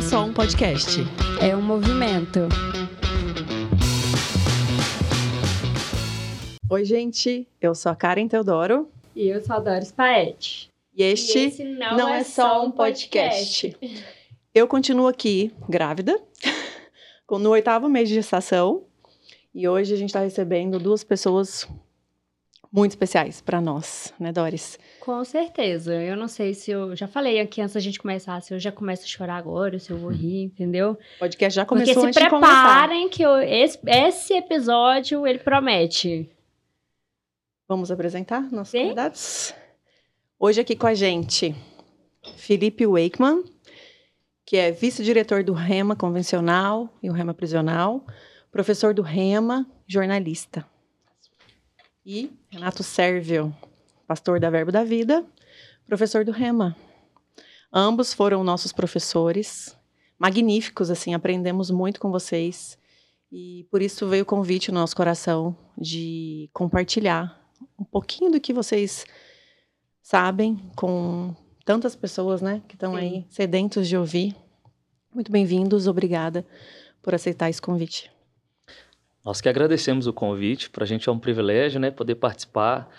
é só um podcast. É um movimento. Oi, gente. Eu sou a Karen Teodoro. E eu sou a Doris Paete. E este e esse não, não é, é, só um podcast. podcast. Eu continuo aqui grávida, no oitavo mês de gestação. E hoje a gente está recebendo duas pessoas muito especiais para nós, né, Doris? Com certeza. Eu não sei se eu já falei aqui antes da gente começar, se eu já começo a chorar agora, se eu vou rir, entendeu? O podcast já começou Porque se preparem que eu, esse, esse episódio ele promete. Vamos apresentar nossos Sim? convidados? Hoje aqui com a gente, Felipe Wakeman, que é vice-diretor do REMA convencional e o REMA prisional, professor do REMA, jornalista. E Renato Sérvio, pastor da Verbo da Vida, professor do REMA. Ambos foram nossos professores, magníficos, assim, aprendemos muito com vocês. E por isso veio o convite no nosso coração de compartilhar um pouquinho do que vocês sabem com tantas pessoas, né, que estão aí sedentos de ouvir. Muito bem-vindos, obrigada por aceitar esse convite. Nós que agradecemos o convite, para a gente é um privilégio, né, poder participar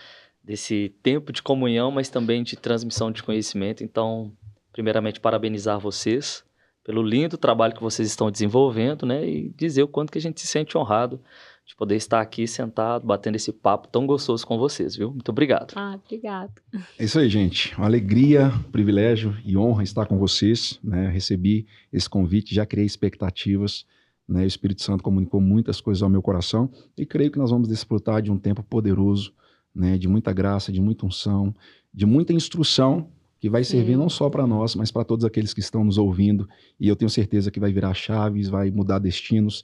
desse tempo de comunhão, mas também de transmissão de conhecimento. Então, primeiramente, parabenizar vocês pelo lindo trabalho que vocês estão desenvolvendo, né, e dizer o quanto que a gente se sente honrado de poder estar aqui sentado, batendo esse papo tão gostoso com vocês, viu? Muito obrigado. Ah, obrigado. É isso aí, gente. Uma alegria, privilégio e honra estar com vocês, né? Recebi esse convite, já criei expectativas, né? O Espírito Santo comunicou muitas coisas ao meu coração e creio que nós vamos desfrutar de um tempo poderoso, né? De muita graça, de muita unção, de muita instrução que vai servir não só para nós, mas para todos aqueles que estão nos ouvindo. E eu tenho certeza que vai virar chaves, vai mudar destinos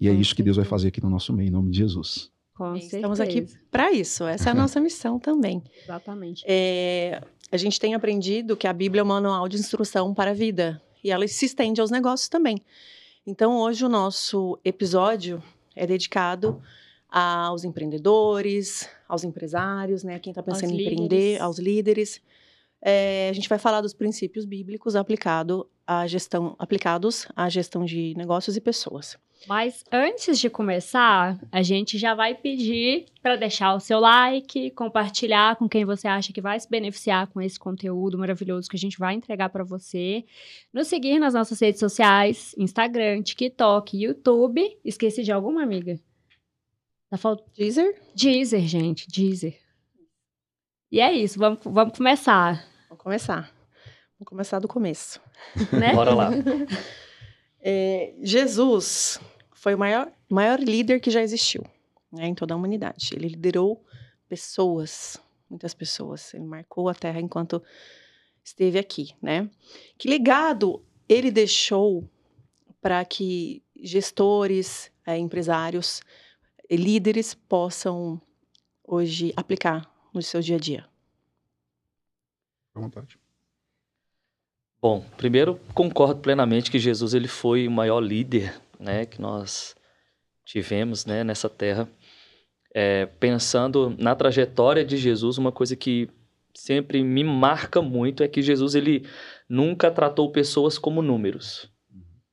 e é isso que Deus vai fazer aqui no nosso meio, em nome de Jesus. Com Estamos aqui para isso. Essa é a nossa missão também. Exatamente. É, a gente tem aprendido que a Bíblia é um manual de instrução para a vida e ela se estende aos negócios também. Então, hoje o nosso episódio é dedicado aos empreendedores, aos empresários, né, quem está pensando aos em empreender, líderes. aos líderes. É, a gente vai falar dos princípios bíblicos aplicado à gestão, aplicados à gestão de negócios e pessoas. Mas antes de começar, a gente já vai pedir para deixar o seu like, compartilhar com quem você acha que vai se beneficiar com esse conteúdo maravilhoso que a gente vai entregar para você. Nos seguir nas nossas redes sociais, Instagram, TikTok, YouTube. Esqueci de alguma, amiga? Tá faltando Deezer? Deezer, gente, Deezer. E é isso, vamos, vamos começar. Vamos começar. Vamos começar do começo. Né? Bora lá. É, Jesus foi o maior, maior líder que já existiu né, em toda a humanidade. Ele liderou pessoas, muitas pessoas. Ele marcou a Terra enquanto esteve aqui, né? Que legado ele deixou para que gestores, é, empresários, líderes possam hoje aplicar no seu dia a dia? À vontade. Bom, primeiro concordo plenamente que Jesus ele foi o maior líder, né, que nós tivemos, né, nessa terra. É, pensando na trajetória de Jesus, uma coisa que sempre me marca muito é que Jesus ele nunca tratou pessoas como números.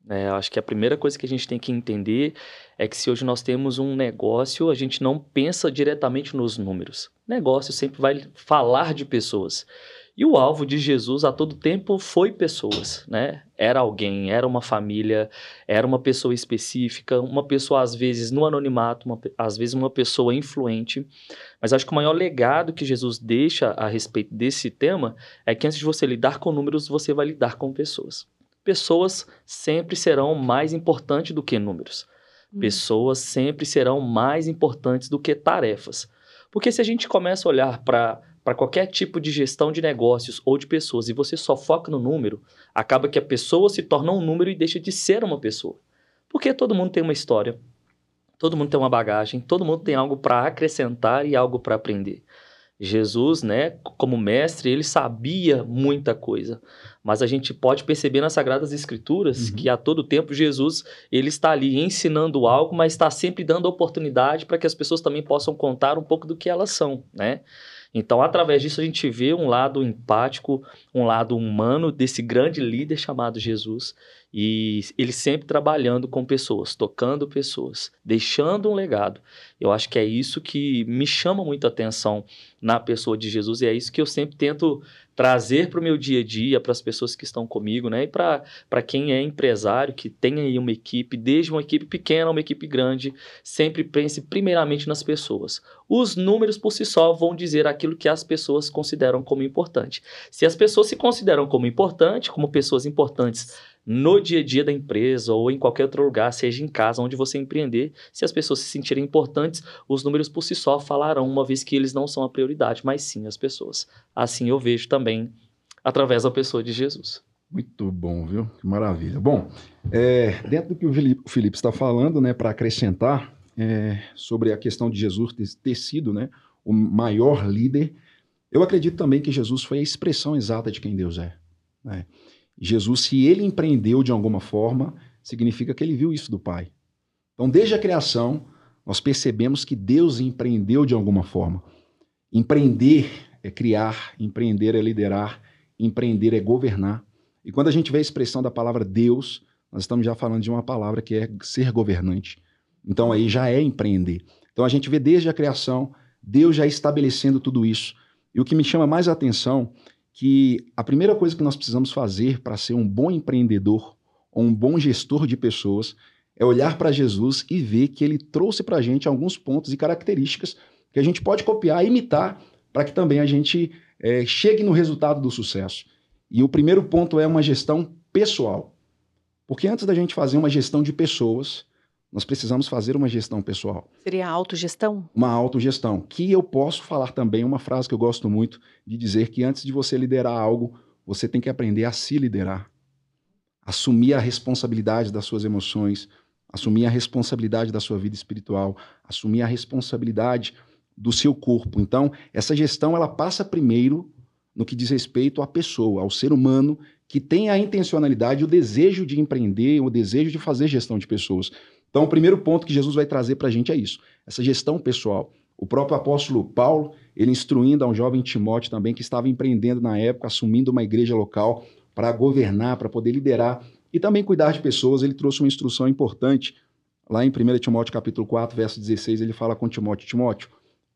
É, acho que a primeira coisa que a gente tem que entender é que se hoje nós temos um negócio, a gente não pensa diretamente nos números. Negócio sempre vai falar de pessoas. E o alvo de Jesus a todo tempo foi pessoas, né? Era alguém, era uma família, era uma pessoa específica, uma pessoa às vezes no anonimato, uma, às vezes uma pessoa influente. Mas acho que o maior legado que Jesus deixa a respeito desse tema é que antes de você lidar com números, você vai lidar com pessoas. Pessoas sempre serão mais importantes do que números. Hum. Pessoas sempre serão mais importantes do que tarefas. Porque se a gente começa a olhar para para qualquer tipo de gestão de negócios ou de pessoas e você só foca no número, acaba que a pessoa se torna um número e deixa de ser uma pessoa. Porque todo mundo tem uma história, todo mundo tem uma bagagem, todo mundo tem algo para acrescentar e algo para aprender. Jesus, né, como mestre, ele sabia muita coisa, mas a gente pode perceber nas sagradas escrituras uhum. que a todo tempo Jesus, ele está ali ensinando algo, mas está sempre dando oportunidade para que as pessoas também possam contar um pouco do que elas são, né? Então, através disso, a gente vê um lado empático, um lado humano desse grande líder chamado Jesus. E ele sempre trabalhando com pessoas, tocando pessoas, deixando um legado. Eu acho que é isso que me chama muito a atenção na pessoa de Jesus e é isso que eu sempre tento trazer para o meu dia a dia, para as pessoas que estão comigo, né? E para quem é empresário, que tem aí uma equipe, desde uma equipe pequena a uma equipe grande, sempre pense primeiramente nas pessoas. Os números por si só vão dizer aquilo que as pessoas consideram como importante. Se as pessoas se consideram como importante, como pessoas importantes no dia a dia da empresa ou em qualquer outro lugar, seja em casa, onde você empreender, se as pessoas se sentirem importantes, os números por si só falarão, uma vez que eles não são a prioridade, mas sim as pessoas. Assim eu vejo também através da pessoa de Jesus. Muito bom, viu? Que maravilha. Bom, é, dentro do que o Felipe está falando, né, para acrescentar é, sobre a questão de Jesus ter, sido né, o maior líder, eu acredito também que Jesus foi a expressão exata de quem Deus é. Né? Jesus, se ele empreendeu de alguma forma, significa que ele viu isso do Pai. Então, desde a criação, nós percebemos que Deus empreendeu de alguma forma. Empreender é criar, empreender é liderar, empreender é governar. E quando a gente vê a expressão da palavra Deus, nós estamos já falando de uma palavra que é ser governante. Então aí já é empreender. Então a gente vê desde a criação Deus já estabelecendo tudo isso. E o que me chama mais a atenção que a primeira coisa que nós precisamos fazer para ser um bom empreendedor ou um bom gestor de pessoas é olhar para Jesus e ver que ele trouxe para a gente alguns pontos e características que a gente pode copiar imitar para que também a gente é, chegue no resultado do sucesso. E o primeiro ponto é uma gestão pessoal. Porque antes da gente fazer uma gestão de pessoas, nós precisamos fazer uma gestão pessoal. Seria a autogestão? Uma autogestão. Que eu posso falar também uma frase que eu gosto muito de dizer que antes de você liderar algo, você tem que aprender a se liderar. Assumir a responsabilidade das suas emoções, assumir a responsabilidade da sua vida espiritual, assumir a responsabilidade do seu corpo. Então, essa gestão ela passa primeiro no que diz respeito à pessoa, ao ser humano que tem a intencionalidade, o desejo de empreender, o desejo de fazer gestão de pessoas. Então, o primeiro ponto que Jesus vai trazer para a gente é isso, essa gestão pessoal. O próprio apóstolo Paulo, ele instruindo a um jovem Timóteo também, que estava empreendendo na época, assumindo uma igreja local para governar, para poder liderar e também cuidar de pessoas, ele trouxe uma instrução importante. Lá em 1 Timóteo capítulo 4, verso 16, ele fala com Timóteo, Timóteo,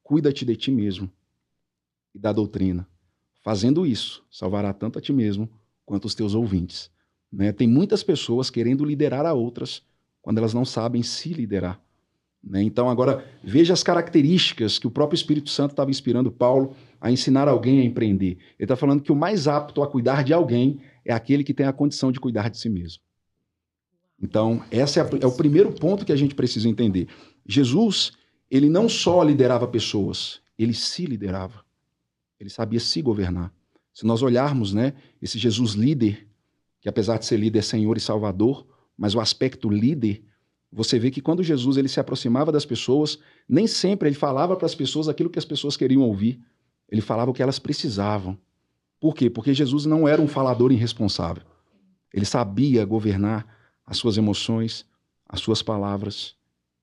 cuida-te de ti mesmo e da doutrina. Fazendo isso, salvará tanto a ti mesmo quanto os teus ouvintes. Né? Tem muitas pessoas querendo liderar a outras, quando elas não sabem se liderar. Né? Então, agora, veja as características que o próprio Espírito Santo estava inspirando Paulo a ensinar alguém a empreender. Ele está falando que o mais apto a cuidar de alguém é aquele que tem a condição de cuidar de si mesmo. Então, esse é, é o primeiro ponto que a gente precisa entender. Jesus, ele não só liderava pessoas, ele se liderava. Ele sabia se governar. Se nós olharmos, né, esse Jesus líder, que apesar de ser líder, é Senhor e Salvador, mas o aspecto líder, você vê que quando Jesus ele se aproximava das pessoas, nem sempre ele falava para as pessoas aquilo que as pessoas queriam ouvir. Ele falava o que elas precisavam. Por quê? Porque Jesus não era um falador irresponsável. Ele sabia governar as suas emoções, as suas palavras,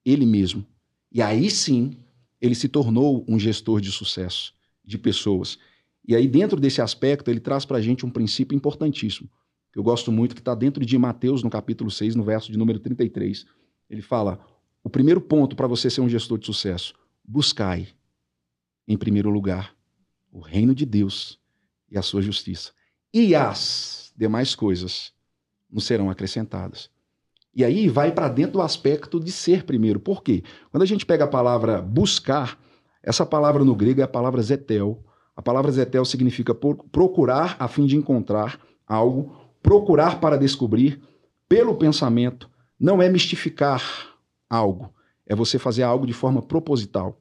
ele mesmo. E aí sim, ele se tornou um gestor de sucesso de pessoas. E aí, dentro desse aspecto, ele traz para a gente um princípio importantíssimo eu gosto muito, que está dentro de Mateus, no capítulo 6, no verso de número 33. Ele fala: o primeiro ponto para você ser um gestor de sucesso, buscai, em primeiro lugar, o reino de Deus e a sua justiça. E as demais coisas nos serão acrescentadas. E aí vai para dentro do aspecto de ser primeiro. Por quê? Quando a gente pega a palavra buscar, essa palavra no grego é a palavra zetel. A palavra zetel significa procurar a fim de encontrar algo procurar para descobrir pelo pensamento não é mistificar algo, é você fazer algo de forma proposital.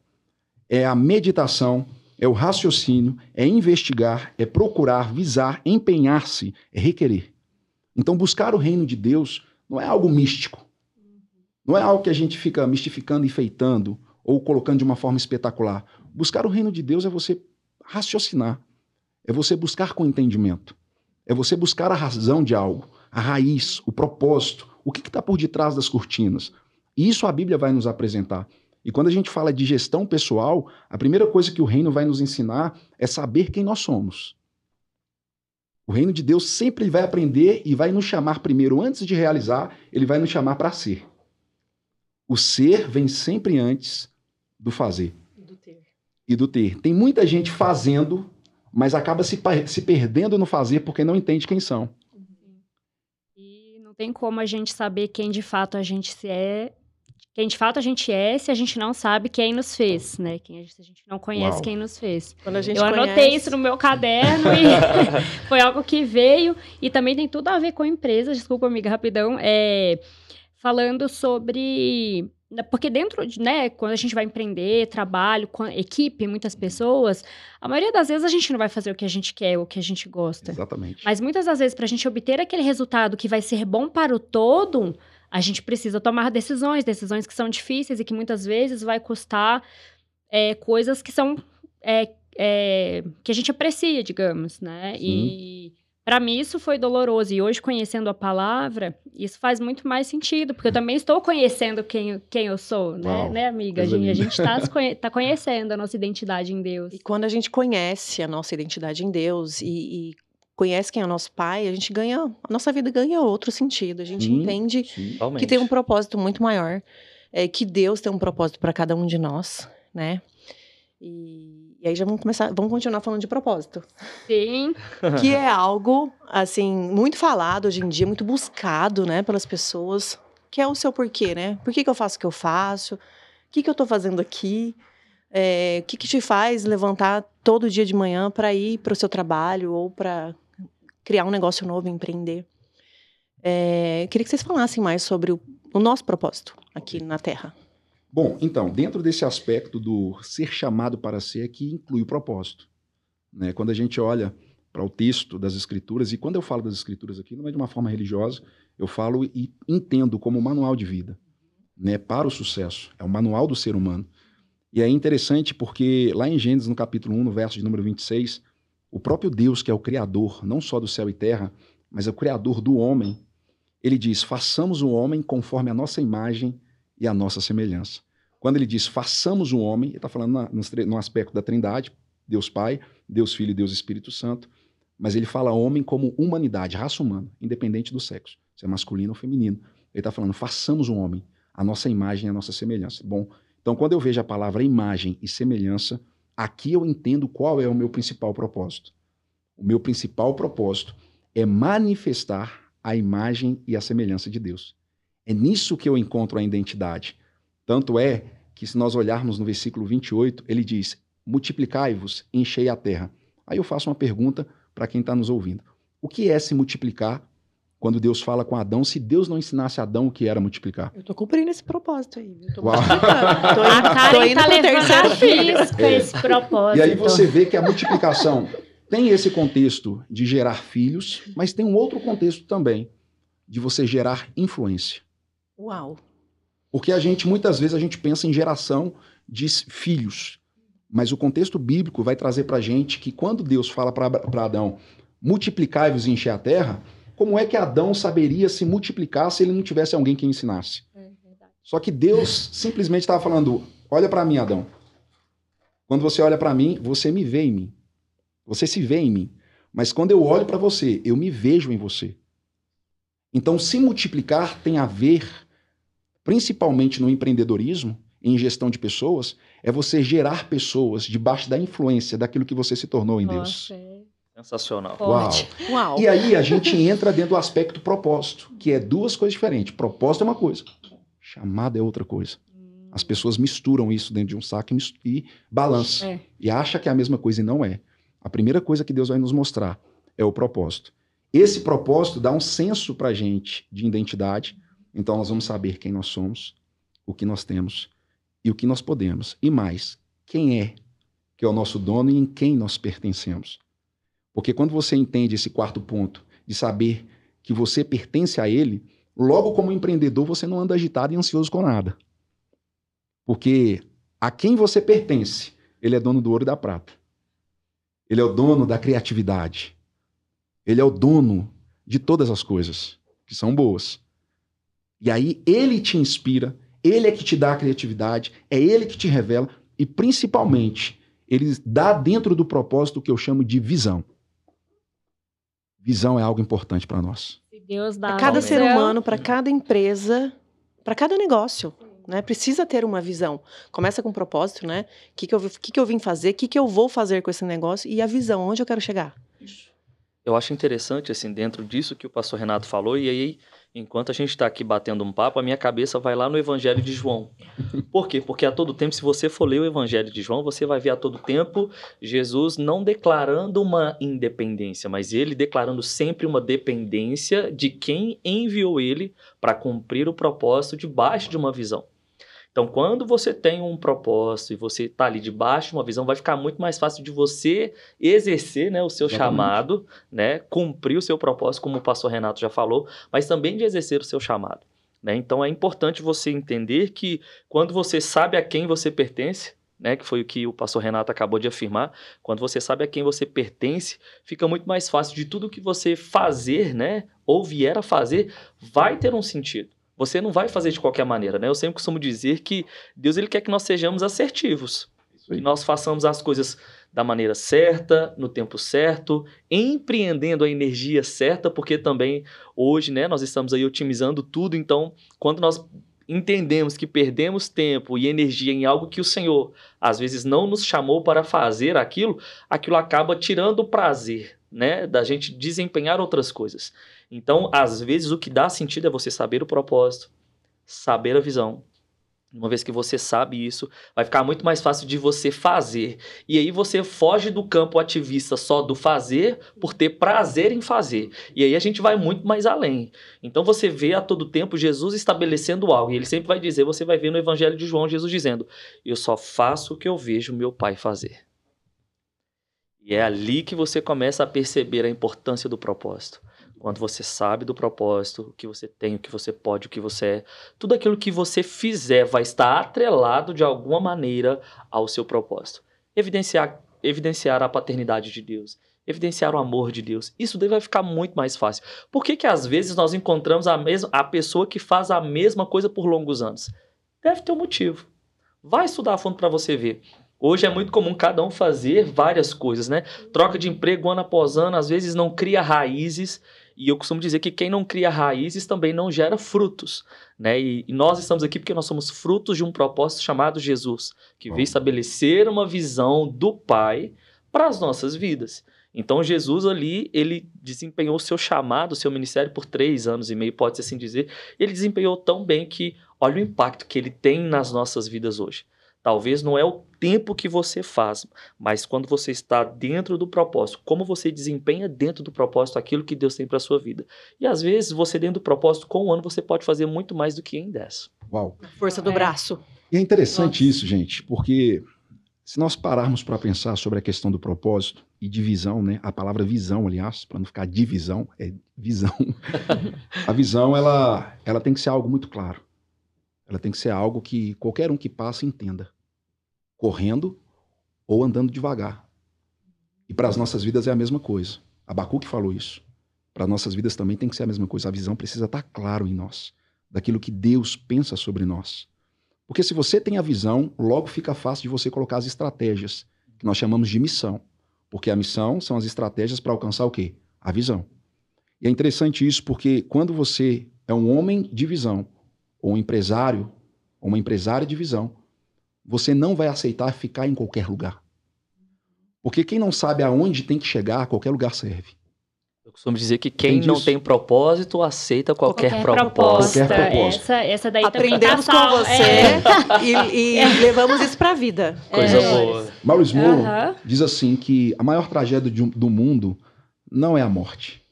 É a meditação, é o raciocínio, é investigar, é procurar, visar, empenhar-se, é requerer. Então, buscar o reino de Deus não é algo místico. Não é algo que a gente fica mistificando, enfeitando ou colocando de uma forma espetacular. Buscar o reino de Deus é você raciocinar, é você buscar com entendimento. É você buscar a razão de algo, a raiz, o propósito, o que está por detrás das cortinas. E isso a Bíblia vai nos apresentar. E quando a gente fala de gestão pessoal, a primeira coisa que o reino vai nos ensinar é saber quem nós somos. O reino de Deus sempre vai aprender e vai nos chamar primeiro, antes de realizar, ele vai nos chamar para ser. O ser vem sempre antes do fazer. Do ter. E do ter. Tem muita gente fazendo, mas acaba se, se perdendo no fazer porque não entende quem são. E não tem como a gente saber quem de fato a gente é quem de fato a gente é se a gente não sabe quem nos fez, né? Quem, se a gente não conhece Uau. quem nos fez. Quando a gente Eu conhece... anotei isso no meu caderno e foi algo que veio. E também tem tudo a ver com empresas, desculpa, amiga, rapidão. É, falando sobre porque dentro de, né, quando a gente vai empreender, trabalho, com equipe, muitas pessoas, a maioria das vezes a gente não vai fazer o que a gente quer, o que a gente gosta. Exatamente. Mas muitas das vezes, para a gente obter aquele resultado que vai ser bom para o todo, a gente precisa tomar decisões, decisões que são difíceis e que muitas vezes vai custar é, coisas que são é, é, que a gente aprecia, digamos, né? Sim. E para mim isso foi doloroso e hoje conhecendo a palavra isso faz muito mais sentido porque eu também estou conhecendo quem, quem eu sou, né, né amiga? A gente, a gente está tá conhecendo a nossa identidade em Deus. E quando a gente conhece a nossa identidade em Deus e, e conhece quem é o nosso pai, a gente ganha, a nossa vida ganha outro sentido. A gente sim, entende sim. que tem um propósito muito maior, é, que Deus tem um propósito para cada um de nós, né? E, e, aí já vamos começar, vamos continuar falando de propósito. Sim. que é algo assim muito falado hoje em dia, muito buscado, né, pelas pessoas. Que é o seu porquê, né? Por que, que eu faço o que eu faço? O que, que eu estou fazendo aqui? É, o que, que te faz levantar todo dia de manhã para ir para o seu trabalho ou para criar um negócio novo, empreender. É, queria que vocês falassem mais sobre o, o nosso propósito aqui na Terra. Bom, então, dentro desse aspecto do ser chamado para ser, aqui inclui o propósito. Né? Quando a gente olha para o texto das Escrituras, e quando eu falo das Escrituras aqui, não é de uma forma religiosa, eu falo e entendo como manual de vida né, para o sucesso. É o manual do ser humano. E é interessante porque lá em Gênesis, no capítulo 1, no verso de número 26, o próprio Deus, que é o Criador, não só do céu e terra, mas é o Criador do homem, ele diz: façamos o homem conforme a nossa imagem e a nossa semelhança. Quando ele diz façamos o homem, ele está falando na, no, no aspecto da trindade, Deus Pai, Deus Filho e Deus Espírito Santo, mas ele fala homem como humanidade, raça humana, independente do sexo, se é masculino ou feminino. Ele está falando façamos o homem, a nossa imagem e a nossa semelhança. Bom, então quando eu vejo a palavra imagem e semelhança, Aqui eu entendo qual é o meu principal propósito. O meu principal propósito é manifestar a imagem e a semelhança de Deus. É nisso que eu encontro a identidade. Tanto é que, se nós olharmos no versículo 28, ele diz: Multiplicai-vos, enchei a terra. Aí eu faço uma pergunta para quem está nos ouvindo: O que é se multiplicar quando Deus fala com Adão, se Deus não ensinasse Adão o que era multiplicar? Eu tô cumprindo esse propósito aí. Eu tô Uau. tô a Karen tá levando a risco é. esse propósito. E aí você vê que a multiplicação tem esse contexto de gerar filhos, mas tem um outro contexto também de você gerar influência. Uau. Porque a gente, muitas vezes, a gente pensa em geração de filhos. Mas o contexto bíblico vai trazer para gente que quando Deus fala para Adão, multiplicai-vos e encher a terra, como é que Adão saberia se multiplicar se ele não tivesse alguém que ensinasse? É Só que Deus simplesmente estava falando: olha para mim, Adão. Quando você olha para mim, você me vê em mim. Você se vê em mim. Mas quando eu olho para você, eu me vejo em você. Então, se multiplicar tem a ver, principalmente no empreendedorismo, em gestão de pessoas, é você gerar pessoas debaixo da influência daquilo que você se tornou em Deus. Nossa, é. Sensacional. Uau. Uau. E aí a gente entra dentro do aspecto propósito, que é duas coisas diferentes. Propósito é uma coisa, chamada é outra coisa. As pessoas misturam isso dentro de um saco e, e balançam. É. E acha que é a mesma coisa e não é. A primeira coisa que Deus vai nos mostrar é o propósito. Esse propósito dá um senso para a gente de identidade. Então nós vamos saber quem nós somos, o que nós temos e o que nós podemos. E mais, quem é que é o nosso dono e em quem nós pertencemos. Porque quando você entende esse quarto ponto, de saber que você pertence a ele, logo como empreendedor você não anda agitado e ansioso com nada. Porque a quem você pertence, ele é dono do ouro e da prata. Ele é o dono da criatividade. Ele é o dono de todas as coisas que são boas. E aí ele te inspira, Ele é que te dá a criatividade, é ele que te revela e principalmente ele dá dentro do propósito que eu chamo de visão. Visão é algo importante para nós. Deus dá para cada ser humano, para cada empresa, para cada negócio. Né? Precisa ter uma visão. Começa com um propósito, né? O que, que, eu, que, que eu vim fazer, o que, que eu vou fazer com esse negócio e a visão, onde eu quero chegar. Eu acho interessante, assim, dentro disso que o pastor Renato falou, e aí Enquanto a gente está aqui batendo um papo, a minha cabeça vai lá no Evangelho de João. Por quê? Porque a todo tempo, se você for ler o Evangelho de João, você vai ver a todo tempo Jesus não declarando uma independência, mas ele declarando sempre uma dependência de quem enviou ele para cumprir o propósito debaixo de uma visão. Então, quando você tem um propósito e você está ali debaixo de uma visão, vai ficar muito mais fácil de você exercer né, o seu Exatamente. chamado, né, cumprir o seu propósito, como o pastor Renato já falou, mas também de exercer o seu chamado. Né? Então, é importante você entender que quando você sabe a quem você pertence, né, que foi o que o pastor Renato acabou de afirmar, quando você sabe a quem você pertence, fica muito mais fácil de tudo que você fazer, né, ou vier a fazer, vai ter um sentido. Você não vai fazer de qualquer maneira, né? Eu sempre costumo dizer que Deus ele quer que nós sejamos assertivos, que nós façamos as coisas da maneira certa, no tempo certo, empreendendo a energia certa, porque também hoje, né, nós estamos aí otimizando tudo, então, quando nós entendemos que perdemos tempo e energia em algo que o Senhor às vezes não nos chamou para fazer aquilo, aquilo acaba tirando o prazer, né, da gente desempenhar outras coisas. Então, às vezes, o que dá sentido é você saber o propósito, saber a visão. Uma vez que você sabe isso, vai ficar muito mais fácil de você fazer. E aí você foge do campo ativista só do fazer por ter prazer em fazer. E aí a gente vai muito mais além. Então você vê a todo tempo Jesus estabelecendo algo. E ele sempre vai dizer, você vai ver no Evangelho de João Jesus dizendo: Eu só faço o que eu vejo meu pai fazer. E é ali que você começa a perceber a importância do propósito. Quando você sabe do propósito, o que você tem, o que você pode, o que você é, tudo aquilo que você fizer vai estar atrelado de alguma maneira ao seu propósito. Evidenciar, evidenciar a paternidade de Deus, evidenciar o amor de Deus. Isso daí vai ficar muito mais fácil. Por que, que às vezes nós encontramos a, mesma, a pessoa que faz a mesma coisa por longos anos? Deve ter um motivo. Vai estudar a fundo para você ver. Hoje é muito comum cada um fazer várias coisas, né? Troca de emprego ano após ano, às vezes não cria raízes e eu costumo dizer que quem não cria raízes também não gera frutos. Né? E, e nós estamos aqui porque nós somos frutos de um propósito chamado Jesus, que veio estabelecer uma visão do Pai para as nossas vidas. Então Jesus ali, ele desempenhou o seu chamado, o seu ministério por três anos e meio, pode-se assim dizer. Ele desempenhou tão bem que olha o impacto que ele tem nas nossas vidas hoje. Talvez não é o tempo que você faz, mas quando você está dentro do propósito, como você desempenha dentro do propósito aquilo que Deus tem para sua vida. E às vezes você dentro do propósito com um ano você pode fazer muito mais do que em dez. Uau. Força do é. braço. E é interessante Nossa. isso, gente, porque se nós pararmos para pensar sobre a questão do propósito e divisão, né? A palavra visão, aliás, para não ficar divisão, é visão. a visão ela ela tem que ser algo muito claro. Ela tem que ser algo que qualquer um que passa entenda correndo ou andando devagar. E para as nossas vidas é a mesma coisa. Abacuque falou isso. Para as nossas vidas também tem que ser a mesma coisa. A visão precisa estar claro em nós, daquilo que Deus pensa sobre nós. Porque se você tem a visão, logo fica fácil de você colocar as estratégias, que nós chamamos de missão. Porque a missão são as estratégias para alcançar o quê? A visão. E é interessante isso porque quando você é um homem de visão, ou um empresário, ou uma empresária de visão, você não vai aceitar ficar em qualquer lugar. Porque quem não sabe aonde tem que chegar, qualquer lugar serve. Eu costumo dizer que quem não tem propósito aceita qualquer, qualquer proposta. Qualquer proposta. Essa, essa daí Aprendemos com você é. e, e é. levamos isso para a vida. Coisa é. boa. Maurice Moore uhum. diz assim que a maior tragédia do mundo não é a morte,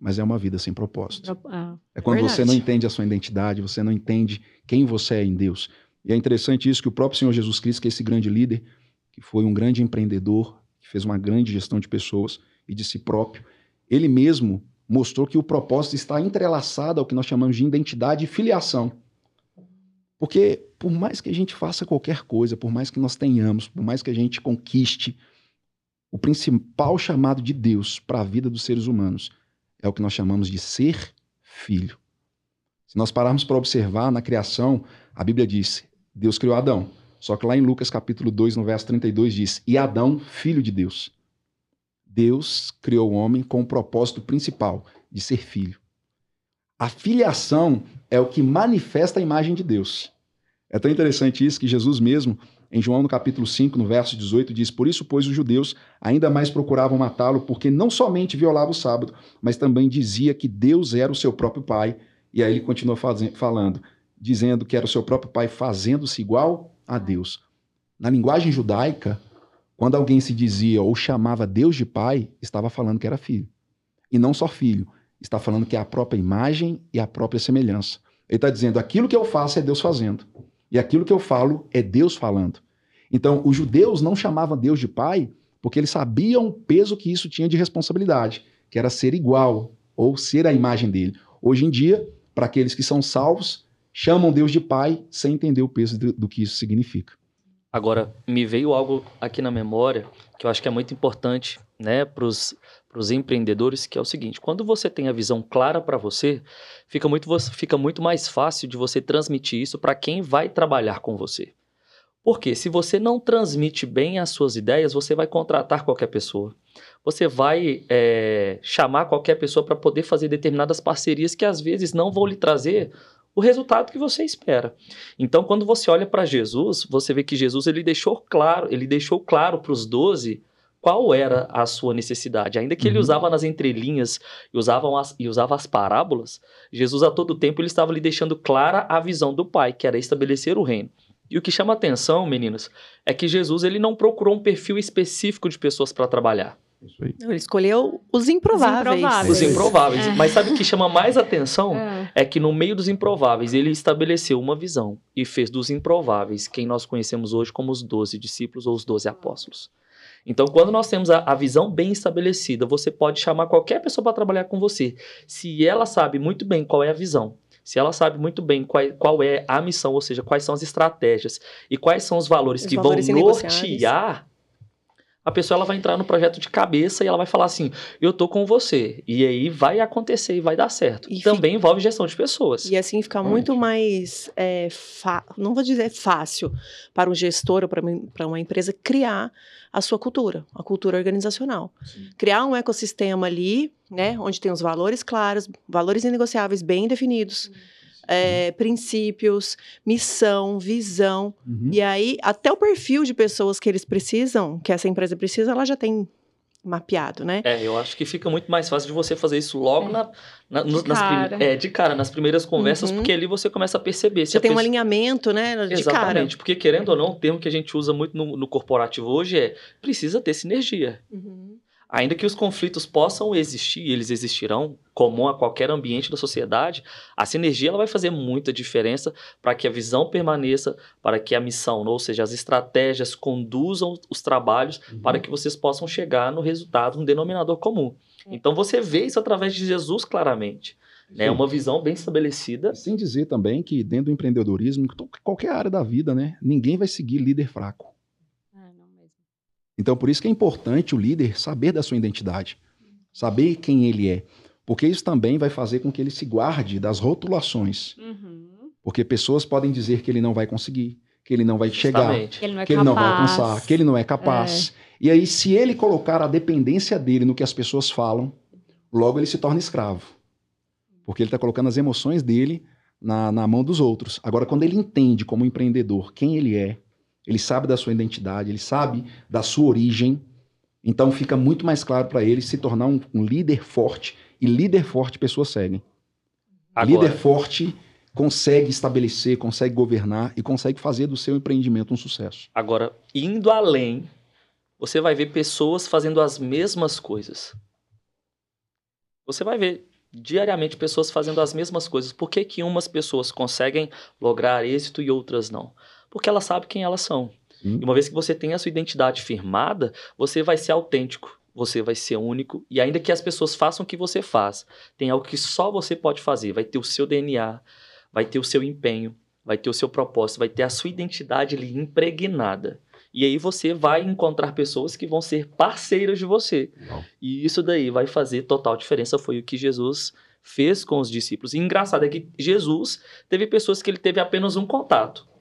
mas é uma vida sem propósito. Ah, é quando verdade. você não entende a sua identidade, você não entende quem você é em Deus. E é interessante isso que o próprio Senhor Jesus Cristo, que é esse grande líder, que foi um grande empreendedor, que fez uma grande gestão de pessoas e de si próprio, ele mesmo mostrou que o propósito está entrelaçado ao que nós chamamos de identidade e filiação. Porque por mais que a gente faça qualquer coisa, por mais que nós tenhamos, por mais que a gente conquiste, o principal chamado de Deus para a vida dos seres humanos é o que nós chamamos de ser filho. Se nós pararmos para observar na criação, a Bíblia diz: Deus criou Adão. Só que lá em Lucas capítulo 2, no verso 32 diz: "E Adão, filho de Deus". Deus criou o homem com o propósito principal de ser filho. A filiação é o que manifesta a imagem de Deus. É tão interessante isso que Jesus mesmo, em João no capítulo 5, no verso 18, diz: Por isso, pois, os judeus ainda mais procuravam matá-lo, porque não somente violava o sábado, mas também dizia que Deus era o seu próprio Pai. E aí ele continua falando, dizendo que era o seu próprio Pai fazendo-se igual a Deus. Na linguagem judaica, quando alguém se dizia ou chamava Deus de Pai, estava falando que era filho. E não só filho, está falando que é a própria imagem e a própria semelhança. Ele está dizendo: aquilo que eu faço é Deus fazendo. E aquilo que eu falo é Deus falando. Então, os judeus não chamavam Deus de Pai porque eles sabiam o peso que isso tinha de responsabilidade, que era ser igual ou ser a imagem dele. Hoje em dia, para aqueles que são salvos, chamam Deus de Pai sem entender o peso do, do que isso significa. Agora, me veio algo aqui na memória que eu acho que é muito importante né, para os empreendedores, que é o seguinte: quando você tem a visão clara para você, fica muito, fica muito mais fácil de você transmitir isso para quem vai trabalhar com você. Porque se você não transmite bem as suas ideias, você vai contratar qualquer pessoa. Você vai é, chamar qualquer pessoa para poder fazer determinadas parcerias que às vezes não vão lhe trazer o resultado que você espera. Então, quando você olha para Jesus, você vê que Jesus ele deixou claro, ele deixou claro para os doze qual era a sua necessidade. Ainda que ele uhum. usava nas entrelinhas e usava, as, e usava as parábolas, Jesus a todo tempo ele estava lhe deixando clara a visão do Pai, que era estabelecer o reino. E o que chama atenção, meninos, é que Jesus ele não procurou um perfil específico de pessoas para trabalhar. Ele escolheu os improváveis. Os improváveis. Os improváveis. É. Mas sabe o que chama mais atenção? É. é. que no meio dos improváveis, ele estabeleceu uma visão e fez dos improváveis quem nós conhecemos hoje como os doze discípulos ou os doze apóstolos. Então, quando nós temos a, a, visão bem estabelecida, você pode chamar qualquer pessoa para trabalhar com você. Se ela sabe muito bem qual é a visão, se ela sabe muito bem qual, qual é a missão, ou seja, quais são as estratégias e quais são os valores os que valores vão nortear a pessoa ela vai entrar no projeto de cabeça e ela vai falar assim: eu tô com você. E aí vai acontecer e vai dar certo. E Também fica... envolve gestão de pessoas. E assim fica muito mais, é, fa... não vou dizer fácil, para um gestor ou para uma empresa criar a sua cultura, a cultura organizacional. Sim. Criar um ecossistema ali, né, onde tem os valores claros, valores inegociáveis bem definidos. Sim é, princípios, missão, visão. Uhum. E aí, até o perfil de pessoas que eles precisam, que essa empresa precisa, ela já tem mapeado, né? É, eu acho que fica muito mais fácil de você fazer isso logo é. na, na de, nas cara. é, de cara, nas primeiras conversas, uhum. porque ali você começa a perceber. Você tem pessoa... um alinhamento, né? De Exatamente, cara. porque querendo ou não, o termo que a gente usa muito no, no corporativo hoje é precisa ter sinergia. Uhum. Ainda que os conflitos possam existir, eles existirão, comum a qualquer ambiente da sociedade, a sinergia ela vai fazer muita diferença para que a visão permaneça, para que a missão, ou seja, as estratégias conduzam os trabalhos uhum. para que vocês possam chegar no resultado, no denominador comum. É. Então você vê isso através de Jesus claramente. É né? uma visão bem estabelecida. Sem dizer também que dentro do empreendedorismo, qualquer área da vida, né, ninguém vai seguir líder fraco. Então, por isso que é importante o líder saber da sua identidade, saber quem ele é, porque isso também vai fazer com que ele se guarde das rotulações. Uhum. Porque pessoas podem dizer que ele não vai conseguir, que ele não vai chegar, que ele não, é que ele não vai alcançar, que ele não é capaz. É. E aí, se ele colocar a dependência dele no que as pessoas falam, logo ele se torna escravo. Porque ele está colocando as emoções dele na, na mão dos outros. Agora, quando ele entende como empreendedor quem ele é, ele sabe da sua identidade, ele sabe da sua origem. Então fica muito mais claro para ele se tornar um, um, líder forte. E líder forte, pessoas seguem. Agora. Líder forte consegue estabelecer, consegue governar e consegue fazer do seu empreendimento um sucesso. Agora, indo além, você vai ver pessoas fazendo as mesmas coisas. Você vai ver diariamente pessoas fazendo as mesmas coisas. Por que, que umas pessoas conseguem lograr êxito e outras não? Porque ela sabe quem elas são. Sim. E uma vez que você tem a sua identidade firmada, você vai ser autêntico, você vai ser único, e ainda que as pessoas façam o que você faz, tem algo que só você pode fazer, vai ter o seu DNA, vai ter o seu empenho, vai ter o seu propósito, vai ter a sua identidade ali impregnada. E aí você vai encontrar pessoas que vão ser parceiras de você. Não. E isso daí vai fazer total diferença, foi o que Jesus fez com os discípulos. E engraçado é que Jesus teve pessoas que ele teve apenas um contato.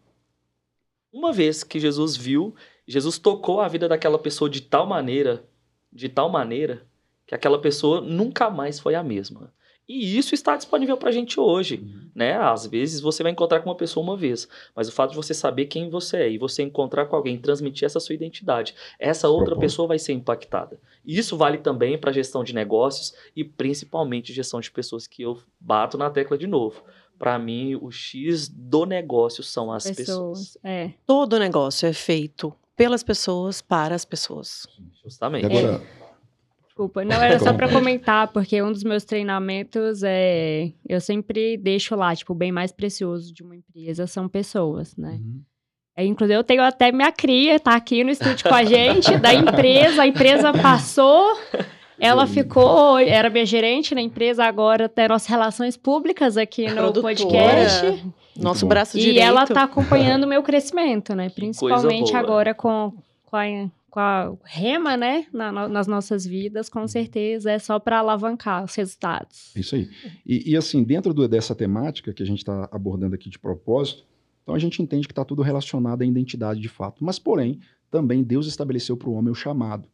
Uma vez que Jesus viu, Jesus tocou a vida daquela pessoa de tal maneira, de tal maneira, que aquela pessoa nunca mais foi a mesma. E isso está disponível para a gente hoje, uhum. né? Às vezes você vai encontrar com uma pessoa uma vez, mas o fato de você saber quem você é e você encontrar com alguém, transmitir essa sua identidade, essa outra pessoa vai ser impactada. E isso vale também para gestão de negócios e principalmente gestão de pessoas que eu bato na tecla de novo. Para mim, o X do negócio são as pessoas. pessoas. É. Todo negócio é feito pelas pessoas, para as pessoas. Justamente. Agora, é. Desculpa, não era só para comentar, porque um dos meus treinamentos é. Eu sempre deixo lá, tipo, o bem mais precioso de uma empresa são pessoas, né? Uhum. É, inclusive, eu tenho até minha cria, tá aqui no estúdio com a gente, da empresa. A empresa passou, ela ficou, era minha gerente na empresa, agora tem nossas relações públicas aqui no Produtora. podcast. Nosso braço direito. E ela tá acompanhando o meu crescimento, né? Principalmente agora com, com a com a rema, né, na, nas nossas vidas, com certeza é só para alavancar os resultados. Isso aí. E, e assim, dentro do, dessa temática que a gente está abordando aqui de propósito, então a gente entende que está tudo relacionado à identidade de fato. Mas, porém, também Deus estabeleceu para o homem o chamado.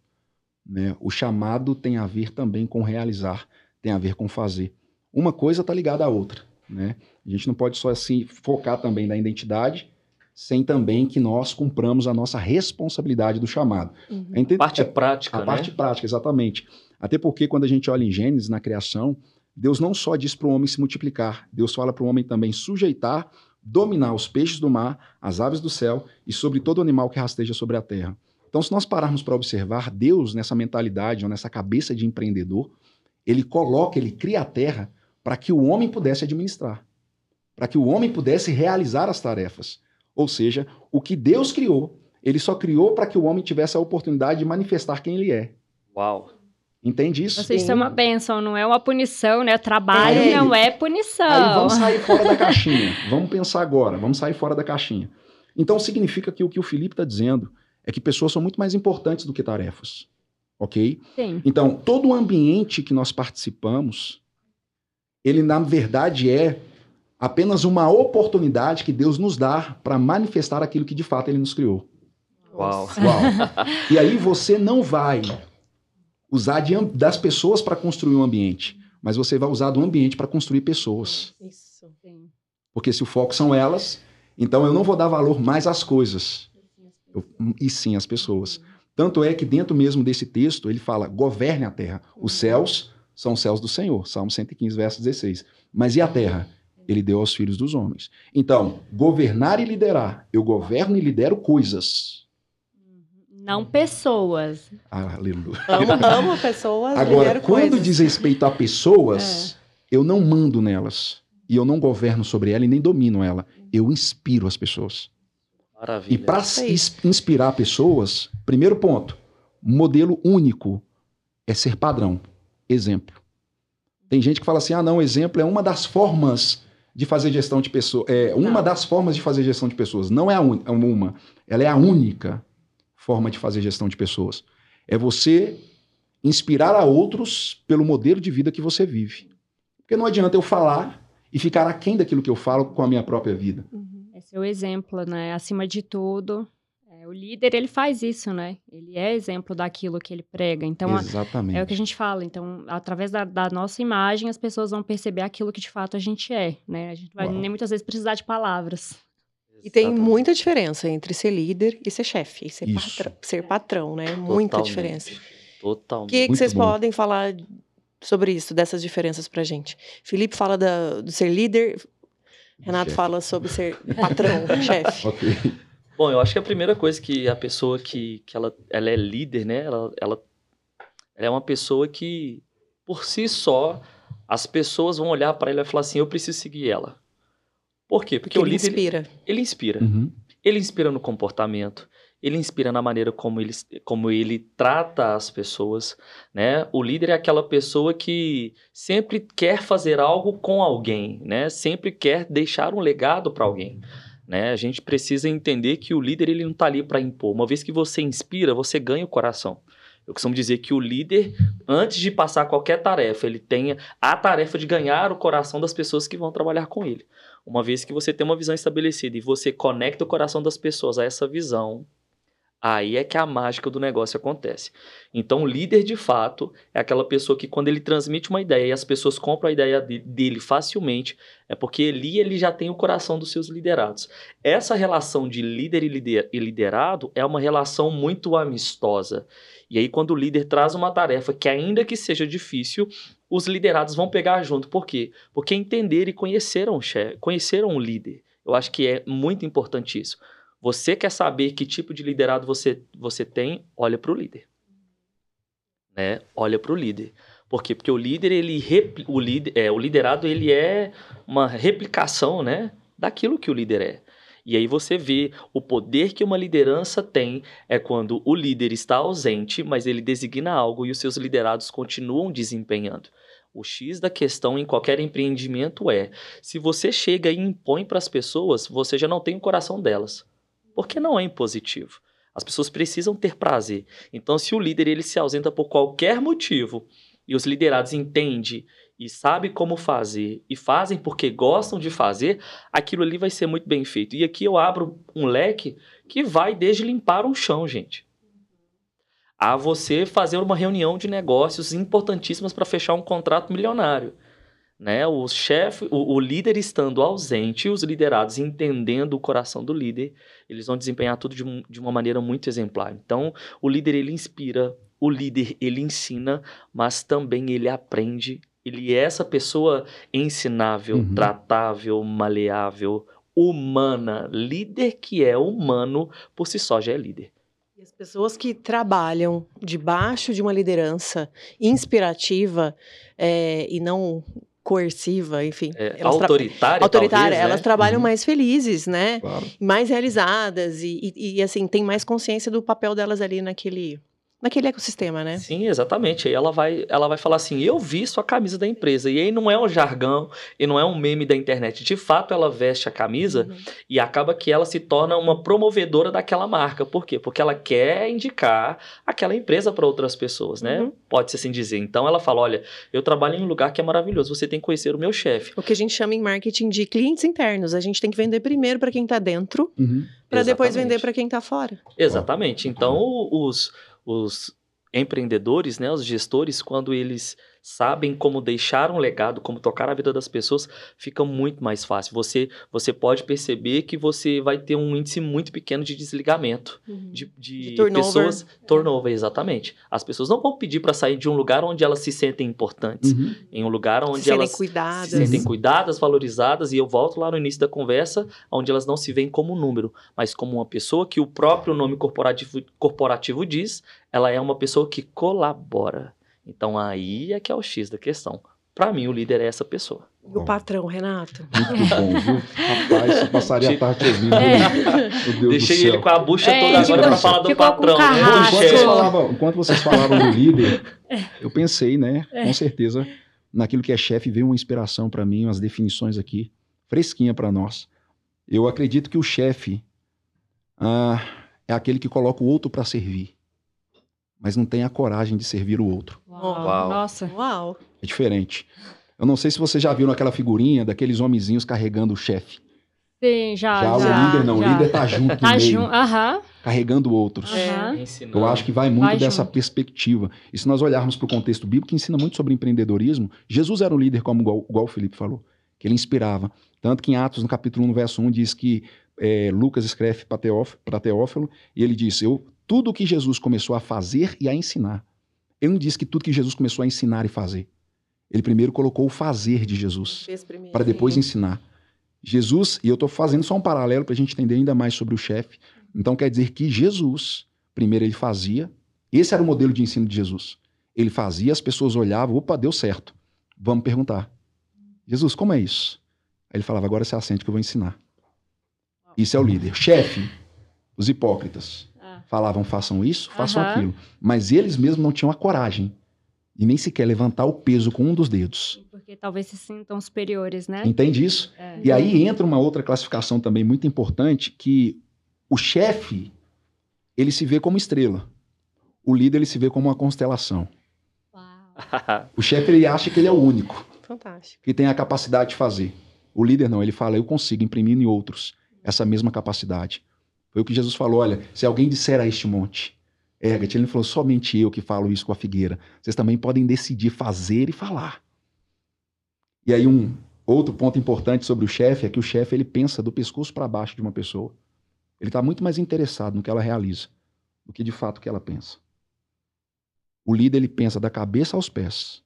Né? O chamado tem a ver também com realizar, tem a ver com fazer. Uma coisa está ligada à outra. Né? A gente não pode só assim focar também na identidade sem também que nós cumpramos a nossa responsabilidade do chamado. Uhum. A parte prática, A né? parte prática, exatamente. Até porque quando a gente olha em Gênesis, na criação, Deus não só diz para o homem se multiplicar, Deus fala para o homem também sujeitar, dominar os peixes do mar, as aves do céu e sobre todo animal que rasteja sobre a terra. Então, se nós pararmos para observar, Deus, nessa mentalidade ou nessa cabeça de empreendedor, ele coloca, ele cria a terra para que o homem pudesse administrar, para que o homem pudesse realizar as tarefas. Ou seja, o que Deus criou, ele só criou para que o homem tivesse a oportunidade de manifestar quem ele é. Uau! Entende isso? Vocês são uma bênção, não é uma punição, né? Trabalho é. não é punição. Aí vamos sair fora da caixinha. vamos pensar agora, vamos sair fora da caixinha. Então significa que o que o Felipe está dizendo é que pessoas são muito mais importantes do que tarefas. Ok? Sim. Então, todo o ambiente que nós participamos, ele na verdade é apenas uma oportunidade que Deus nos dá para manifestar aquilo que de fato Ele nos criou. Uau. Uau. E aí você não vai usar de, das pessoas para construir um ambiente, mas você vai usar do ambiente para construir pessoas. Isso. Sim. Porque se o foco são elas, então eu não vou dar valor mais às coisas, eu, e sim às pessoas. Tanto é que dentro mesmo desse texto ele fala: governe a terra. Os céus são os céus do Senhor. Salmo 115, verso 16. Mas e a terra? ele deu aos filhos dos homens. Então, governar e liderar. Eu governo e lidero coisas. Não pessoas. Ah, aleluia. Amo, amo pessoas, Agora, quando coisas. diz respeito a pessoas, é. eu não mando nelas. E eu não governo sobre ela e nem domino ela. Eu inspiro as pessoas. Maravilha. E para inspirar pessoas, primeiro ponto, modelo único é ser padrão, exemplo. Tem gente que fala assim: ah, não, exemplo é uma das formas de fazer gestão de pessoas. É uma das formas de fazer gestão de pessoas. Não é a un, é uma, ela é a única forma de fazer gestão de pessoas. É você inspirar a outros pelo modelo de vida que você vive. Porque não adianta eu falar e ficar aquém daquilo que eu falo com a minha própria vida. Uhum. É o exemplo, né? Acima de tudo, o líder, ele faz isso, né? Ele é exemplo daquilo que ele prega. Então, Exatamente. é o que a gente fala. Então, através da, da, nossa imagem, as pessoas vão perceber aquilo que de fato a gente é, né? A gente vai Uau. nem muitas vezes precisar de palavras. E tem muita diferença entre ser líder e ser chefe, e ser, patrão, ser patrão, né? Totalmente. Muita diferença. Totalmente. O que, que vocês bom. podem falar sobre isso, dessas diferenças pra gente? Felipe fala da, do ser líder, Renato chefe. fala sobre ser patrão, chefe. Ok. Bom, eu acho que a primeira coisa que a pessoa que, que ela, ela é líder, né? Ela, ela, ela é uma pessoa que, por si só, as pessoas vão olhar para ela e falar assim: eu preciso seguir ela. Por quê? Porque, Porque o ele líder. Inspira. Ele, ele inspira. Uhum. Ele inspira no comportamento. Ele inspira na maneira como ele, como ele trata as pessoas, né? O líder é aquela pessoa que sempre quer fazer algo com alguém, né? Sempre quer deixar um legado para alguém. Né? A gente precisa entender que o líder ele não está ali para impor. Uma vez que você inspira, você ganha o coração. Eu costumo dizer que o líder, antes de passar qualquer tarefa, ele tenha a tarefa de ganhar o coração das pessoas que vão trabalhar com ele. Uma vez que você tem uma visão estabelecida e você conecta o coração das pessoas a essa visão, Aí é que a mágica do negócio acontece. Então, o líder de fato é aquela pessoa que, quando ele transmite uma ideia e as pessoas compram a ideia dele facilmente, é porque ele, ele já tem o coração dos seus liderados. Essa relação de líder e liderado é uma relação muito amistosa. E aí, quando o líder traz uma tarefa que, ainda que seja difícil, os liderados vão pegar junto. Por quê? Porque entenderam e conheceram o, chefe, conheceram o líder. Eu acho que é muito importante isso. Você quer saber que tipo de liderado você, você tem? Olha para o líder. Né? Olha para o líder. Por quê? Porque o líder, ele o, é, o liderado, ele é uma replicação né, daquilo que o líder é. E aí você vê o poder que uma liderança tem é quando o líder está ausente, mas ele designa algo e os seus liderados continuam desempenhando. O X da questão em qualquer empreendimento é: se você chega e impõe para as pessoas, você já não tem o coração delas porque não é impositivo. As pessoas precisam ter prazer. Então, se o líder ele se ausenta por qualquer motivo e os liderados entendem e sabem como fazer e fazem porque gostam de fazer, aquilo ali vai ser muito bem feito. E aqui eu abro um leque que vai desde limpar um chão, gente, a você fazer uma reunião de negócios importantíssimas para fechar um contrato milionário né? O chefe, o, o, líder estando ausente, os liderados entendendo o coração do líder, eles vão desempenhar tudo de, um, de uma maneira muito exemplar. Então, o líder ele inspira, o líder ele ensina, mas também ele aprende. Ele é essa pessoa ensinável, uhum. tratável, maleável, humana. Líder que é humano por si só já é líder. E as pessoas que trabalham debaixo de uma liderança inspirativa é, e não coerciva, enfim. É, autoritária, autoritária talvez, elas né? trabalham uhum. mais felizes, né? Claro. Mais realizadas e, e, e, assim, tem mais consciência do papel delas ali naquele naquele ecossistema, né? Sim, exatamente. Aí ela vai, ela vai falar assim: "Eu vi sua camisa da empresa". E aí não é um jargão e não é um meme da internet. De fato, ela veste a camisa uhum. e acaba que ela se torna uma promovedora daquela marca. Por quê? Porque ela quer indicar aquela empresa para outras pessoas, né? Uhum. Pode-se assim dizer. Então ela fala: "Olha, eu trabalho em um lugar que é maravilhoso. Você tem que conhecer o meu chefe". O que a gente chama em marketing de clientes internos. A gente tem que vender primeiro para quem está dentro, uhum. para depois vender para quem está fora. Exatamente. Então os os empreendedores, né, os gestores, quando eles sabem como deixar um legado, como tocar a vida das pessoas, fica muito mais fácil. Você, você pode perceber que você vai ter um índice muito pequeno de desligamento uhum. de, de, de turnover. pessoas. Turnover, exatamente. As pessoas não vão pedir para sair de um lugar onde elas se sentem importantes, uhum. em um lugar onde se elas cuidadas. se sentem cuidadas, valorizadas. E eu volto lá no início da conversa, onde elas não se veem como um número, mas como uma pessoa que o próprio nome corporativo, corporativo diz, ela é uma pessoa que colabora. Então aí é que é o X da questão. Para mim, o líder é essa pessoa. E o patrão, Renato? Muito bom, viu? Rapaz, você passaria a tarde ouvindo. É. Deixei ele com a bucha é, toda agora para falar do patrão. Né? Enquanto, vocês falavam, enquanto vocês falavam do líder, é. eu pensei, né, é. com certeza, naquilo que é chefe, veio uma inspiração para mim, umas definições aqui, fresquinha para nós. Eu acredito que o chefe ah, é aquele que coloca o outro para servir mas não tem a coragem de servir o outro. Uau. Nossa. Uau. É diferente. Eu não sei se você já viu aquela figurinha daqueles homenzinhos carregando o chefe. Sim, já. Já, já o líder não, já. o líder tá junto tá junto, aham. carregando outros. É. Eu acho que vai muito vai dessa junto. perspectiva. E se nós olharmos para o contexto bíblico, que ensina muito sobre empreendedorismo, Jesus era um líder, como igual, igual o Felipe falou, que ele inspirava. Tanto que em Atos, no capítulo 1, verso 1, diz que é, Lucas escreve para Teófilo, e ele diz, eu tudo o que Jesus começou a fazer e a ensinar. Ele não disse que tudo que Jesus começou a ensinar e fazer. Ele primeiro colocou o fazer de Jesus para depois ensinar. Jesus, e eu estou fazendo só um paralelo para a gente entender ainda mais sobre o chefe. Então quer dizer que Jesus, primeiro ele fazia, esse era o modelo de ensino de Jesus. Ele fazia, as pessoas olhavam, opa, deu certo. Vamos perguntar. Jesus, como é isso? Aí ele falava, agora você assente que eu vou ensinar. Isso é o líder. Chefe, os hipócritas falavam façam isso, façam uhum. aquilo. Mas eles mesmos não tinham a coragem e nem sequer levantar o peso com um dos dedos. Porque talvez se sintam superiores, né? Entende isso? É. E aí entra uma outra classificação também muito importante que o chefe ele se vê como estrela. o líder ele se vê como uma constelação. o chefe ele acha que ele é o único. Fantástico. Que tem a capacidade de fazer. O líder não, ele fala, eu consigo imprimir em outros essa mesma capacidade. Foi o que Jesus falou, olha, se alguém disser a este monte, erga-te, ele não falou somente eu que falo isso com a figueira. Vocês também podem decidir fazer e falar. E aí um outro ponto importante sobre o chefe é que o chefe ele pensa do pescoço para baixo de uma pessoa. Ele está muito mais interessado no que ela realiza do que de fato que ela pensa. O líder ele pensa da cabeça aos pés.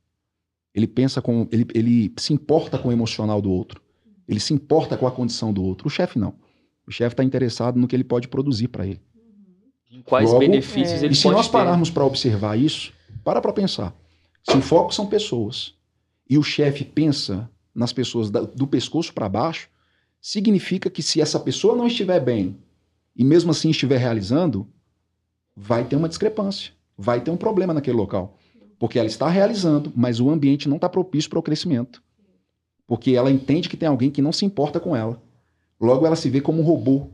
Ele pensa com, ele, ele se importa com o emocional do outro. Ele se importa com a condição do outro. O chefe não. O chefe está interessado no que ele pode produzir para ele. Em quais Logo, benefícios é. ele e se nós pararmos para observar isso, para para pensar. Se o foco são pessoas e o chefe pensa nas pessoas da, do pescoço para baixo, significa que se essa pessoa não estiver bem e mesmo assim estiver realizando, vai ter uma discrepância, vai ter um problema naquele local. Porque ela está realizando, mas o ambiente não está propício para o crescimento. Porque ela entende que tem alguém que não se importa com ela. Logo, ela se vê como um robô.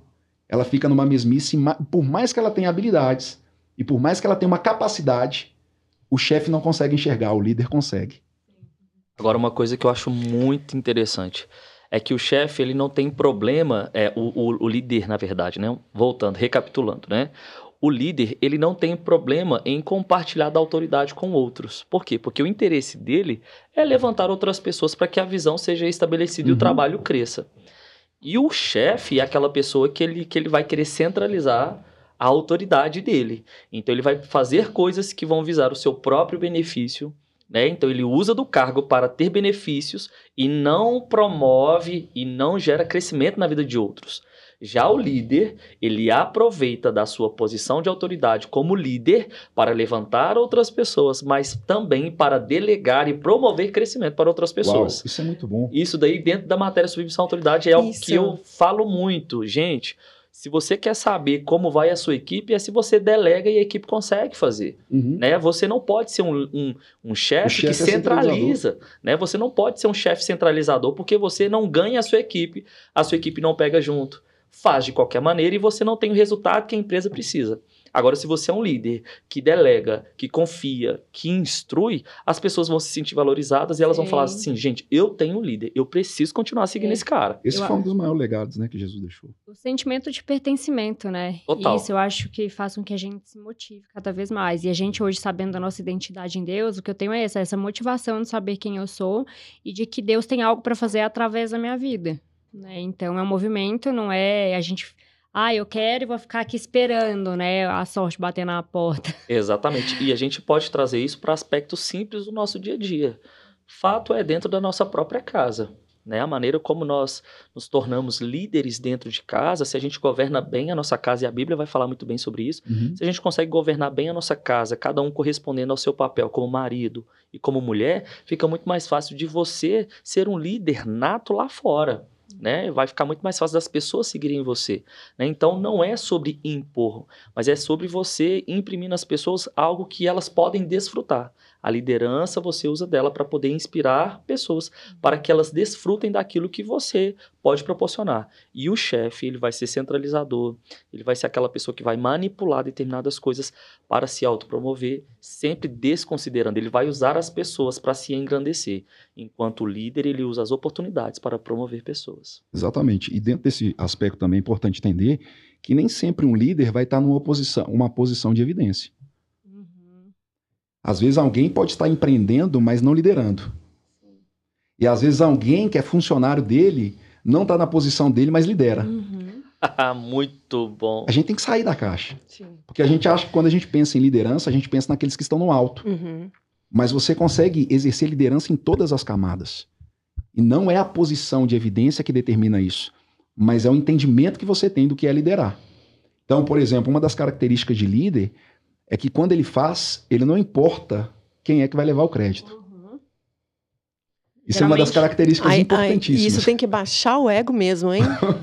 Ela fica numa mesmice, por mais que ela tenha habilidades e por mais que ela tenha uma capacidade, o chefe não consegue enxergar, o líder consegue. Agora, uma coisa que eu acho muito interessante é que o chefe ele não tem problema, é o, o, o, líder na verdade, né? Voltando, recapitulando, né? O líder ele não tem problema em compartilhar da autoridade com outros. Por quê? Porque o interesse dele é levantar outras pessoas para que a visão seja estabelecida uhum. e o uhum. trabalho cresça. E o chefe é aquela pessoa que ele, que ele vai querer centralizar a autoridade dele. Então ele vai fazer coisas que vão visar o seu próprio benefício né? Então ele usa do cargo para ter benefícios e não promove e não gera crescimento na vida de outros. Já o líder, ele aproveita da sua posição de autoridade como líder para levantar outras pessoas, mas também para delegar e promover crescimento para outras pessoas. Uau, isso é muito bom. Isso daí, dentro da matéria submissão à autoridade, é algo que eu falo muito. Gente, se você quer saber como vai a sua equipe, é se você delega e a equipe consegue fazer. Uhum. Né? Você não pode ser um, um, um chefe que é centraliza. Né? Você não pode ser um chefe centralizador porque você não ganha a sua equipe, a sua equipe não pega junto. Faz de qualquer maneira e você não tem o resultado que a empresa precisa. Agora, se você é um líder que delega, que confia, que instrui, as pessoas vão se sentir valorizadas e elas Sim. vão falar assim: gente, eu tenho um líder, eu preciso continuar seguindo Sim. esse cara. Esse eu foi um dos maiores legados né, que Jesus deixou. O sentimento de pertencimento, né? Total. Isso eu acho que faz com que a gente se motive cada vez mais. E a gente hoje, sabendo da nossa identidade em Deus, o que eu tenho é essa, essa motivação de saber quem eu sou e de que Deus tem algo para fazer através da minha vida. Né? Então é um movimento, não é a gente ah, eu quero e vou ficar aqui esperando, né, a sorte bater na porta. Exatamente. E a gente pode trazer isso para aspectos simples do nosso dia a dia. Fato é dentro da nossa própria casa. Né? A maneira como nós nos tornamos líderes dentro de casa, se a gente governa bem a nossa casa, e a Bíblia vai falar muito bem sobre isso, uhum. se a gente consegue governar bem a nossa casa, cada um correspondendo ao seu papel como marido e como mulher, fica muito mais fácil de você ser um líder nato lá fora né? Vai ficar muito mais fácil das pessoas seguirem você. Né? Então não é sobre impor, mas é sobre você imprimir nas pessoas algo que elas podem desfrutar. A liderança você usa dela para poder inspirar pessoas para que elas desfrutem daquilo que você pode proporcionar. E o chefe, ele vai ser centralizador, ele vai ser aquela pessoa que vai manipular determinadas coisas para se autopromover, sempre desconsiderando. Ele vai usar as pessoas para se engrandecer, enquanto o líder, ele usa as oportunidades para promover pessoas. Exatamente. E dentro desse aspecto também é importante entender que nem sempre um líder vai estar numa posição, uma posição de evidência. Às vezes alguém pode estar empreendendo, mas não liderando. E às vezes alguém que é funcionário dele não está na posição dele, mas lidera. Uhum. Muito bom. A gente tem que sair da caixa. Sim. Porque a gente acha que quando a gente pensa em liderança, a gente pensa naqueles que estão no alto. Uhum. Mas você consegue exercer liderança em todas as camadas. E não é a posição de evidência que determina isso, mas é o entendimento que você tem do que é liderar. Então, por exemplo, uma das características de líder é que quando ele faz, ele não importa quem é que vai levar o crédito. Isso Geralmente, é uma das características ai, importantíssimas. Ai, isso tem que baixar o ego mesmo, hein?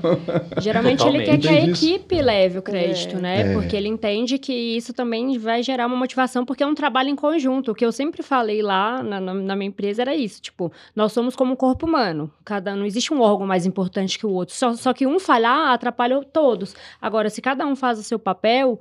Geralmente Totalmente. ele quer que a equipe leve o crédito, é. né? É. Porque ele entende que isso também vai gerar uma motivação, porque é um trabalho em conjunto. O que eu sempre falei lá na, na, na minha empresa era isso: tipo, nós somos como um corpo humano. Cada, não existe um órgão mais importante que o outro. Só, só que um falhar atrapalha todos. Agora, se cada um faz o seu papel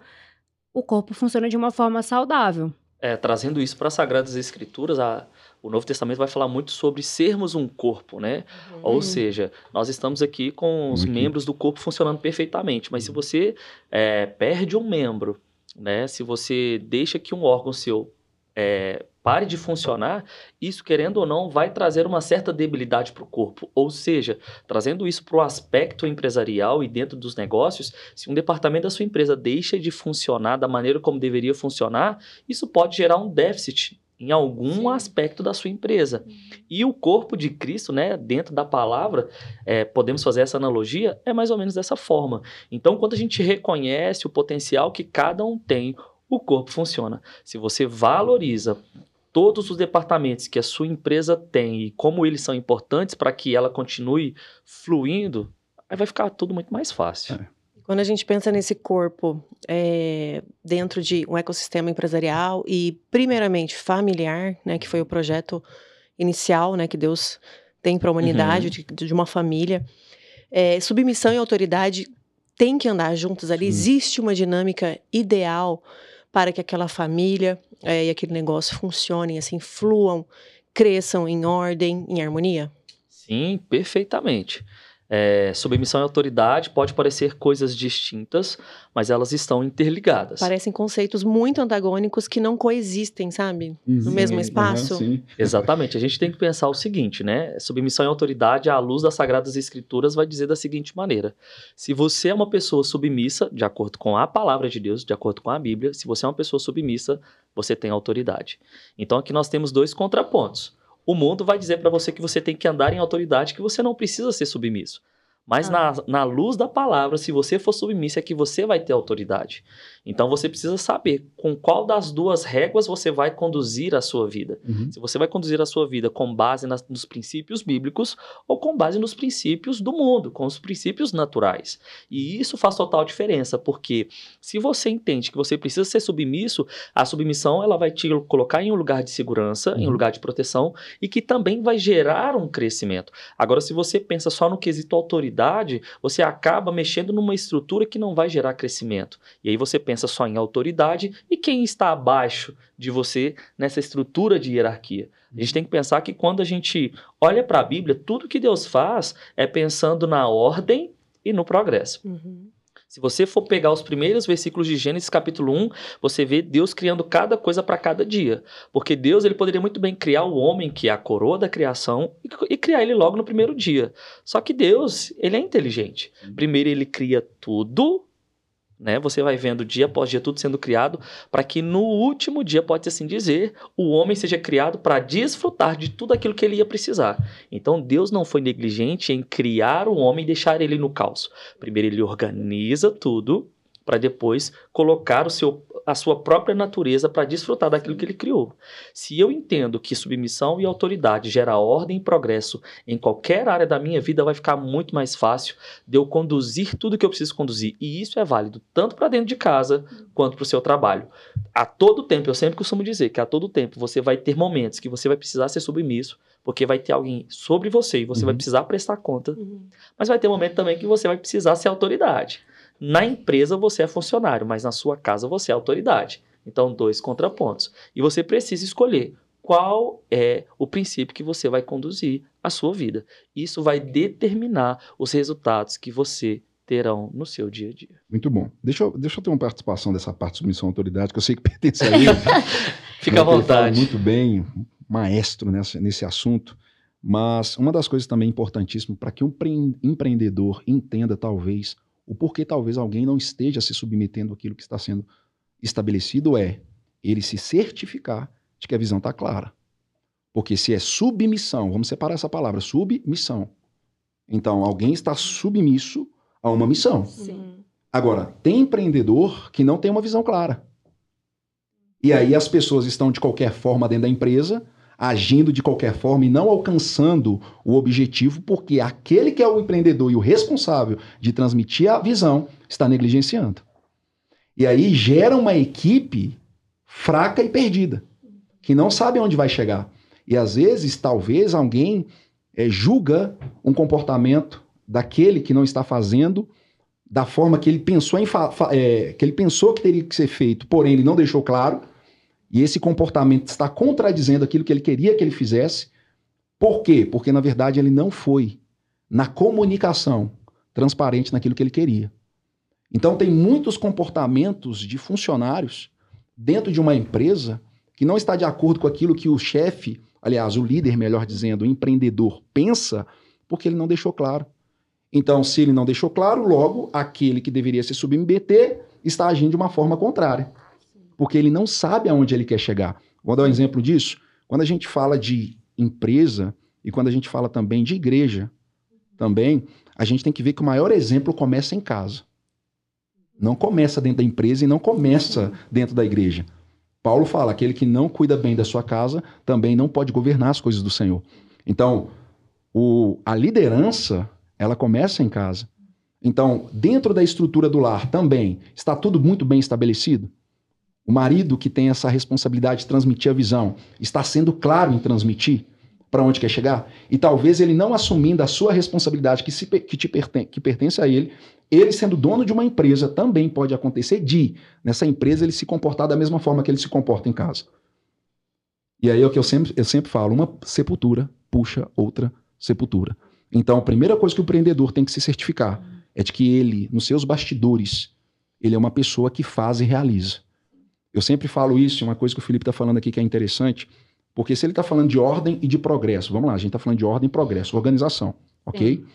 o corpo funciona de uma forma saudável. É, trazendo isso para as Sagradas Escrituras, a, o Novo Testamento vai falar muito sobre sermos um corpo, né? Uhum. Ou seja, nós estamos aqui com os membros do corpo funcionando perfeitamente, mas se uhum. você é, perde um membro, né? Se você deixa que um órgão seu é, pare de funcionar, isso, querendo ou não, vai trazer uma certa debilidade para o corpo. Ou seja, trazendo isso para o aspecto empresarial e dentro dos negócios, se um departamento da sua empresa deixa de funcionar da maneira como deveria funcionar, isso pode gerar um déficit em algum Sim. aspecto da sua empresa. E o corpo de Cristo, né, dentro da palavra, é, podemos fazer essa analogia, é mais ou menos dessa forma. Então, quando a gente reconhece o potencial que cada um tem, o corpo funciona. Se você valoriza todos os departamentos que a sua empresa tem e como eles são importantes para que ela continue fluindo, aí vai ficar tudo muito mais fácil. É. Quando a gente pensa nesse corpo é, dentro de um ecossistema empresarial e, primeiramente, familiar, né, que foi o projeto inicial né, que Deus tem para a humanidade, uhum. de, de, uma família, é, submissão e autoridade têm que andar juntos ali. Sim. Existe uma dinâmica ideal para que aquela família é, e aquele negócio funcionem, assim, fluam, cresçam em ordem, em harmonia? Sim, perfeitamente. É, submissão e autoridade pode parecer coisas distintas, mas elas estão interligadas. Parecem conceitos muito antagônicos que não coexistem, sabe? no mesmo espaço. Uhum, Exatamente. A gente tem que pensar o seguinte, né? Submissão e autoridade, à luz das Sagradas Escrituras, vai dizer da seguinte maneira: se você é uma pessoa submissa, de acordo com a palavra de Deus, de acordo com a Bíblia, se você é uma pessoa submissa, você tem autoridade. Então aqui nós temos dois contrapontos o mundo vai dizer para você que você tem que andar em autoridade, que você não precisa ser submisso. Mas ah. na, na luz da palavra, se você for submisso, é que você vai ter autoridade. Então você precisa saber com qual das duas réguas você vai conduzir a sua vida. Uhum. Se você vai conduzir a sua vida com base nas, nos princípios bíblicos ou com base nos princípios do mundo, com os princípios naturais. E isso faz total diferença, porque se você entende que você precisa ser submisso, a submissão ela vai te colocar em um lugar de segurança, uhum. em um uhum. lugar de proteção e que também vai gerar um crescimento. Agora, se você pensa só no quesito autoridade, você acaba mexendo numa estrutura que não vai gerar crescimento. E aí você pensa pensa só em autoridade e quem está abaixo de você nessa estrutura de hierarquia. A gente tem que pensar que quando a gente olha para a Bíblia, tudo que Deus faz é pensando na ordem e no progresso. Uhum. Se você for pegar os primeiros versículos de Gênesis capítulo 1, você vê Deus criando cada coisa para cada dia. Porque Deus ele poderia muito bem criar o homem, que é a coroa da criação, e, criar ele logo no primeiro dia. Só que Deus, ele é inteligente. Primeiro ele cria tudo né? Você vai vendo dia após dia tudo sendo criado para que no último dia, pode assim dizer, o homem seja criado para desfrutar de tudo aquilo que ele ia precisar. Então Deus não foi negligente em criar o homem e deixar ele no caos. Primeiro ele organiza tudo para depois colocar o seu, a sua própria natureza para desfrutar daquilo que ele criou. Se eu entendo que submissão e autoridade gera ordem e progresso em qualquer área da minha vida, vai ficar muito mais fácil de eu conduzir tudo que eu preciso conduzir. E isso é válido tanto para dentro de casa quanto para o seu trabalho. A todo tempo, eu sempre costumo dizer que a todo tempo você vai ter momentos que você vai precisar ser submisso, porque vai ter alguém sobre você e você uhum. vai precisar prestar conta. Uhum. Mas vai ter momento também que você vai precisar ser autoridade. Na empresa você é funcionário, mas na sua casa você é autoridade. Então, dois contrapontos. E você precisa escolher qual é o princípio que você vai conduzir a sua vida. Isso vai determinar os resultados que você terão no seu dia a dia. Muito bom. Deixa eu, deixa eu ter uma participação dessa parte de submissão à autoridade, que eu sei que pertence a ele. Fica à vontade. muito bem, maestro nessa, nesse assunto. Mas uma das coisas também importantíssimas para que um empreendedor entenda, talvez, o porquê talvez alguém não esteja se submetendo àquilo que está sendo estabelecido é ele se certificar de que a visão está clara. Porque se é submissão, vamos separar essa palavra, submissão. Então, alguém está submisso a uma missão. Sim. Agora, tem empreendedor que não tem uma visão clara. E aí as pessoas estão de qualquer forma dentro da empresa, agindo de qualquer forma e não alcançando o objetivo, porque aquele que é o empreendedor e o responsável de transmitir a visão está negligenciando. E aí gera uma equipe fraca e perdida, que não sabe onde vai chegar. E às vezes, talvez alguém é, julga um comportamento daquele que não está fazendo da forma que ele pensou em é, que ele pensou que teria que ser feito, porém ele não deixou claro, e esse comportamento está contradizendo aquilo que ele queria que ele fizesse. Por quê? Porque na verdade ele não foi na comunicação transparente naquilo que ele queria. Então tem muitos comportamentos de funcionários dentro de uma empresa que não está de acordo com aquilo que o chefe, aliás, o líder, melhor dizendo, o empreendedor pensa, porque ele não deixou claro. Então, se ele não deixou claro, logo aquele que deveria se submeter está agindo de uma forma contrária. Porque ele não sabe aonde ele quer chegar. Vou dar um exemplo disso. Quando a gente fala de empresa e quando a gente fala também de igreja, também, a gente tem que ver que o maior exemplo começa em casa. Não começa dentro da empresa e não começa dentro da igreja. Paulo fala: aquele que não cuida bem da sua casa também não pode governar as coisas do Senhor. Então, o, a liderança ela começa em casa. Então, dentro da estrutura do lar também, está tudo muito bem estabelecido? O marido que tem essa responsabilidade de transmitir a visão, está sendo claro em transmitir para onde quer chegar? E talvez ele não assumindo a sua responsabilidade que, se, que, te pertence, que pertence a ele, ele sendo dono de uma empresa, também pode acontecer de, nessa empresa, ele se comportar da mesma forma que ele se comporta em casa. E aí é o que eu sempre, eu sempre falo: uma sepultura puxa outra sepultura. Então, a primeira coisa que o empreendedor tem que se certificar é de que ele, nos seus bastidores, ele é uma pessoa que faz e realiza. Eu sempre falo isso, uma coisa que o Felipe está falando aqui que é interessante, porque se ele está falando de ordem e de progresso, vamos lá, a gente está falando de ordem e progresso, organização, ok? Sim.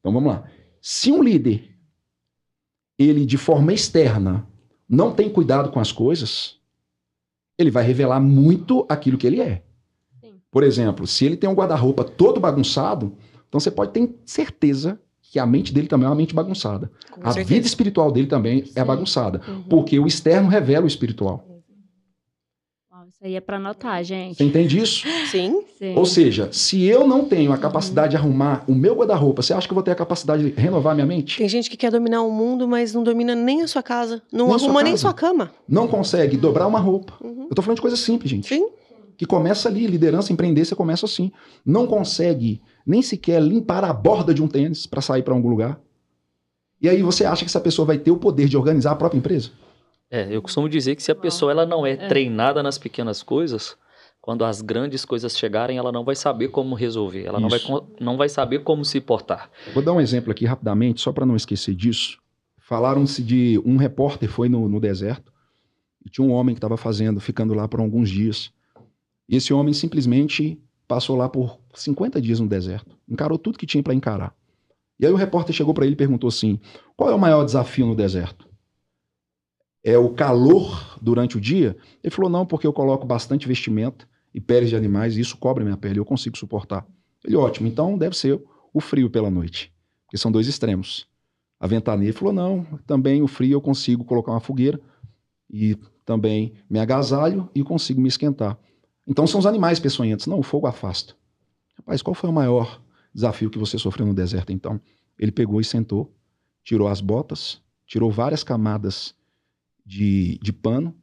Então vamos lá. Se um líder, ele de forma externa, não tem cuidado com as coisas, ele vai revelar muito aquilo que ele é. Sim. Por exemplo, se ele tem um guarda-roupa todo bagunçado, então você pode ter certeza que a mente dele também é uma mente bagunçada. Com a certeza. vida espiritual dele também é Sim. é bagunçada. Uhum. Porque o externo revela o espiritual. Isso aí é para anotar, gente. Você entende isso? Sim. Sim. Ou seja, se eu não tenho a capacidade uhum. de arrumar o meu guarda-roupa, você acha que eu vou ter a capacidade de renovar minha mente? Tem gente que quer dominar o mundo, mas não domina nem a sua casa. Não nem arruma sua nem sua cama. Não consegue dobrar uma roupa. Uhum. Eu tô falando de coisa simples, gente. Sim. Que começa ali, liderança, empreender, você começa assim. Não consegue nem sequer limpar a borda de um tênis para sair para algum lugar. E aí você acha que essa pessoa vai ter o poder de organizar a própria empresa? É, eu costumo dizer que se a pessoa ela não é, é. treinada nas pequenas coisas, quando as grandes coisas chegarem, ela não vai saber como resolver, ela não vai, não vai saber como se portar. Vou dar um exemplo aqui rapidamente, só para não esquecer disso. Falaram-se de um repórter foi no, no deserto e tinha um homem que estava fazendo, ficando lá por alguns dias. E esse homem simplesmente passou lá por 50 dias no deserto, encarou tudo que tinha para encarar. E aí o repórter chegou para ele e perguntou assim: qual é o maior desafio no deserto? É o calor durante o dia? Ele falou: não, porque eu coloco bastante vestimenta e peles de animais e isso cobre minha pele, eu consigo suportar. Ele, ótimo, então deve ser o frio pela noite, porque são dois extremos. A ventania falou: não, também o frio eu consigo colocar uma fogueira e também me agasalho e consigo me esquentar. Então são os animais peçonhentos. Não, o fogo afasta. Rapaz, qual foi o maior desafio que você sofreu no deserto então? Ele pegou e sentou, tirou as botas, tirou várias camadas de, de pano,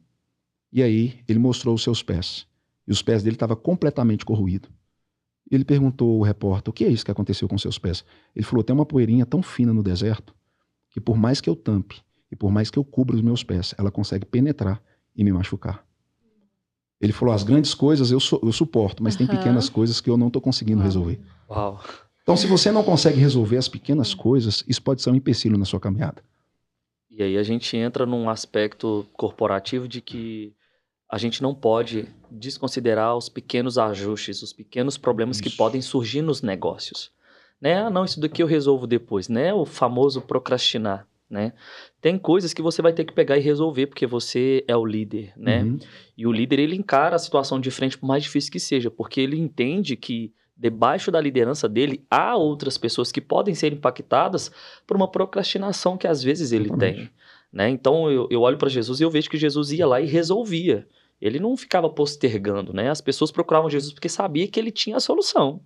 e aí ele mostrou os seus pés. E os pés dele estavam completamente corroídos. Ele perguntou ao repórter: o que é isso que aconteceu com seus pés? Ele falou: tem uma poeirinha tão fina no deserto que, por mais que eu tampe e por mais que eu cubra os meus pés, ela consegue penetrar e me machucar. Ele falou: as grandes coisas eu, eu suporto, mas uhum. tem pequenas coisas que eu não estou conseguindo resolver. Uau. Então, se você não consegue resolver as pequenas coisas, isso pode ser um empecilho na sua caminhada. E aí a gente entra num aspecto corporativo de que a gente não pode desconsiderar os pequenos ajustes, os pequenos problemas isso. que podem surgir nos negócios. Né? Ah, não, isso daqui eu resolvo depois, né? O famoso procrastinar né? Tem coisas que você vai ter que pegar e resolver porque você é o líder, né? Uhum. E o líder ele encara a situação de frente por mais difícil que seja, porque ele entende que debaixo da liderança dele há outras pessoas que podem ser impactadas por uma procrastinação que às vezes ele Exatamente. tem, né? Então eu, eu olho para Jesus e eu vejo que Jesus ia lá e resolvia. Ele não ficava postergando, né? As pessoas procuravam Jesus porque sabia que ele tinha a solução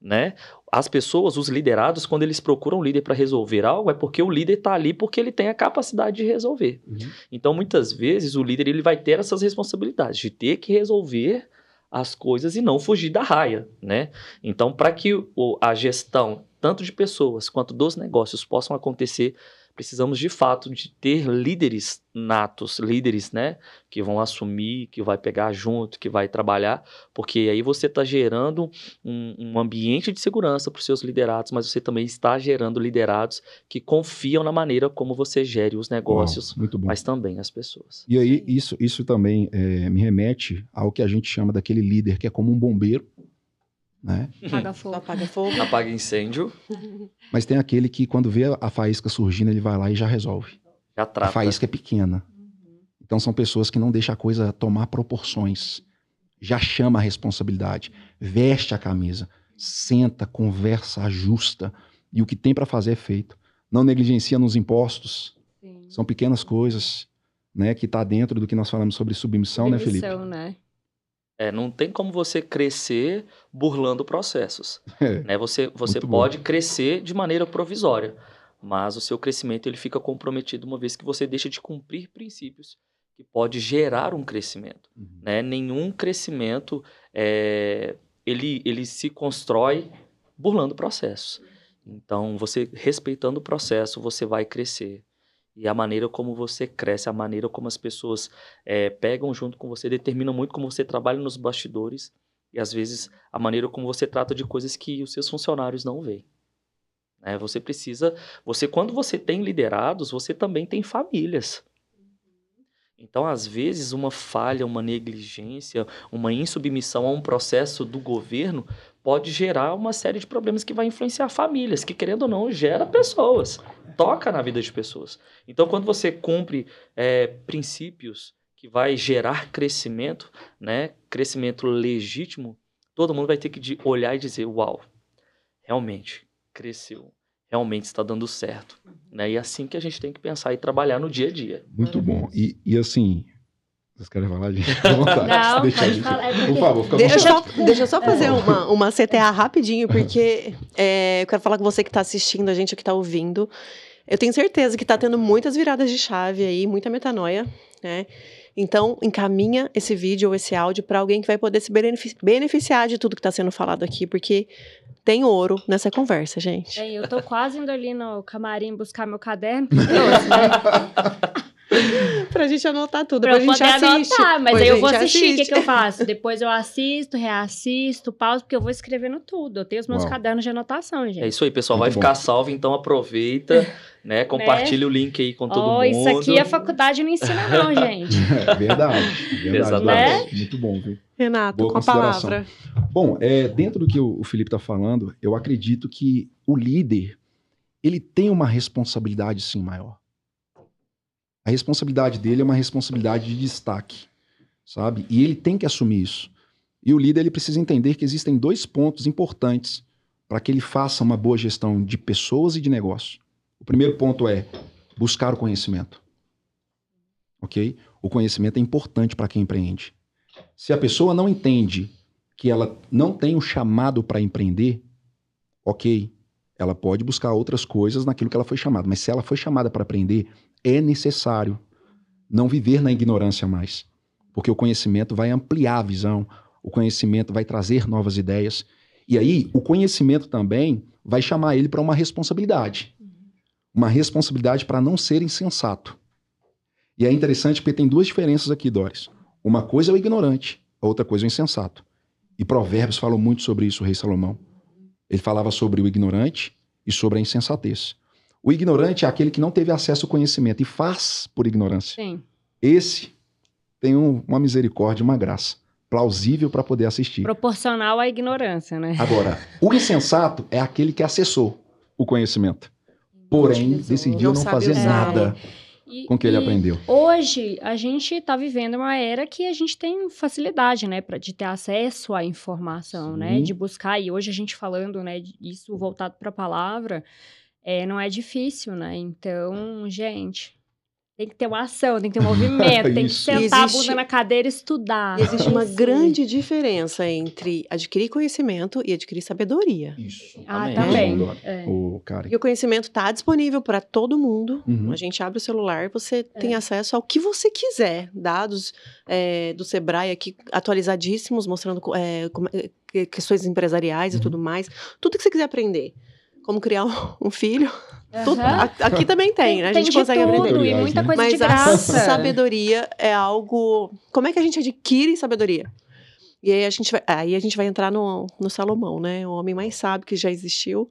né? As pessoas, os liderados, quando eles procuram um líder para resolver algo, é porque o líder está ali porque ele tem a capacidade de resolver. Uhum. Então, muitas vezes, o líder ele vai ter essas responsabilidades de ter que resolver as coisas e não fugir da raia, né? Então, para que o, a gestão tanto de pessoas quanto dos negócios possam acontecer, precisamos de fato de ter líderes natos, líderes, né, que vão assumir, que vai pegar junto, que vai trabalhar, porque aí você está gerando um, um, ambiente de segurança para os seus liderados, mas você também está gerando liderados que confiam na maneira como você gere os negócios, Uau, mas também as pessoas. E aí isso, isso também é, me remete ao que a gente chama daquele líder que é como um bombeiro né? Apaga fogo. Apaga fogo. Apaga incêndio. Mas tem aquele que quando vê a faísca surgindo, ele vai lá e já resolve. Já trata. A faísca é pequena. Então são pessoas que não deixam a coisa tomar proporções. Já chama a responsabilidade, veste a camisa, senta, conversa, ajusta e o que tem para fazer é feito. Não negligencia nos impostos. Sim. São pequenas coisas, né, que está dentro do que nós falamos sobre submissão, submissão né, Felipe? Né? É, não tem como você crescer burlando processos. É, né? Você, você pode bom. crescer de maneira provisória, mas o seu crescimento ele fica comprometido uma vez que você deixa de cumprir princípios que pode gerar um crescimento. Uhum. Né? Nenhum crescimento é, ele, ele se constrói burlando processos. Então, você respeitando o processo, você vai crescer. E a maneira como você cresce, a maneira como as pessoas é, pegam junto com você, determina muito como você trabalha nos bastidores e às vezes a maneira como você trata de coisas que os seus funcionários não veem. É, você precisa, você quando você tem liderados, você também tem famílias. Então, às vezes, uma falha, uma negligência, uma insubmissão a um processo do governo pode gerar uma série de problemas que vai influenciar famílias, que querendo ou não gera pessoas, toca na vida de pessoas. Então, quando você cumpre é, princípios que vai gerar crescimento, né, crescimento legítimo, todo mundo vai ter que olhar e dizer, uau, realmente cresceu, realmente está dando certo, né? E é assim que a gente tem que pensar e trabalhar no dia a dia. Muito bom. E, e assim, vocês querem falar, gente? Não, deixa pode falar. É Por favor, fica deixa, só, deixa eu só fazer é. uma, uma CTA rapidinho, porque é, eu quero falar com você que está assistindo, a gente que está ouvindo. Eu tenho certeza que está tendo muitas viradas de chave aí, muita metanoia, né? Então, encaminha esse vídeo ou esse áudio para alguém que vai poder se beneficiar de tudo que está sendo falado aqui, porque tem ouro nessa conversa, gente. É, eu tô quase indo ali no camarim buscar meu caderno. Trouxe, né? pra gente anotar tudo. Pra depois a gente assiste. anotar, mas aí eu vou assistir. O que, que eu faço? Depois eu assisto, reassisto, pauso, porque eu vou escrevendo tudo. Eu tenho os meus Uau. cadernos de anotação, gente. É isso aí, pessoal. Muito vai bom. ficar salvo, então aproveita, né? Compartilha né? o link aí com todo oh, mundo. Isso aqui a faculdade não ensina, não, gente. É verdade. verdade. Né? Muito bom, viu? Renato, Boa com a palavra. Bom, é, dentro do que o Felipe está falando, eu acredito que o líder ele tem uma responsabilidade sim maior a responsabilidade dele é uma responsabilidade de destaque, sabe? E ele tem que assumir isso. E o líder ele precisa entender que existem dois pontos importantes para que ele faça uma boa gestão de pessoas e de negócio. O primeiro ponto é buscar o conhecimento. Ok? O conhecimento é importante para quem empreende. Se a pessoa não entende que ela não tem o chamado para empreender, ok, ela pode buscar outras coisas naquilo que ela foi chamada. Mas se ela foi chamada para aprender, é necessário não viver na ignorância mais, porque o conhecimento vai ampliar a visão, o conhecimento vai trazer novas ideias. E aí, o conhecimento também vai chamar ele para uma responsabilidade. Uma responsabilidade para não ser insensato. E é interessante porque tem duas diferenças aqui, Doris. Uma coisa é o ignorante, a outra coisa é o insensato. E Provérbios falam muito sobre isso, o rei Salomão. Ele falava sobre o ignorante e sobre a insensatez. O ignorante é aquele que não teve acesso ao conhecimento e faz por ignorância. Sim. Esse tem um, uma misericórdia, uma graça plausível para poder assistir. Proporcional à ignorância, né? Agora, o insensato é aquele que acessou o conhecimento, porém decidiu não, não fazer usar. nada. E, com o que ele aprendeu. Hoje, a gente está vivendo uma era que a gente tem facilidade, né, pra, de ter acesso à informação, né, Sim. né, de buscar. E hoje a gente falando, né, isso voltado para a palavra, é, não é difícil, né? Então, gente, tem que ter uma ação, tem que ter um movimento, tem que sentar existe, a bunda na cadeira e estudar. Existe uma grande diferença entre adquirir conhecimento e adquirir sabedoria. Isso. Ah, também. É. O cara. E o conhecimento está disponível para todo mundo. Uhum. A gente abre o celular, você é. tem acesso ao que você quiser. Dados é, do Sebrae aqui atualizadíssimos, mostrando é, é, questões empresariais uhum. e tudo mais. Tudo que você quiser aprender como criar um filho. Uhum. Tudo, aqui também tem, né? A gente consegue tudo, aprender. E muita coisa Mas de graça. a sabedoria é algo. Como é que a gente adquire sabedoria? E aí a gente vai, aí a gente vai entrar no, no Salomão, né? O homem mais sábio que já existiu.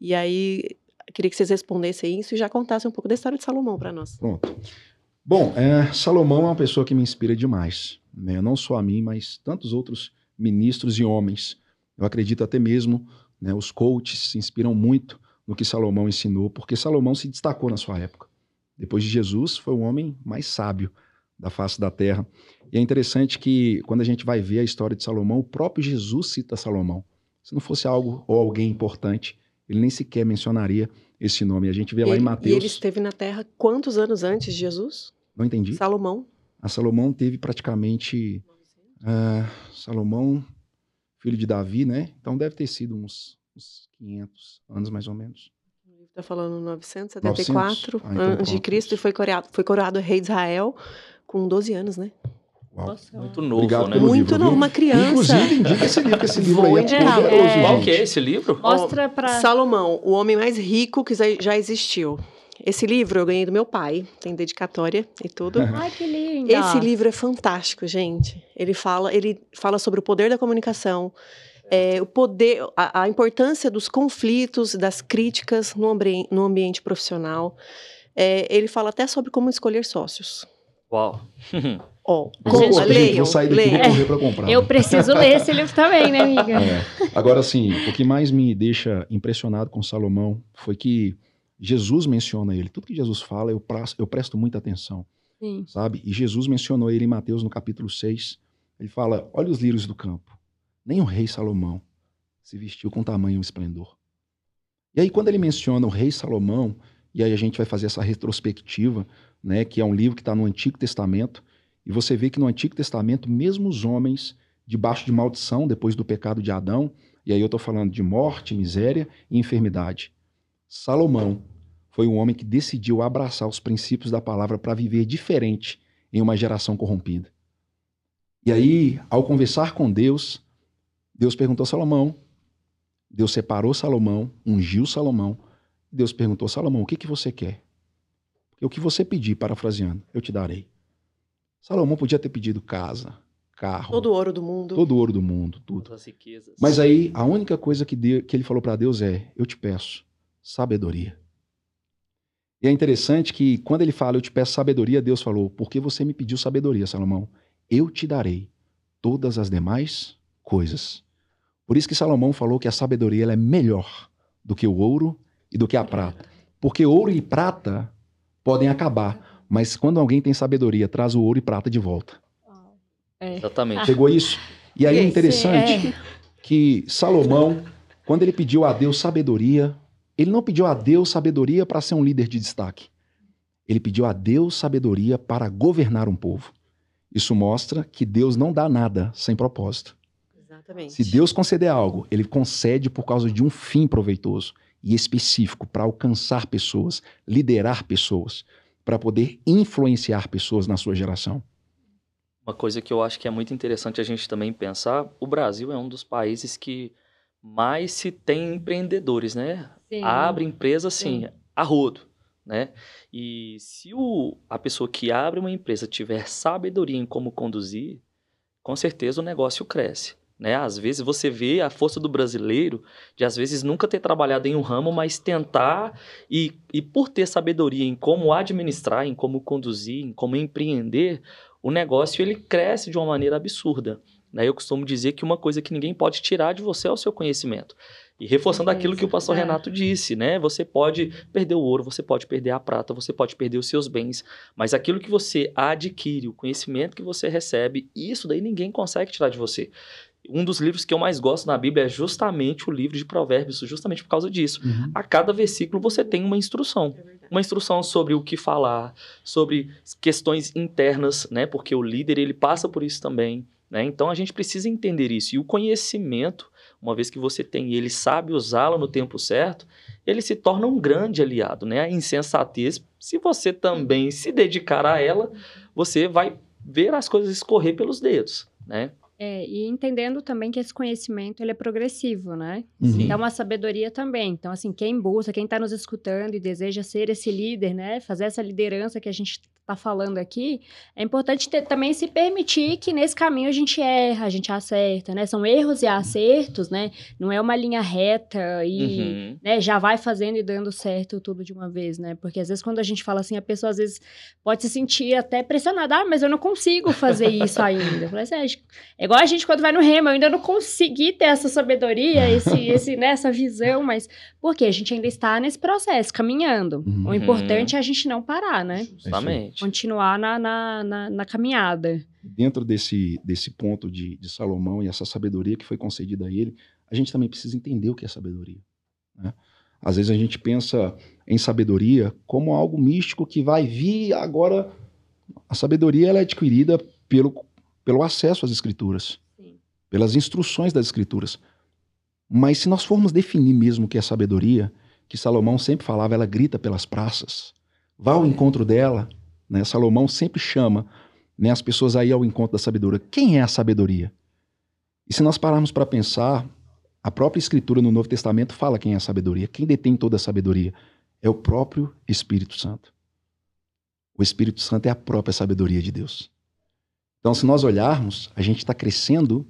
E aí queria que vocês respondessem isso e já contassem um pouco da história de Salomão para nós. Pronto. Bom, é, Salomão é uma pessoa que me inspira demais. Né? Não só a mim, mas tantos outros ministros e homens. Eu acredito até mesmo, né, os coaches se inspiram muito no que Salomão ensinou, porque Salomão se destacou na sua época. Depois de Jesus, foi o homem mais sábio da face da terra. E é interessante que, quando a gente vai ver a história de Salomão, o próprio Jesus cita Salomão. Se não fosse algo ou alguém importante, ele nem sequer mencionaria esse nome. A gente vê lá ele, em Mateus. E ele esteve na terra quantos anos antes de Jesus? Não entendi. Salomão. A Salomão teve praticamente. Uh, Salomão, filho de Davi, né? Então deve ter sido uns uns 500 anos mais ou menos. Está falando 974 ah, então antes de Cristo e foi coroado, foi coroado rei de Israel com 12 anos, né? Uau. Nossa, muito novo, Obrigado né? Muito novo, uma criança. Inclusive, indica esse livro, esse livro aí é, é, Qual que é esse livro? Mostra para Salomão, o homem mais rico que já existiu. Esse livro eu ganhei do meu pai, tem dedicatória e tudo. Ai, que lindo! Esse livro é fantástico, gente. Ele fala, ele fala sobre o poder da comunicação, é, o poder, a, a, importância dos conflitos, das críticas no, ambi no ambiente profissional. É, ele fala até sobre como escolher sócios. Uau! Ó, oh, gente... leiam, vou sair daqui leiam. correr para comprar. Eu preciso ler esse livro também, né, amiga? É. Agora, sim, o que mais me deixa impressionado com Salomão foi que Jesus menciona ele. Tudo que Jesus fala, eu, praço, eu presto muita atenção. Sim. Sabe? E Jesus mencionou ele em Mateus, no capítulo 6. Ele fala: Olha os lírios do campo. Nem o rei Salomão se vestiu com tamanho esplendor. E aí, quando ele menciona o rei Salomão, e aí a gente vai fazer essa retrospectiva, né, que é um livro que está no Antigo Testamento, e você vê que no Antigo Testamento, mesmo os homens debaixo de maldição, depois do pecado de Adão, e aí eu estou falando de morte, miséria e enfermidade. Salomão foi um homem que decidiu abraçar os princípios da palavra para viver diferente em uma geração corrompida. E aí, ao conversar com Deus, Deus perguntou a Salomão, Deus separou Salomão, ungiu Salomão. Deus perguntou a Salomão: o que, que você quer? O que você pedir, parafraseando, eu te darei. Salomão podia ter pedido casa, carro. Todo o ouro do mundo. Todo o ouro do mundo, tudo. Mas aí a única coisa que, Deus, que ele falou para Deus é: eu te peço sabedoria. E é interessante que quando ele fala, eu te peço sabedoria, Deus falou: porque você me pediu sabedoria, Salomão, eu te darei todas as demais coisas. Por isso que Salomão falou que a sabedoria é melhor do que o ouro e do que a prata. Porque ouro e prata podem acabar, mas quando alguém tem sabedoria, traz o ouro e prata de volta. É. Exatamente. Chegou isso? E aí é interessante é. que Salomão, quando ele pediu a Deus sabedoria, ele não pediu a Deus sabedoria para ser um líder de destaque. Ele pediu a Deus sabedoria para governar um povo. Isso mostra que Deus não dá nada sem propósito. Exatamente. Se Deus conceder algo, ele concede por causa de um fim proveitoso e específico para alcançar pessoas, liderar pessoas, para poder influenciar pessoas na sua geração. Uma coisa que eu acho que é muito interessante a gente também pensar, o Brasil é um dos países que mais se tem empreendedores, né? Sim. Abre empresa assim, Sim. a rodo, né? E se o, a pessoa que abre uma empresa tiver sabedoria em como conduzir, com certeza o negócio cresce. Né? Às vezes você vê a força do brasileiro de às vezes nunca ter trabalhado em um ramo, mas tentar e, e por ter sabedoria em como administrar, em como conduzir, em como empreender, o negócio ele cresce de uma maneira absurda. Né? Eu costumo dizer que uma coisa que ninguém pode tirar de você é o seu conhecimento. E reforçando é aquilo que o pastor é. Renato disse, né? Você pode perder o ouro, você pode perder a prata, você pode perder os seus bens, mas aquilo que você adquire, o conhecimento que você recebe, isso daí ninguém consegue tirar de você um dos livros que eu mais gosto na Bíblia é justamente o livro de Provérbios, justamente por causa disso. Uhum. A cada versículo você tem uma instrução. É uma instrução sobre o que falar, sobre questões internas, né? Porque o líder, ele passa por isso também, né? Então a gente precisa entender isso. E o conhecimento, uma vez que você tem e ele sabe usá-lo no tempo certo, ele se torna um grande aliado, né? A insensatez, se você também se dedicar a ela, você vai ver as coisas escorrer pelos dedos, né? É, e entendendo também que esse conhecimento ele é progressivo, né? Uhum. Então, a sabedoria também. Então, assim, quem busca, quem está nos escutando e deseja ser esse líder, né? Fazer essa liderança que a gente está falando aqui, é importante ter, também se permitir que nesse caminho a gente erra, a gente acerta, né? São erros e acertos, né? Não é uma linha reta e Uhum. né, já vai fazendo e dando certo tudo de uma vez, né? Porque às vezes quando a gente fala assim, a pessoa às vezes pode se sentir até pressionada, ah, mas eu não consigo fazer isso ainda. Eu falei assim, é igual a gente quando vai no remo, eu ainda não consegui ter essa sabedoria, esse, esse, né, essa visão, mas por quê? A gente ainda está nesse processo, caminhando. Uhum. O importante é a gente não parar, né? Justamente. Continuar na, na, na, na caminhada. Dentro desse, desse ponto de, de Salomão e essa sabedoria que foi concedida a ele, a gente também precisa entender o que é sabedoria. né? Às vezes a gente pensa em sabedoria como algo místico que vai vir agora. A sabedoria ela é adquirida pelo, pelo acesso às escrituras, Sim. pelas instruções das escrituras. Mas se nós formos definir mesmo o que é sabedoria, que Salomão sempre falava, ela grita pelas praças, vá ao encontro dela. Né? Salomão sempre chama né, as pessoas aí ao encontro da sabedoria. Quem é a sabedoria? E se nós pararmos para pensar, a própria Escritura no Novo Testamento fala quem é a sabedoria. Quem detém toda a sabedoria? É o próprio Espírito Santo. O Espírito Santo é a própria sabedoria de Deus. Então, se nós olharmos, a gente está crescendo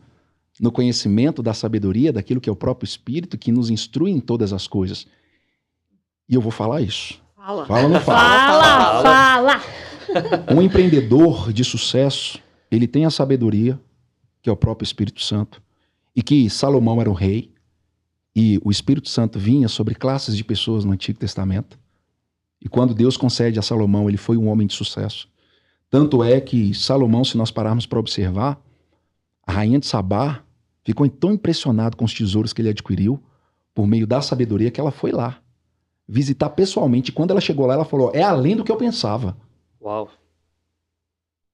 no conhecimento da sabedoria, daquilo que é o próprio Espírito, que nos instrui em todas as coisas. E eu vou falar isso. Fala. Fala ou não fala? Fala, fala! Um empreendedor de sucesso, ele tem a sabedoria, que é o próprio Espírito Santo, e que Salomão era o rei, e o Espírito Santo vinha sobre classes de pessoas no Antigo Testamento. E quando Deus concede a Salomão, ele foi um homem de sucesso. Tanto é que Salomão, se nós pararmos para observar, a rainha de Sabá ficou tão impressionada com os tesouros que ele adquiriu por meio da sabedoria que ela foi lá visitar pessoalmente. E quando ela chegou lá, ela falou: "É além do que eu pensava". Uau.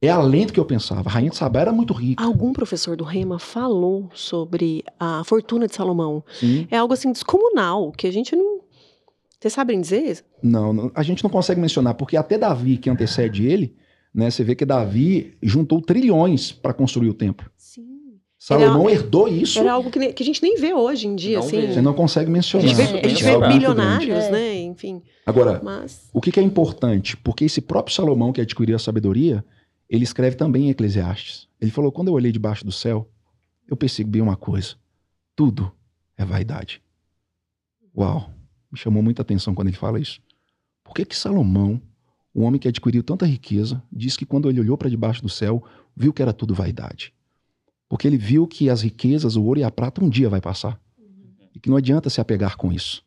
É além do que eu pensava. A rainha de Sabá era muito rica. Algum professor do Rema falou sobre a fortuna de Salomão. Sim. É algo assim descomunal, que a gente não. Vocês sabem dizer? Não, não- a gente não consegue mencionar, porque até Davi, que antecede ele, né, você vê que Davi juntou trilhões para construir o templo. Salomão herdou isso. Era algo que, que a gente nem vê hoje em dia, Não assim. vê. Você não consegue A mencionar. gente vê, a gente É vê bilionários, grande. né? Enfim. Agora, Mas. o que, que é importante? Porque esse próprio Salomão, que adquiriu a sabedoria, ele escreve também em Eclesiastes. Ele falou: quando eu olhei debaixo do céu, eu percebi uma coisa: tudo é vaidade. Uau! Me chamou muita atenção quando ele fala isso. Por que, que Salomão, um homem que adquiriu tanta riqueza, diz que quando ele olhou para debaixo do céu, viu que era tudo vaidade? Porque ele viu que as riquezas, o ouro e a prata, um dia vai passar. E que não adianta se apegar com isso.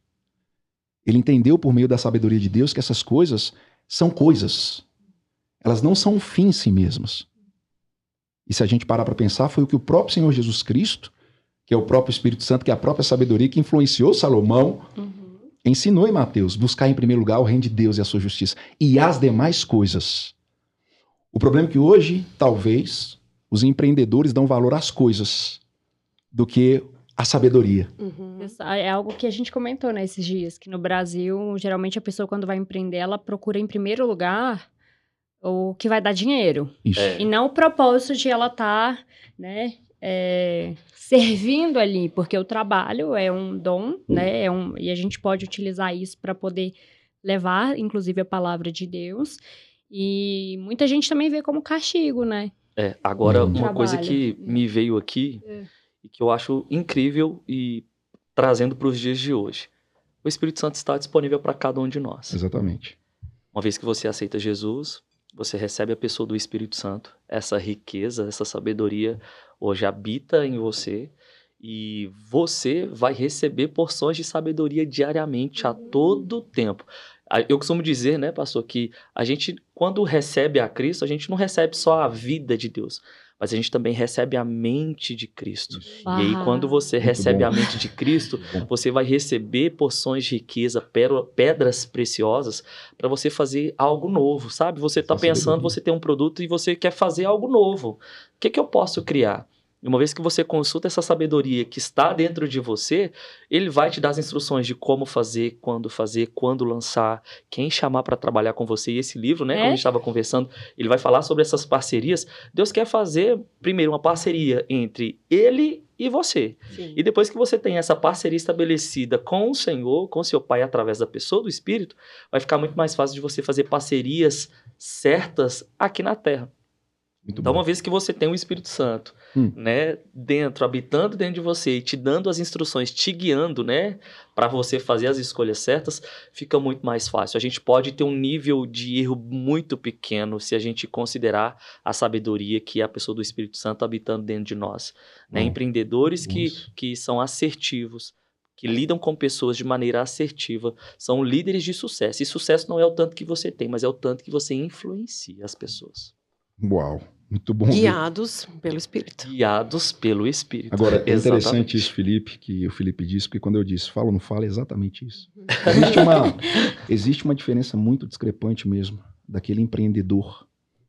Ele entendeu por meio da sabedoria de Deus que essas coisas são coisas. Elas não são um fim em si mesmas. E se a gente parar para pensar, foi o que o próprio Senhor Jesus Cristo, que é o próprio Espírito Santo, que é a própria sabedoria que influenciou Salomão, ensinou em Mateus: buscar em primeiro lugar o reino de Deus e a sua justiça, e as demais coisas. O problema é que hoje, talvez, os empreendedores dão valor às coisas do que à sabedoria. Uhum. É algo que a gente comentou nesses dias, que no Brasil, geralmente a pessoa quando vai empreender, ela procura em primeiro lugar o que vai dar dinheiro. Isso. É. E não o propósito de ela estar, né, é, servindo ali, porque o trabalho é um dom, né, é um, e a gente pode utilizar isso para poder levar, inclusive, a palavra de Deus. E muita gente também vê como castigo, né? É, agora Uhum. uma coisa Trabalho. que me veio aqui É. e que eu acho incrível e trazendo para os dias de hoje. O Espírito Santo está disponível para cada um de nós. Exatamente. Uma vez que você aceita Jesus, você recebe a pessoa do Espírito Santo. Essa riqueza, essa sabedoria hoje habita em você e você vai receber porções de sabedoria diariamente, a todo tempo. Eu costumo dizer, né, pastor, que a gente, quando recebe a Cristo, a gente não recebe só a vida de Deus, mas a gente também recebe a mente de Cristo. E aí, quando você recebe bom. a mente de Cristo, você vai receber porções de riqueza, pedras preciosas, para você fazer algo novo, sabe? Você está pensando, você tem um produto e você quer fazer algo novo. O que, que eu posso criar? E uma vez que você consulta essa sabedoria que está dentro de você, ele vai te dar as instruções de como fazer, quando fazer, quando lançar, quem chamar para trabalhar com você. E esse livro, né, é? como a gente estava conversando, ele vai falar sobre essas parcerias. Deus quer fazer, primeiro, uma parceria entre ele e você. Sim. E depois que você tem essa parceria estabelecida com o Senhor, com seu Pai, através da pessoa do Espírito, vai ficar muito mais fácil de você fazer parcerias certas aqui na Terra. Muito então, bom. uma vez que você tem o Espírito Santo, hum. né, dentro, habitando dentro de você e te dando as instruções, te guiando, né, para você fazer as escolhas certas, fica muito mais fácil. A gente pode ter um nível de erro muito pequeno se a gente considerar a sabedoria que é a pessoa do Espírito Santo habitando dentro de nós, né? Hum. Empreendedores que, que são assertivos, que lidam com pessoas de maneira assertiva, são líderes de sucesso. E sucesso não é o tanto que você tem, mas é o tanto que você influencia as pessoas. Uau, muito bom. Guiados ver. pelo Espírito. Guiados pelo Espírito. Agora, é interessante isso, Felipe, que o Felipe disse, porque quando eu disse fala ou não fala, é exatamente isso. Existe uma, existe uma diferença muito discrepante mesmo daquele empreendedor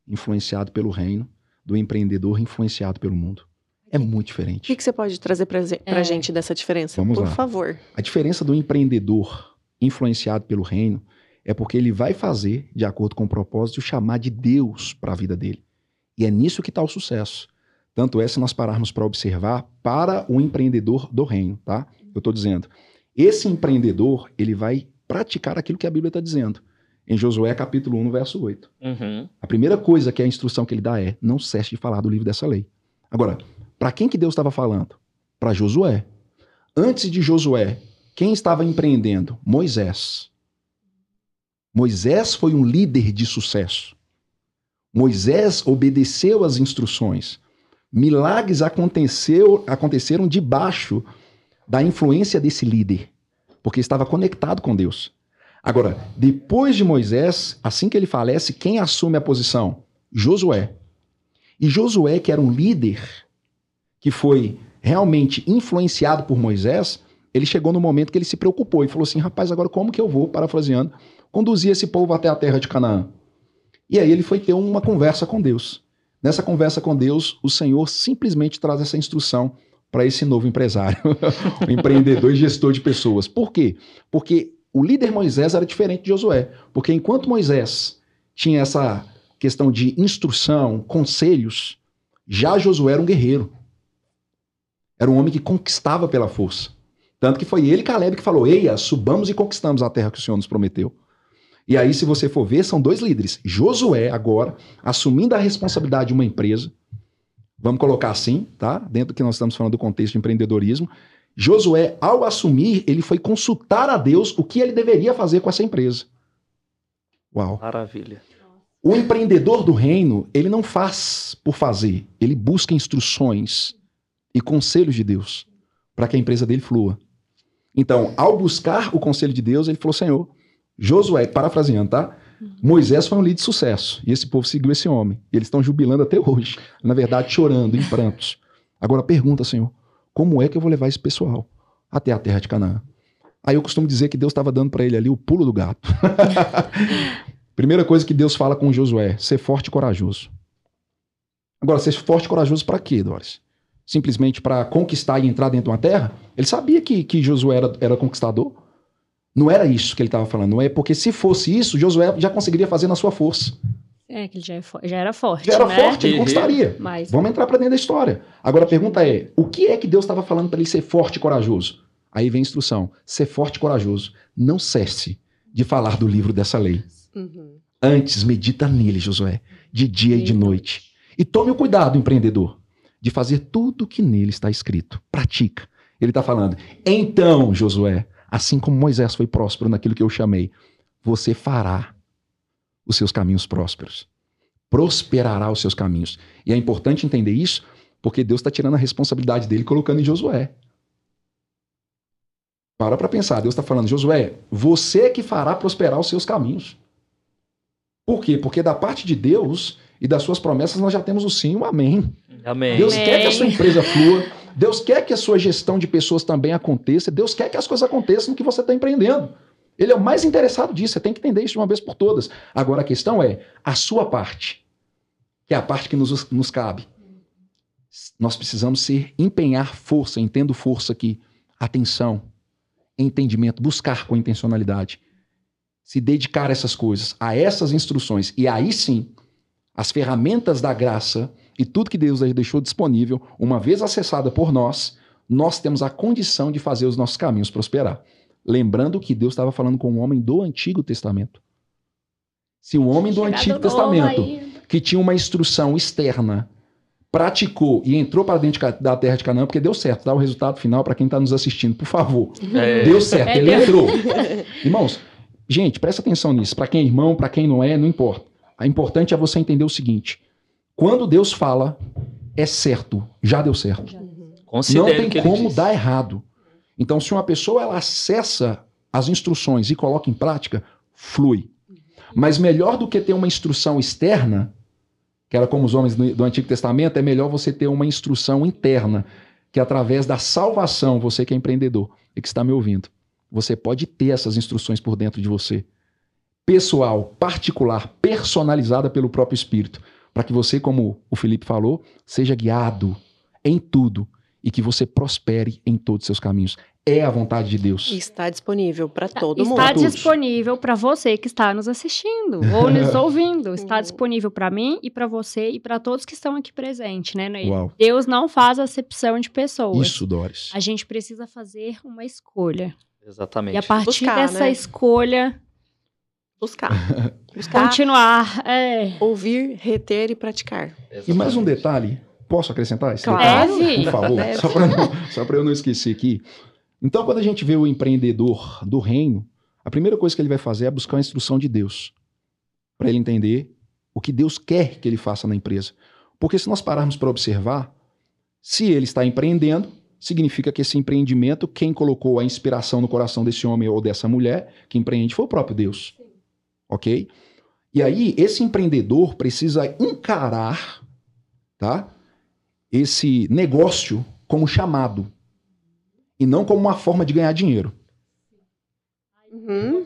influenciado pelo reino do empreendedor influenciado pelo mundo. É muito diferente. O que, que você pode trazer para a é. gente dessa diferença? Vamos Por lá. favor. A diferença do empreendedor influenciado pelo reino é porque ele vai fazer, de acordo com o propósito, chamar de Deus para a vida dele. E é nisso que está o sucesso. Tanto é se nós pararmos para observar para o empreendedor do reino, tá? Eu estou dizendo, esse empreendedor, ele vai praticar aquilo que a Bíblia está dizendo. Em Josué capítulo 1, verso 8. Uhum. A primeira coisa que é a instrução que ele dá é, não cesse de falar do livro dessa lei. Agora, para quem que Deus estava falando? Para Josué. Antes de Josué, quem estava empreendendo? Moisés. Moisés foi um líder de sucesso. Moisés obedeceu às instruções. Milagres aconteceram debaixo da influência desse líder, porque estava conectado com Deus. Agora, depois de Moisés, assim que ele falece, quem assume a posição? Josué. E Josué, que era um líder, que foi realmente influenciado por Moisés, ele chegou no momento que ele se preocupou e falou assim: rapaz, agora como que eu vou, parafraseando, conduzir esse povo até a terra de Canaã? E aí ele foi ter uma conversa com Deus. Nessa conversa com Deus, o Senhor simplesmente traz essa instrução para esse novo empresário, empreendedor e gestor de pessoas. Por quê? Porque o líder Moisés era diferente de Josué. Porque enquanto Moisés tinha essa questão de instrução, conselhos, já Josué era um guerreiro. Era um homem que conquistava pela força. Tanto que foi ele, Caleb, que falou: Eia, subamos e conquistamos a terra que o Senhor nos prometeu. E aí, se você for ver, são dois líderes. Josué, agora, assumindo a responsabilidade de uma empresa, vamos colocar assim, tá? Dentro do que nós estamos falando do contexto de empreendedorismo. Josué, ao assumir, ele foi consultar a Deus o que ele deveria fazer com essa empresa. Uau. Maravilha. O empreendedor do reino, ele não faz por fazer, ele busca instruções e conselhos de Deus para que a empresa dele flua. Então, ao buscar o conselho de Deus, ele falou: Senhor, Josué, parafraseando, tá? Moisés foi um líder de sucesso e esse povo seguiu esse homem. E eles estão jubilando até hoje. Na verdade, chorando, em prantos. Agora pergunta, Senhor, como é que eu vou levar esse pessoal até a terra de Canaã? Aí eu costumo dizer que Deus estava dando para ele ali o pulo do gato. Primeira coisa que Deus fala com Josué: ser forte e corajoso. Agora, ser forte e corajoso para quê, Doris? Simplesmente para conquistar e entrar dentro de uma terra? Ele sabia que, que Josué era, era conquistador. Não era isso que ele estava falando. Não é porque se fosse isso, Josué já conseguiria fazer na sua força. É, que ele já, é já era forte. Já era né? forte, ele conquistaria. Mas... Vamos entrar para dentro da história. Agora a pergunta é: o que é que Deus estava falando para ele ser forte e corajoso? Aí vem a instrução: ser forte e corajoso. Não cesse de falar do livro dessa lei. Uhum. Antes, medita nele, Josué, de dia e de noite. E tome o cuidado, empreendedor, de fazer tudo o que nele está escrito. Pratica. Ele está falando. Então, Josué, Assim como Moisés foi próspero naquilo que eu chamei, você fará os seus caminhos prósperos. Prosperará os seus caminhos. E é importante entender isso, porque Deus está tirando a responsabilidade dele colocando em Josué. Para para pensar, Deus está falando, Josué, você é que fará prosperar os seus caminhos. Por quê? Porque da parte de Deus e das suas promessas nós já temos o sim e o amém. Amém. Deus amém. quer que a sua empresa flua, Deus quer que a sua gestão de pessoas também aconteça. Deus quer que as coisas aconteçam no que você está empreendendo. Ele é o mais interessado disso. Você tem que entender isso de uma vez por todas. Agora a questão é a sua parte, que é a parte que nos, nos cabe. nós precisamos ser empenhar força, entendo força aqui, atenção, entendimento, buscar com intencionalidade, se dedicar a essas coisas, a essas instruções e aí sim, as ferramentas da graça e tudo que Deus deixou disponível, uma vez acessada por nós, nós temos a condição de fazer os nossos caminhos prosperar. Lembrando que Deus estava falando com um homem do Antigo Testamento. Se o homem do Antigo Testamento, que tinha uma instrução externa, praticou e entrou para dentro da terra de Canaã, porque deu certo, dá o resultado final para quem está nos assistindo, por favor. É. Deu certo, é, ele Deus. entrou. Irmãos, gente, presta atenção nisso. Para quem é irmão, para quem não é, não importa. O importante é você entender o seguinte: quando Deus fala, é certo, já deu certo. Considere não tem como dar errado. Então, se uma pessoa ela acessa as instruções e coloca em prática, flui. Mas melhor do que ter uma instrução externa, que era como os homens do, do Antigo Testamento, é melhor você ter uma instrução interna, que através da salvação, você que é empreendedor e que está me ouvindo, você pode ter essas instruções por dentro de você. Pessoal, particular, personalizada pelo próprio Espírito, para que você, como o Felipe falou, seja guiado em tudo e que você prospere em todos os seus caminhos. É a vontade de Deus. Está disponível para todo está mundo. Está disponível para você que está nos assistindo ou nos ouvindo. Está disponível para mim e para você e para todos que estão aqui presentes, né? Uau. Deus não faz acepção de pessoas. Isso, Doris. A gente precisa fazer uma escolha. Exatamente. E a partir Buscar, dessa né? escolha, buscar. buscar. Continuar. É. Ouvir, reter e praticar. Exatamente. E mais um detalhe. Posso acrescentar isso? Claro. Por favor, Deve. só para eu não esquecer aqui. Então, quando a gente vê o empreendedor do reino, a primeira coisa que ele vai fazer é buscar a instrução de Deus, para ele entender o que Deus quer que ele faça na empresa. Porque se nós pararmos para observar, se ele está empreendendo, significa que esse empreendimento, quem colocou a inspiração no coração desse homem ou dessa mulher que empreende foi o próprio Deus. Ok? E aí, esse empreendedor precisa encarar, tá? esse negócio como chamado e não como uma forma de ganhar dinheiro. Uhum.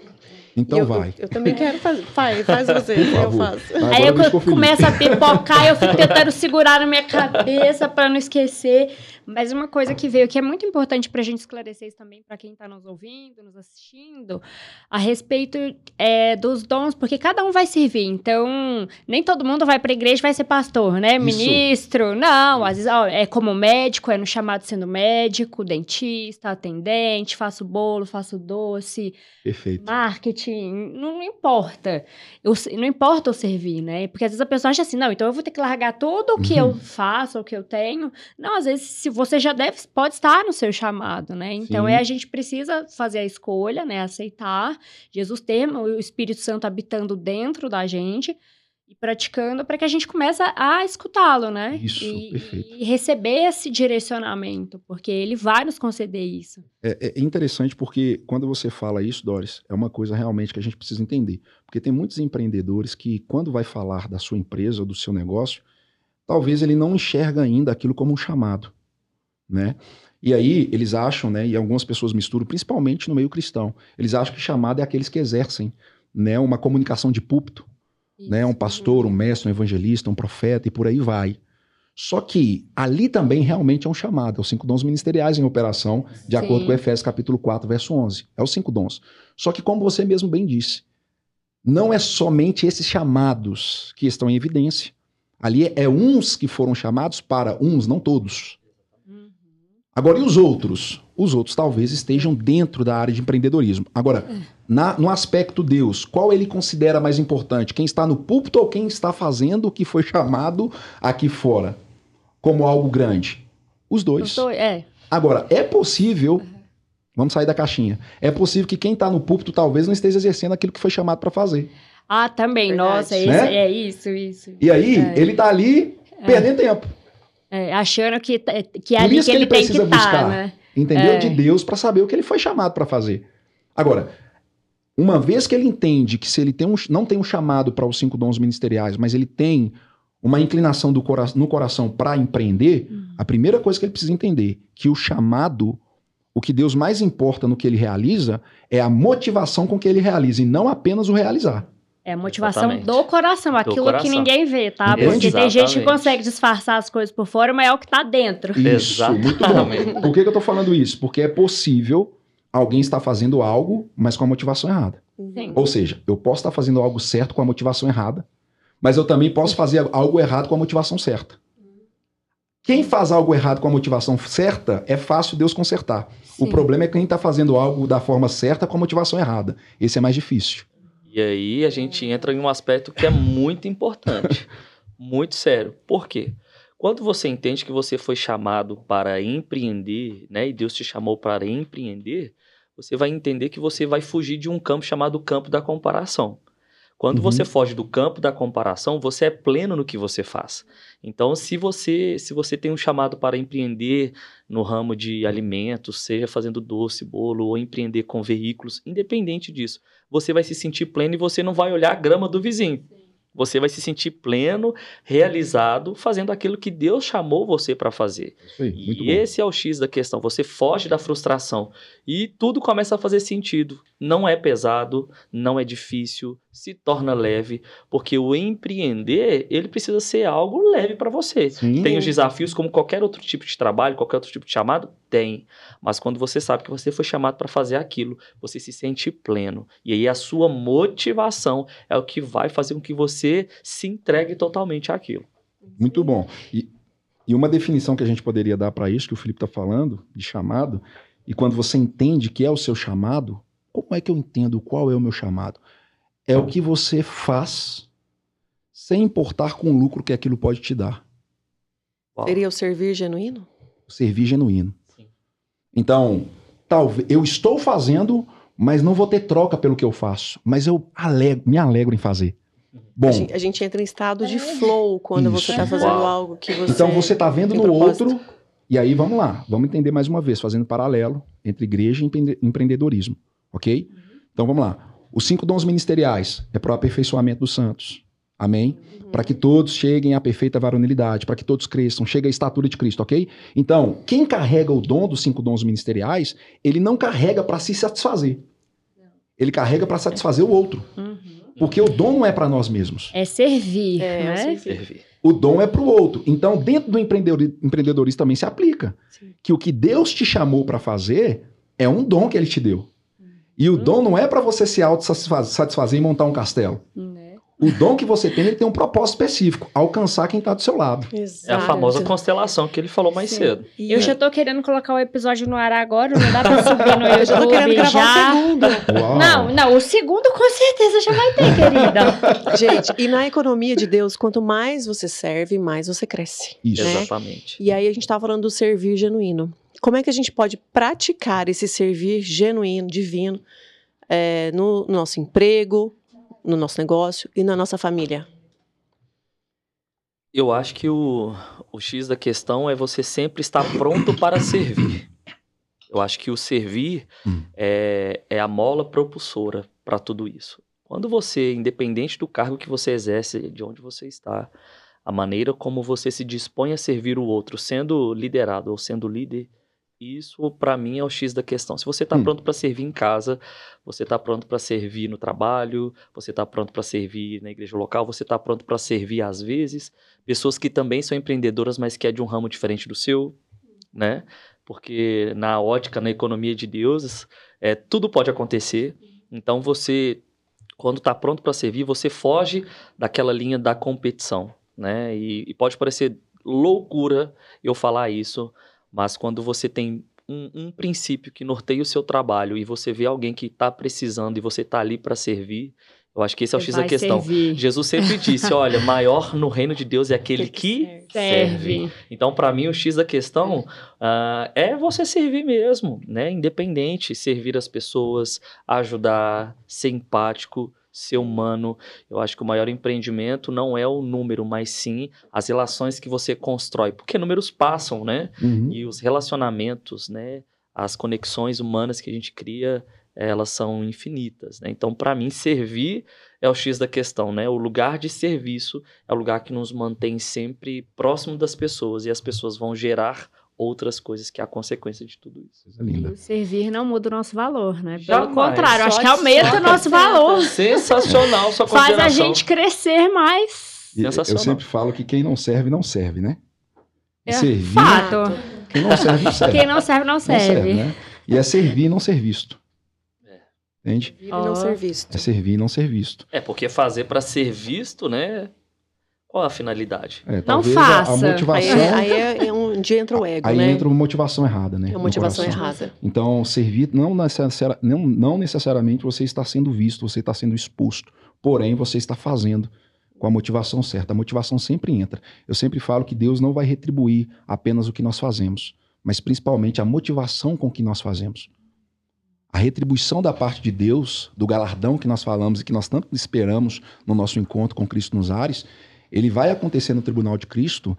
Então eu, vai. Eu, eu, também quero fazer. Faz, faz você, eu faço. Aí eu começo a pipocar, eu fico tentando segurar na minha cabeça para não esquecer. Mas uma coisa que veio que é muito importante para a gente esclarecer isso também para quem está nos ouvindo, nos assistindo, a respeito é, dos dons, porque cada um vai servir. Então, nem todo mundo vai para a igreja e vai ser pastor, né? Isso. Ministro. Não, às vezes ó, é como médico, é no chamado sendo médico, dentista, atendente, faço bolo, faço doce. Perfeito. Marketing, não, não importa. Eu, não importa eu servir, né? Porque às vezes a pessoa acha assim, não, então eu vou ter que largar tudo o que uhum. eu faço, o que eu tenho. Não, às vezes, se você já deve, pode estar no seu chamado, né? Então, é a gente precisa fazer a escolha, né? Aceitar Jesus ter o Espírito Santo habitando dentro da gente e praticando para que a gente comece a escutá-lo, né? Isso, e, perfeito. E receber esse direcionamento, porque ele vai nos conceder isso. É, é, interessante porque quando você fala isso, Doris, é uma coisa realmente que a gente precisa entender. Porque tem muitos empreendedores que, quando vai falar da sua empresa ou do seu negócio, talvez ele não enxerga ainda aquilo como um chamado né? E aí eles acham, né, e algumas pessoas misturam, principalmente no meio cristão, eles acham que chamado é aqueles que exercem, né, uma comunicação de púlpito, Isso. né, um pastor, um mestre, um evangelista, um profeta e por aí vai. Só que ali também realmente é um chamado, é os cinco dons ministeriais em operação, de Sim. acordo com Efésios capítulo 4, verso 11. É os cinco dons. Só que como você mesmo bem disse, não é somente esses chamados que estão em evidência. Ali é uns que foram chamados para uns, não todos. Agora, e os outros? Os outros talvez estejam dentro da área de empreendedorismo. Agora, na, no aspecto Deus, qual ele considera mais importante? Quem está no púlpito ou quem está fazendo o que foi chamado aqui fora como algo grande? Os dois. Tô, é. Agora, é possível. Vamos sair da caixinha. É possível que quem está no púlpito talvez não esteja exercendo aquilo que foi chamado para fazer. Ah, também. Verdade. Nossa, é, né? é isso, isso. E aí, é. ele está ali é. perdendo tempo. É, achando que, que é ali que, que ele, ele tem que estar, tá, né? Entendeu? É. De Deus para saber o que ele foi chamado para fazer. Agora, uma vez que ele entende que se ele tem um, não tem um chamado para os cinco dons ministeriais, mas ele tem uma inclinação do cora no coração para empreender, uhum. a primeira coisa que ele precisa entender que o chamado, o que Deus mais importa no que ele realiza, é a motivação com que ele realiza e não apenas o realizar. É a motivação Exatamente. do coração, aquilo coração. que ninguém vê, tá? Porque Exatamente. tem gente que consegue disfarçar as coisas por fora, mas é o que tá dentro. Isso, Exatamente. muito bom. Por que, que eu tô falando isso? Porque é possível alguém estar fazendo algo, mas com a motivação errada. Sim. Ou seja, eu posso estar fazendo algo certo com a motivação errada, mas eu também posso fazer algo errado com a motivação certa. Quem faz algo errado com a motivação certa, é fácil Deus consertar. Sim. O problema é quem está fazendo algo da forma certa com a motivação errada. Esse é mais difícil. E aí a gente entra em um aspecto que é muito importante, muito sério. Por quê? Quando você entende que você foi chamado para empreender, né, e Deus te chamou para empreender, você vai entender que você vai fugir de um campo chamado campo da comparação. Quando uhum. você foge do campo da comparação, você é pleno no que você faz. Então, se você, se você tem um chamado para empreender no ramo de alimentos, seja fazendo doce, bolo ou empreender com veículos, independente disso, você vai se sentir pleno e você não vai olhar a grama do vizinho. Você vai se sentir pleno, realizado, fazendo aquilo que Deus chamou você para fazer. Sim, e esse é o X da questão. Você foge da frustração e tudo começa a fazer sentido. Não é pesado, não é difícil, se torna leve, porque o empreender, ele precisa ser algo leve para você. Sim. Tem os desafios como qualquer outro tipo de trabalho, qualquer outro tipo de chamado? Tem. Mas quando você sabe que você foi chamado para fazer aquilo, você se sente pleno. E aí a sua motivação é o que vai fazer com que você se entregue totalmente àquilo. Muito bom. E, e uma definição que a gente poderia dar para isso que o Felipe está falando, de chamado, e quando você entende que é o seu chamado, como é que eu entendo qual é o meu chamado? é o que você faz sem importar com o lucro que aquilo pode te dar. Seria o servir genuíno? O servir genuíno. Sim. Então, talvez eu estou fazendo, mas não vou ter troca pelo que eu faço. Mas eu alegro, me alegro em fazer. Bom, a gente, a gente entra em estado de flow quando isso. você está fazendo Uau. algo que você. Então você está vendo no propósito. outro. E aí vamos lá, vamos entender mais uma vez, fazendo paralelo entre igreja e empreendedorismo, ok? Então vamos lá. Os cinco dons ministeriais é para o aperfeiçoamento dos santos. Amém? Uhum. Para que todos cheguem à perfeita varonilidade, para que todos cresçam, cheguem à estatura de Cristo, ok? Então, quem carrega o dom dos cinco dons ministeriais, ele não carrega para se satisfazer. Ele carrega para satisfazer o outro. Uhum. Porque o dom não é para nós mesmos. É servir, é, né? É servir. O dom é para o outro. Então, dentro do empreendedorismo também se aplica. Sim. Que o que Deus te chamou para fazer é um dom que ele te deu. E o hum. dom não é para você se auto-satisfazer e montar um castelo. Né? O dom que você tem, ele tem um propósito específico, alcançar quem está do seu lado. Exato. É a famosa constelação que ele falou mais Sim. cedo. E eu é. já tô querendo colocar o episódio no ar agora, não dá pra subir no YouTube. eu já tô querendo gravar já. o segundo. Uau. Não, não, o segundo com certeza já vai ter, querida. Gente, e na economia de Deus, quanto mais você serve, mais você cresce. Isso. Né? Exatamente. E aí a gente tava falando do servir genuíno. Como é que a gente pode praticar esse servir genuíno, divino, é, no, no nosso emprego, no nosso negócio e na nossa família? Eu acho que o, o X da questão é você sempre estar pronto para servir. Eu acho que o servir hum. é, é a mola propulsora para tudo isso. Quando você, independente do cargo que você exerce, de onde você está, a maneira como você se dispõe a servir o outro, sendo liderado ou sendo líder, isso, para mim, é o X da questão. Se você está hum. pronto para servir em casa, você está pronto para servir no trabalho, você está pronto para servir na igreja local, você está pronto para servir, às vezes, pessoas que também são empreendedoras, mas que é de um ramo diferente do seu, né? Porque na ótica, na economia de deuses, é, tudo pode acontecer. Então, você, quando está pronto para servir, você foge daquela linha da competição, né? E, e pode parecer loucura eu falar isso, mas quando você tem um, um, princípio que norteia o seu trabalho e você vê alguém que está precisando e você está ali para servir, eu acho que esse é o X da questão. Servir. Jesus sempre disse: olha, maior no reino de Deus é aquele que serve. serve. Então, para mim, o X da questão uh, é você servir mesmo, né? Independente, servir as pessoas, ajudar, ser empático, ser humano. Eu acho que o maior empreendimento não é o número, mas sim as relações que você constrói. Porque números passam, né? Uhum. E os relacionamentos, né? As conexões humanas que a gente cria, elas são infinitas, né? Então, para mim, servir é o X da questão, né? O lugar de serviço é o lugar que nos mantém sempre próximo das pessoas e as pessoas vão gerar outras coisas que é a consequência de tudo isso. O servir não muda o nosso valor, né? Pelo Jamais. contrário, Só acho que aumenta só o nosso valor. Sensacional sua Faz a gente crescer mais. E eu sempre falo que quem não serve, não serve, né? É servir, Fato. quem não serve, não serve. Quem não serve, não Não serve. né? E é servir e não ser visto. É. Entende? E não ser visto. É servir e não ser visto. É, porque fazer para ser visto, né? Qual a finalidade? É, Não a- faça. A, Aí, motivação. é- aí é, é onde entra o ego, Aí né? entra uma motivação errada, né? É uma motivação errada. Então, servir não, necessari- não, não necessariamente você está sendo visto, você está sendo exposto. Porém, você está fazendo com a motivação certa. A motivação sempre entra. Eu sempre falo que Deus não vai retribuir apenas o que nós fazemos, mas principalmente a motivação com que nós fazemos. A retribuição da parte de Deus, do galardão que nós falamos e que nós tanto esperamos no nosso encontro com Cristo nos ares, ele vai acontecer no tribunal de Cristo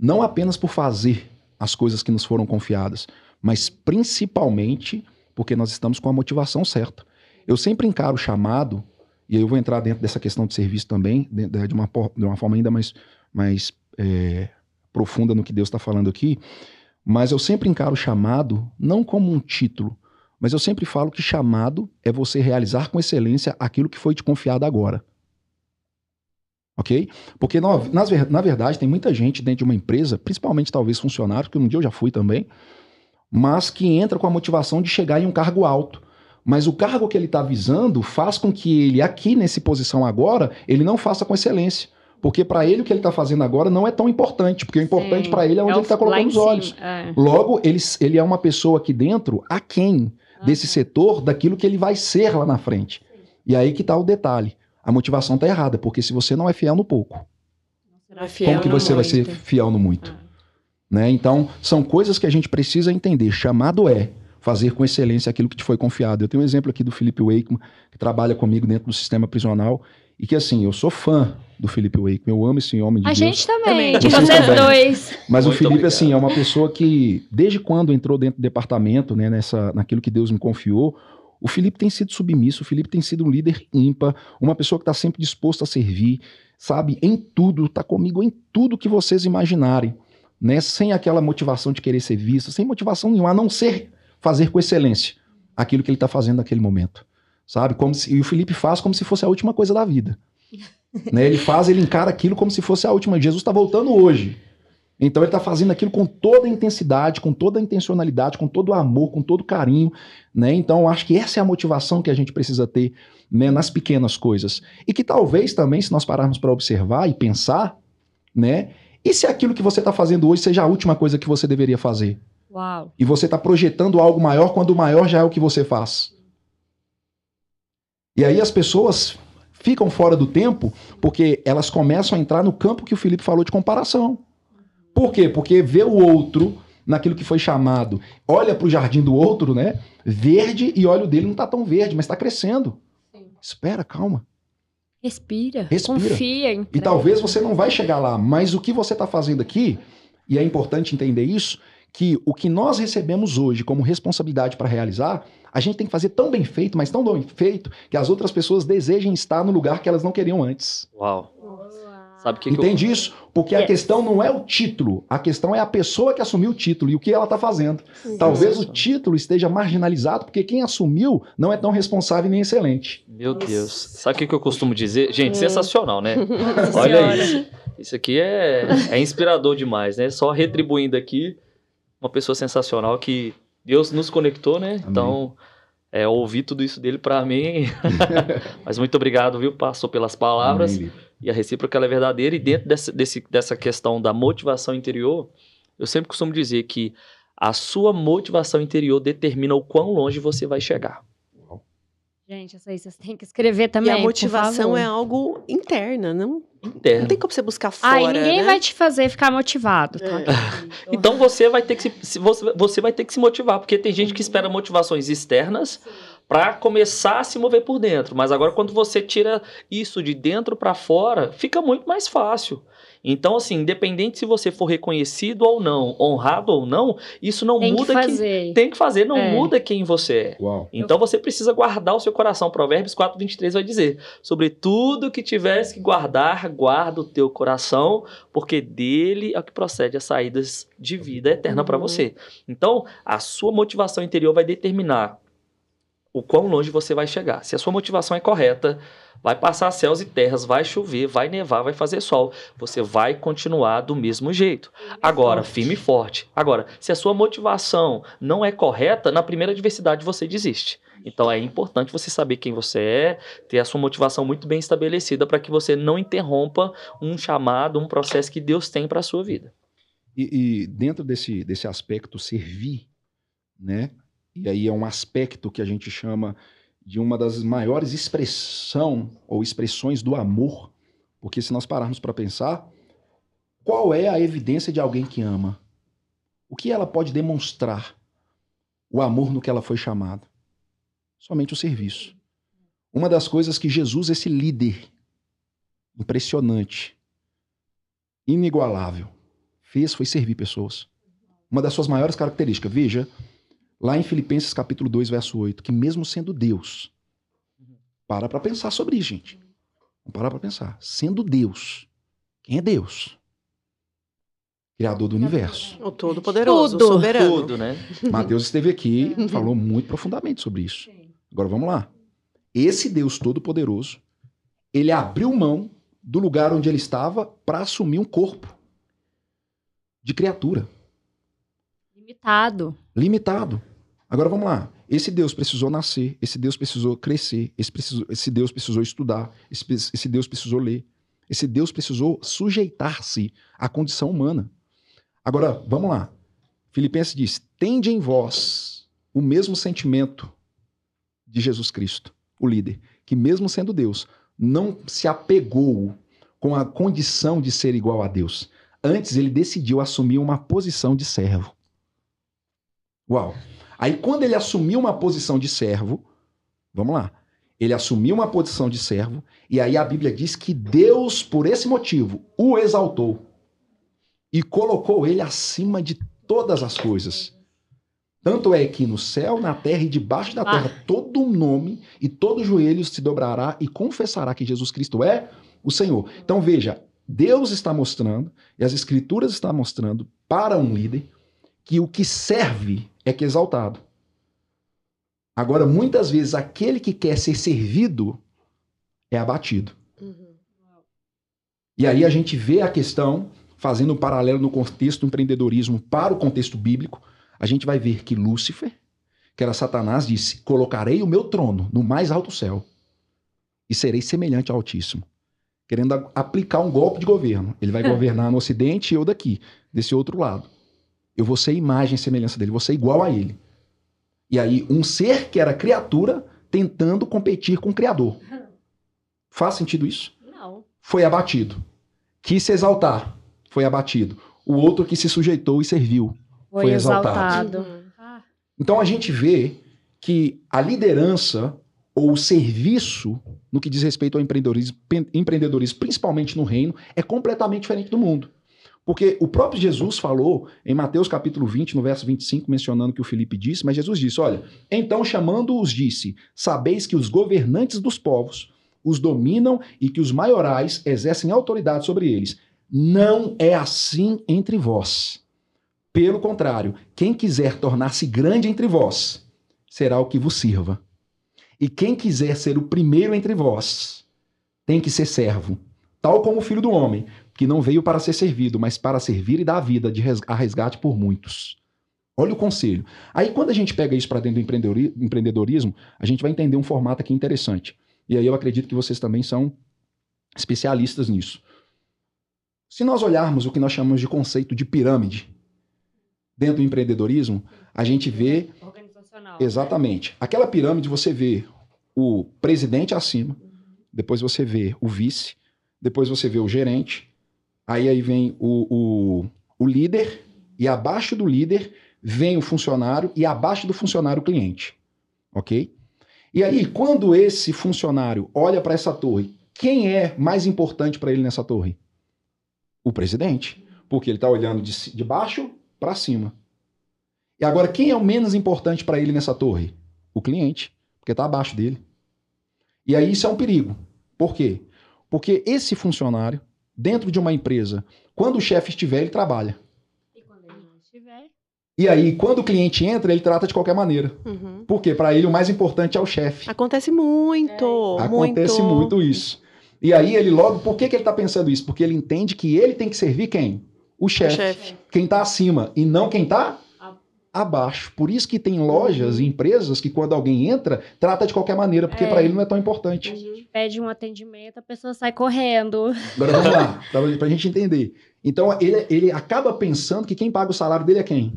não apenas por fazer as coisas que nos foram confiadas, mas principalmente porque nós estamos com a motivação certa. Eu sempre encaro o chamado, e aí eu vou entrar dentro dessa questão de serviço também, de, uma, de uma forma ainda mais, mais é, profunda no que Deus está falando aqui, mas eu sempre encaro o chamado não como um título, mas eu sempre falo que chamado é você realizar com excelência aquilo que foi te confiado agora. Ok? Porque na, nas na verdade tem muita gente dentro de uma empresa, principalmente talvez funcionário, que um dia eu já fui também, mas que entra com a motivação de chegar em um cargo alto. Mas o cargo que ele está visando faz com que ele, aqui nessa posição agora, ele não faça com excelência. Porque para ele o que ele está fazendo agora não é tão importante, porque o importante para ele é onde o- ele está colocando os olhos. é. Logo, ele, ele é uma pessoa aqui dentro aquém desse setor daquilo que ele vai ser lá na frente. E aí que está o detalhe. A motivação está errada, porque se você não é fiel no pouco, Será fiel como que no você vai ser muito. fiel no muito? Né? Então, são coisas que a gente precisa entender. Chamado é fazer com excelência aquilo que te foi confiado. Eu tenho um exemplo aqui do Felipe Wakeman, que trabalha comigo dentro do sistema prisional, e que assim, eu sou fã do Felipe Wakeman, eu amo esse homem de A Deus. gente também, de Vocês vocês também. dois. Mas o Muito Felipe, obrigado. assim, é uma pessoa que, desde quando entrou dentro do departamento, né, nessa, naquilo que Deus me confiou, o Felipe tem sido submisso, o Felipe tem sido um líder ímpar, uma pessoa que está sempre disposto a servir, sabe, em tudo, está comigo em tudo que vocês imaginarem, né, sem aquela motivação de querer ser visto, sem motivação nenhuma, a não ser fazer com excelência aquilo que ele está fazendo naquele momento, sabe, como se, e o Felipe faz como se fosse a última coisa da vida. né, ele faz, ele encara aquilo como se fosse a última. Jesus está voltando hoje. Então ele está fazendo aquilo com toda a intensidade, com toda a intencionalidade, com todo o amor, com todo o carinho, né? Então acho que essa é a motivação que a gente precisa ter né, nas pequenas coisas. E que talvez também, se nós pararmos para observar e pensar, né? E se aquilo que você está fazendo hoje seja a última coisa que você deveria fazer? Uau. E você está projetando algo maior quando o maior já é o que você faz. E aí as pessoas ficam fora do tempo porque elas começam a entrar no campo que o Felipe falou de comparação. Por quê? Porque vê o outro naquilo que foi chamado, olha para o jardim do outro, né? Verde e olha o dele não está tão verde, mas está crescendo. Espera, calma. Respira, Respira. confia. E entrega. talvez você não vai chegar lá, mas o que você está fazendo aqui, e é importante entender isso, que o que nós recebemos hoje como responsabilidade para realizar, a gente tem que fazer tão bem feito, mas tão bem feito, que as outras pessoas desejem estar no lugar que elas não queriam antes. Uau. Sabe o que, que eu... Entende isso? Porque a Yes. questão não é o título, a questão é a pessoa que assumiu o título e o que ela está fazendo. Talvez o título esteja marginalizado porque quem assumiu não é tão responsável nem excelente. Meu Deus. Sabe o que, eu costumo dizer? Gente, sensacional, né? Olha Senhora. isso. Isso aqui é, é inspirador demais, né? Só retribuindo aqui uma pessoa sensacional que Deus nos conectou, né? Então, é, ouvir tudo isso dele pra mim. Mas muito obrigado, viu? Passou pelas palavras. Amém. E a recíproca é verdadeira. E dentro dessa, desse, dessa questão da motivação interior, eu sempre costumo dizer que a sua motivação interior determina o quão longe você vai chegar. Gente, isso aí vocês têm que escrever também. e a motivação é algo interna, não, não Interno. tem como você buscar fora, Aí ninguém né? vai te fazer ficar motivado, tá? É. Então você vai ter que se, se você, você vai ter que se motivar, porque tem gente que espera motivações externas para começar a se mover por dentro. Mas agora, quando você tira isso de dentro para fora, fica muito mais fácil. Então, assim, independente se você for reconhecido ou não, honrado ou não, isso não Tem que muda fazer. que tem que fazer, não É. muda quem você é. Uau. Então você precisa guardar o seu coração. Provérbios 4, 23 vai dizer: Sobre tudo que tiveres que guardar, guarda o teu coração, porque dele é o que procede as saídas de vida eterna para Uhum. você. Então, a sua motivação interior vai determinar o quão longe você vai chegar. Se a sua motivação é correta, vai passar céus e terras, vai chover, vai nevar, vai fazer sol, você vai continuar do mesmo jeito. Agora, firme e forte. Agora, se a sua motivação não é correta, na primeira adversidade você desiste. Então é importante você saber quem você é, ter a sua motivação muito bem estabelecida para que você não interrompa um chamado, um processo que Deus tem para a sua vida. E, e dentro desse, desse aspecto servir, né? E aí é um aspecto que a gente chama de uma das maiores expressão ou expressões do amor, porque se nós pararmos para pensar, qual é a evidência de alguém que ama? O que ela pode demonstrar? O amor no que ela foi chamada? Somente o serviço. Uma das coisas que Jesus, esse líder impressionante, inigualável, fez foi servir pessoas. Uma das suas maiores características, veja, lá em Filipenses capítulo 2, verso 8, que mesmo sendo Deus, para para pensar sobre isso, gente. Vamos parar para pensar. Sendo Deus, quem é Deus? Criador do universo. O Todo-Poderoso, Tudo. soberano. Tudo, né? Mateus esteve aqui e falou muito profundamente sobre isso. Agora vamos lá. Esse Deus Todo-Poderoso, ele abriu mão do lugar onde ele estava para assumir um corpo de criatura. Limitado. limitado. Agora vamos lá. Esse Deus precisou nascer, esse Deus precisou crescer, esse, precisou- esse Deus precisou estudar, esse, esse Deus precisou ler, esse Deus precisou sujeitar-se à condição humana. Agora, vamos lá. Filipenses diz: tende em vós o mesmo sentimento de Jesus Cristo, o líder, que mesmo sendo Deus, não se apegou com a condição de ser igual a Deus. Antes, ele decidiu assumir uma posição de servo. Uau. Aí quando ele assumiu uma posição de servo, vamos lá. Ele assumiu uma posição de servo e aí a Bíblia diz que Deus, por esse motivo, o exaltou e colocou ele acima de todas as coisas. Tanto é que no céu, na terra e debaixo da Ah. terra, todo nome e todo joelho se dobrará e confessará que Jesus Cristo é o Senhor. Então veja, Deus está mostrando e as escrituras estão mostrando para um líder que o que serve é que é exaltado. Agora, muitas vezes, aquele que quer ser servido é abatido. Uhum. E aí a gente vê a questão, fazendo um paralelo no contexto do empreendedorismo para o contexto bíblico, a gente vai ver que Lúcifer, que era Satanás, disse: Colocarei o meu trono no mais alto céu e serei semelhante ao Altíssimo. Querendo aplicar um golpe de governo. Ele vai governar no Ocidente e eu daqui, desse outro lado. Eu vou ser imagem e semelhança dele, vou ser igual a ele. E aí, um ser que era criatura tentando competir com o Criador. Faz sentido isso? Não. Foi abatido. Quis se exaltar, foi abatido. O outro que se sujeitou e serviu. Foi, Foi exaltado. exaltado. Então a gente vê que a liderança ou o serviço no que diz respeito ao empreendedorismo, empreendedorismo, principalmente no reino, é completamente diferente do mundo. Porque o próprio Jesus falou em Mateus capítulo 20, no verso 25, mencionando que o Felipe disse, mas Jesus disse: Olha, então chamando-os, disse: Sabeis que os governantes dos povos os dominam e que os maiorais exercem autoridade sobre eles. Não é assim entre vós. Pelo contrário, quem quiser tornar-se grande entre vós, será o que vos sirva. E quem quiser ser o primeiro entre vós, tem que ser servo, tal como o filho do homem, que não veio para ser servido, mas para servir e dar a vida de res- a resgate por muitos. Olha o conselho. Aí, quando a gente pega isso para dentro do empreendedori- empreendedorismo, a gente vai entender um formato aqui interessante. E aí eu acredito que vocês também são especialistas nisso. Se nós olharmos o que nós chamamos de conceito de pirâmide dentro do empreendedorismo, a gente vê organizacional. Exatamente. Aquela pirâmide você vê o presidente acima, depois você vê o vice, depois você vê o gerente, aí aí vem o, o, o líder, e abaixo do líder vem o funcionário, e abaixo do funcionário o cliente. Ok? E aí, quando esse funcionário olha para essa torre, quem é mais importante para ele nessa torre? O presidente. Porque ele está olhando de, de baixo para cima. E agora, quem é o menos importante para ele nessa torre? O cliente, porque está abaixo dele. E aí isso é um perigo. Por quê? Porque esse funcionário, dentro de uma empresa, quando o chefe estiver, ele trabalha. E quando ele não estiver. E aí, quando o cliente entra, ele trata de qualquer maneira. Uhum. Porque para ele o mais importante é o chefe. Acontece muito, Acontece muito. muito isso. E aí ele logo, por que, que ele está pensando isso? Porque ele entende que ele tem que servir quem? O O chefe. Quem está acima e não quem está abaixo. Por isso que tem lojas e empresas que quando alguém entra, trata de qualquer maneira, porque É. para ele não é tão A importante. gente pede um atendimento, a pessoa sai correndo. Agora vamos lá, para a gente entender. Então ele, ele acaba pensando que quem paga o salário dele é quem?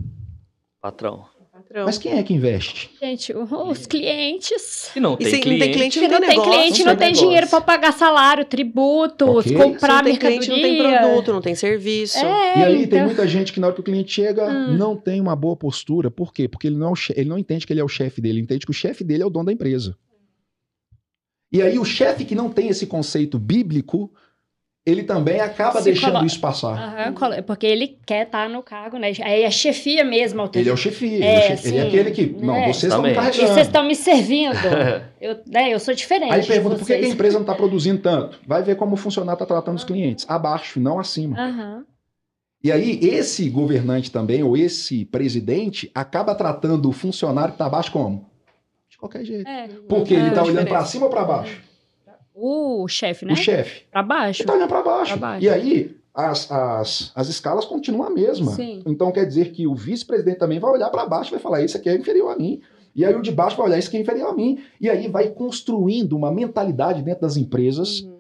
Patrão. Patrão. Mas quem é que investe? Gente, os clientes. E não E tem se não cliente. tem cliente, Se não não tem tem negócio. cliente, não não tem tem negócio. dinheiro para pagar salário, tributos, Ok. Se comprar não tem mercadoria. cliente, não tem produto, não tem serviço. É, E aí tem então- muita gente que na hora que o cliente chega Hum. não tem uma boa postura. Por quê? Porque ele não, é ele não entende que ele é o chefe dele, ele entende que o chefe dele é o dono da empresa. E aí o chefe que não tem esse conceito bíblico, ele também acaba Se deixando colo- isso passar. Colo- porque ele quer estar no cargo, né? Aí a chefia mesmo. Ele é o chefe, ele, É, é, o chefe- ele é aquele que. Não, É. vocês estão me. E carregando. vocês estão me servindo. eu, né, eu sou diferente. Aí pergunta por que a empresa não está produzindo tanto. Vai ver como o funcionário está tratando os clientes. Abaixo, não acima. Aham. E aí, esse governante também, ou esse presidente, acaba tratando o funcionário que está abaixo como? De qualquer jeito. É. Porque ele É, está a olhando para cima ou para baixo? O chefe, né? O chefe. Pra baixo. Ele está olhando para baixo. Pra baixo. E aí, as, as, as escalas continuam a mesma. Sim. Então quer dizer que o vice-presidente também vai olhar para baixo e vai falar: esse aqui é inferior a mim. E aí o de baixo vai olhar: esse aqui é inferior a mim. E aí vai construindo uma mentalidade dentro das empresas Uhum.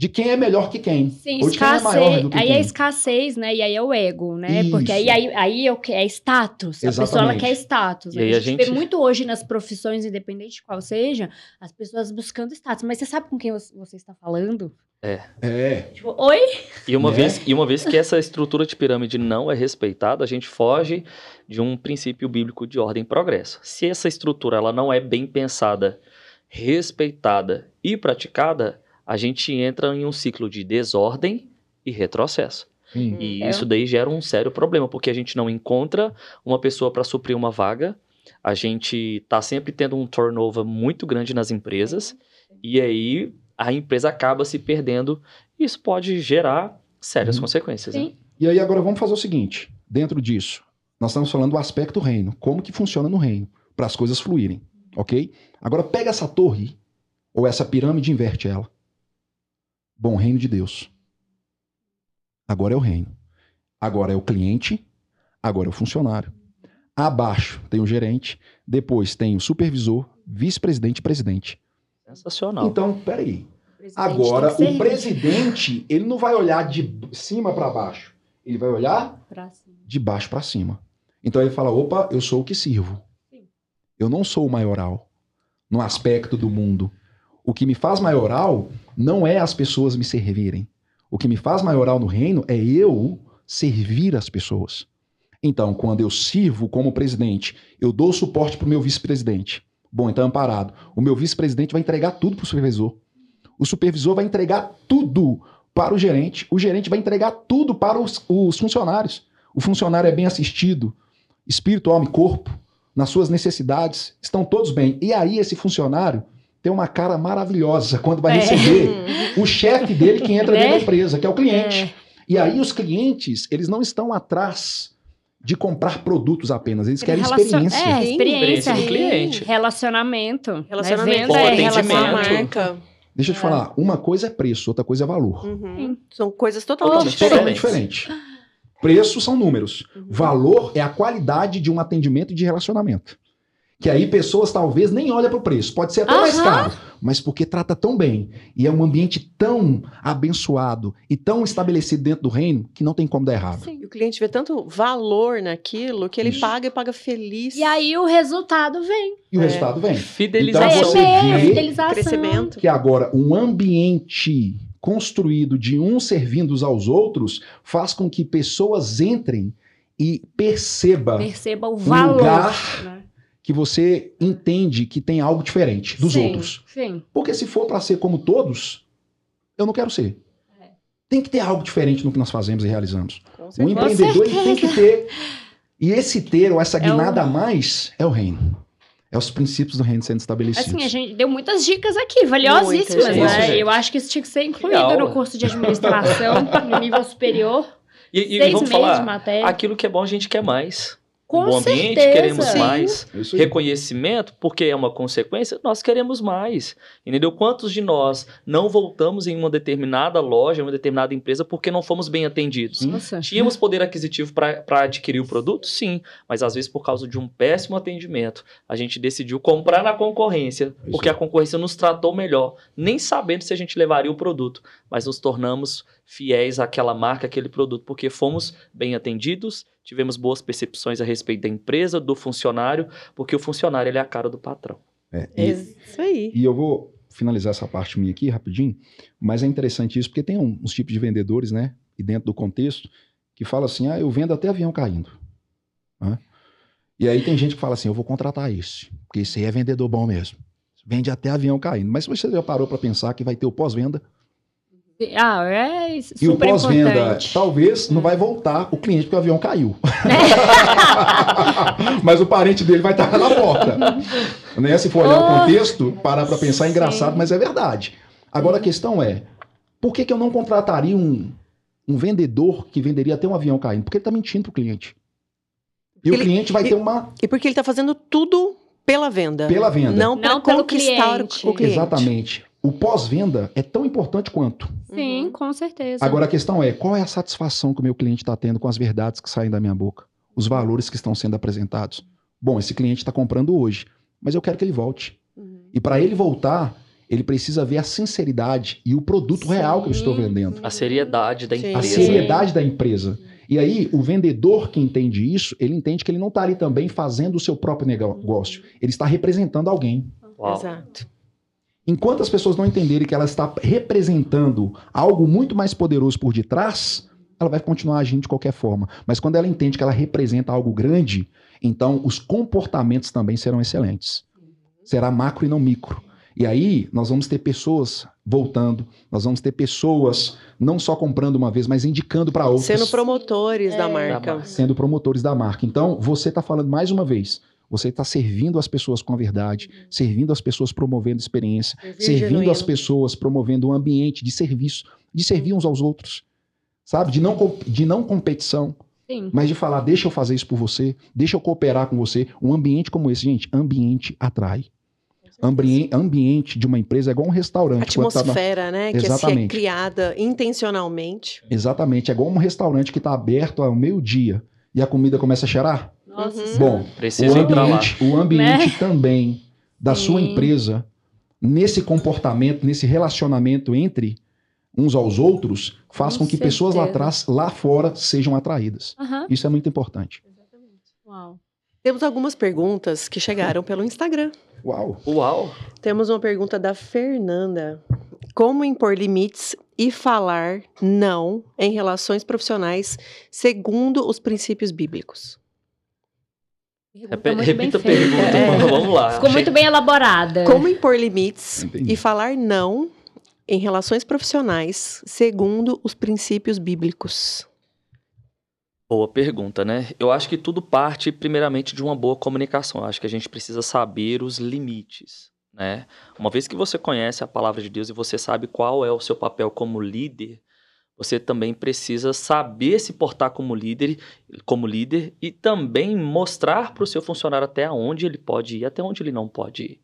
De quem é melhor que quem. Sim, ou de quem é maior escassez. do que Aí quem. é escassez, né? E aí é o ego, né? Porque aí, Isso. aí, aí é, o que? é status. A pessoa ela Exatamente. quer status. E né? aí a, a gente vê gente- muito hoje nas profissões, independente de qual seja, as pessoas buscando status. Mas você sabe com quem você está falando? É. Tipo, oi? E uma, Né? vez, e uma vez que essa estrutura de pirâmide não é respeitada, a gente foge de um princípio bíblico de ordem e progresso. Se essa estrutura ela não é bem pensada, respeitada e praticada, a gente entra em um ciclo de desordem e retrocesso. Sim. E É. isso daí gera um sério problema, porque a gente não encontra uma pessoa para suprir uma vaga, a gente tá sempre tendo um turnover muito grande nas empresas, e aí a empresa acaba se perdendo. e Isso pode gerar sérias Uhum. consequências. né? E aí agora vamos fazer o seguinte, dentro disso, nós estamos falando do aspecto reino, como que funciona no reino, para as coisas fluírem, ok? Agora pega essa torre, ou essa pirâmide e inverte ela. Bom, reino de Deus. Agora é o reino. Agora é o cliente, agora é o funcionário. Abaixo tem o gerente, depois tem o supervisor, vice-presidente e presidente. Sensacional. Então, peraí. presidente Agora, o presidente, ele não vai olhar de cima para baixo. Ele vai olhar pra cima. de baixo para cima. Então ele fala: opa, eu sou o que sirvo. Sim. Eu não sou o maioral no aspecto do mundo. O que me faz maioral não é as pessoas me servirem. O que me faz maioral no reino é eu servir as pessoas. Então, quando eu sirvo como presidente, eu dou suporte para o meu vice-presidente. Bom, então amparado. O meu vice-presidente vai entregar tudo para o supervisor. O supervisor vai entregar tudo para o gerente. O gerente vai entregar tudo para os, os funcionários. O funcionário é bem assistido, espírito, alma e corpo, nas suas necessidades, estão todos bem. E aí esse funcionário tem uma cara maravilhosa quando vai É. receber o chefe dele que entra Né? dentro da empresa, que é o cliente. É. E aí os clientes, eles não estão atrás de comprar produtos apenas, eles querem Relacion- experiência. É, experiência. experiência do cliente. Relacionamento. Relacionamento, Né? Bom Venda é relacionamento. marca. Deixa eu te É. falar, uma coisa é preço, outra coisa é valor. Uhum. São coisas totalmente Totalmente diferentes. Preço são números. Uhum. Valor é a qualidade de um atendimento e de relacionamento. Que aí pessoas talvez nem olham para o preço. Pode ser até mais Aham. caro, mas porque trata tão bem. E é um ambiente tão abençoado e tão estabelecido dentro do reino que não tem como dar errado. Sim. O cliente vê tanto valor naquilo que ele Isso. paga e paga feliz. E aí o resultado vem. E o É. resultado vem. Fidelização. Então você é mesmo, vê fidelização. crescimento. Que agora um ambiente construído de uns servindo aos outros faz com que pessoas entrem e perceba Perceba o um valor. lugar né? Que você entende que tem algo diferente dos sim, outros. Sim. Porque se for para ser como todos, eu não quero ser. É. Tem que ter algo diferente no que nós fazemos e realizamos. Com O empreendedor ele tem que ter. E esse ter, ou essa É guinada o- a mais, é o reino. É os princípios do reino sendo estabelecidos. Assim, a gente deu muitas dicas aqui, valiosíssimas, Muitas, né? Eu acho que isso tinha que ser incluído Legal. no curso de administração, no nível superior. E, e seis vamos meses de falar, matéria. aquilo que é bom a gente quer mais. Com um bom ambiente, certeza. queremos Sim. mais. É. Reconhecimento, porque é uma consequência, nós queremos mais. Entendeu? Quantos de nós não voltamos em uma determinada loja, uma determinada empresa, porque não fomos bem atendidos? Nossa. Tínhamos poder aquisitivo para adquirir o produto? Sim. Mas às vezes, por causa de um péssimo atendimento, a gente decidiu comprar na concorrência, Isso. porque a concorrência nos tratou melhor, nem sabendo se a gente levaria o produto, mas nos tornamos fiéis àquela marca, àquele produto, porque fomos bem atendidos, tivemos boas percepções a respeito da empresa, do funcionário, porque o funcionário ele é a cara do patrão. É, e, Isso aí. e eu vou finalizar essa parte minha aqui rapidinho, mas é interessante isso, porque tem um- uns tipos de vendedores, né? E dentro do contexto, que fala assim: ah, eu vendo até avião caindo. Hã? E aí tem gente que fala assim: eu vou contratar esse, porque esse aí é vendedor bom mesmo. Vende até avião caindo. Mas você já parou para pensar que vai ter o pós-venda? Ah, é E o super pós-venda, talvez não vai voltar o cliente porque o avião caiu. Mas o parente dele vai estar na porta. Né? Se for olhar o Oh, contexto, parar para pensar, é engraçado, sim. mas é verdade. Agora a questão é, por que, que eu não contrataria um, um vendedor que venderia até um avião caindo? Porque ele está mentindo pro cliente. E o Ele- cliente vai e- ter uma... E porque ele tá fazendo tudo pela venda. Pela venda. Não para Não pelo conquistar cliente. o cliente. Exatamente. O pós-venda é tão importante quanto. Sim, Uhum. com certeza. Agora a questão é, qual é a satisfação que o meu cliente está tendo com as verdades que saem da minha boca? Os valores que estão sendo apresentados? Bom, esse cliente está comprando hoje, mas eu quero que ele volte. Uhum. E para ele voltar, ele precisa ver a sinceridade e o produto Sim. real que eu estou vendendo. A seriedade da Sim. empresa. A seriedade da empresa. E aí, o vendedor que entende isso, ele entende que ele não está ali também fazendo o seu próprio negócio. Ele está representando alguém. Uau. Exato. Enquanto as pessoas não entenderem que ela está representando algo muito mais poderoso por detrás, ela vai continuar agindo de qualquer forma. Mas quando ela entende que ela representa algo grande, então os comportamentos também serão excelentes. Será macro e não micro. E aí nós vamos ter pessoas voltando, nós vamos ter pessoas não só comprando uma vez, mas indicando para outras Sendo promotores da É. marca. Da marca. sendo promotores da marca. Então, você está falando mais uma vez, você está servindo as pessoas com a verdade, servindo as pessoas promovendo experiência, servindo genuíno. as pessoas promovendo um ambiente de serviço, de servir uns aos outros, sabe? De não, de não competição, Sim. mas de falar, deixa eu fazer isso por você, deixa eu cooperar com você. Um ambiente como esse, gente, ambiente atrai. Ambien- ambiente de uma empresa é igual um restaurante. quando tá na- Atmosfera, né? Que assim, é Exatamente. criada intencionalmente. Exatamente, é igual um restaurante que está aberto ao meio-dia e a comida começa a cheirar. Nossa Uhum. Bom, Precisa o ambiente, o ambiente Né? também da sua empresa, nesse comportamento, nesse relacionamento entre uns aos outros, faz Com com que pessoas lá atrás, lá fora, sejam atraídas. Isso é muito importante. Uau. Temos algumas perguntas que chegaram pelo Instagram. Uau! Uau! Temos uma pergunta da Fernanda. Como impor limites e falar não em relações profissionais segundo os princípios bíblicos? Muito repita a pergunta, É. vamos lá. Ficou muito bem elaborada. Como impor limites Entendi. e falar não em relações profissionais segundo os princípios bíblicos? Boa pergunta, né? Eu acho que tudo parte, primeiramente, de uma boa comunicação. Eu acho que a gente precisa saber os limites, né? Uma vez que você conhece a palavra de Deus e você sabe qual é o seu papel como líder, você também precisa saber se portar como líder, como líder e também mostrar para o seu funcionário até onde ele pode ir, até onde ele não pode ir.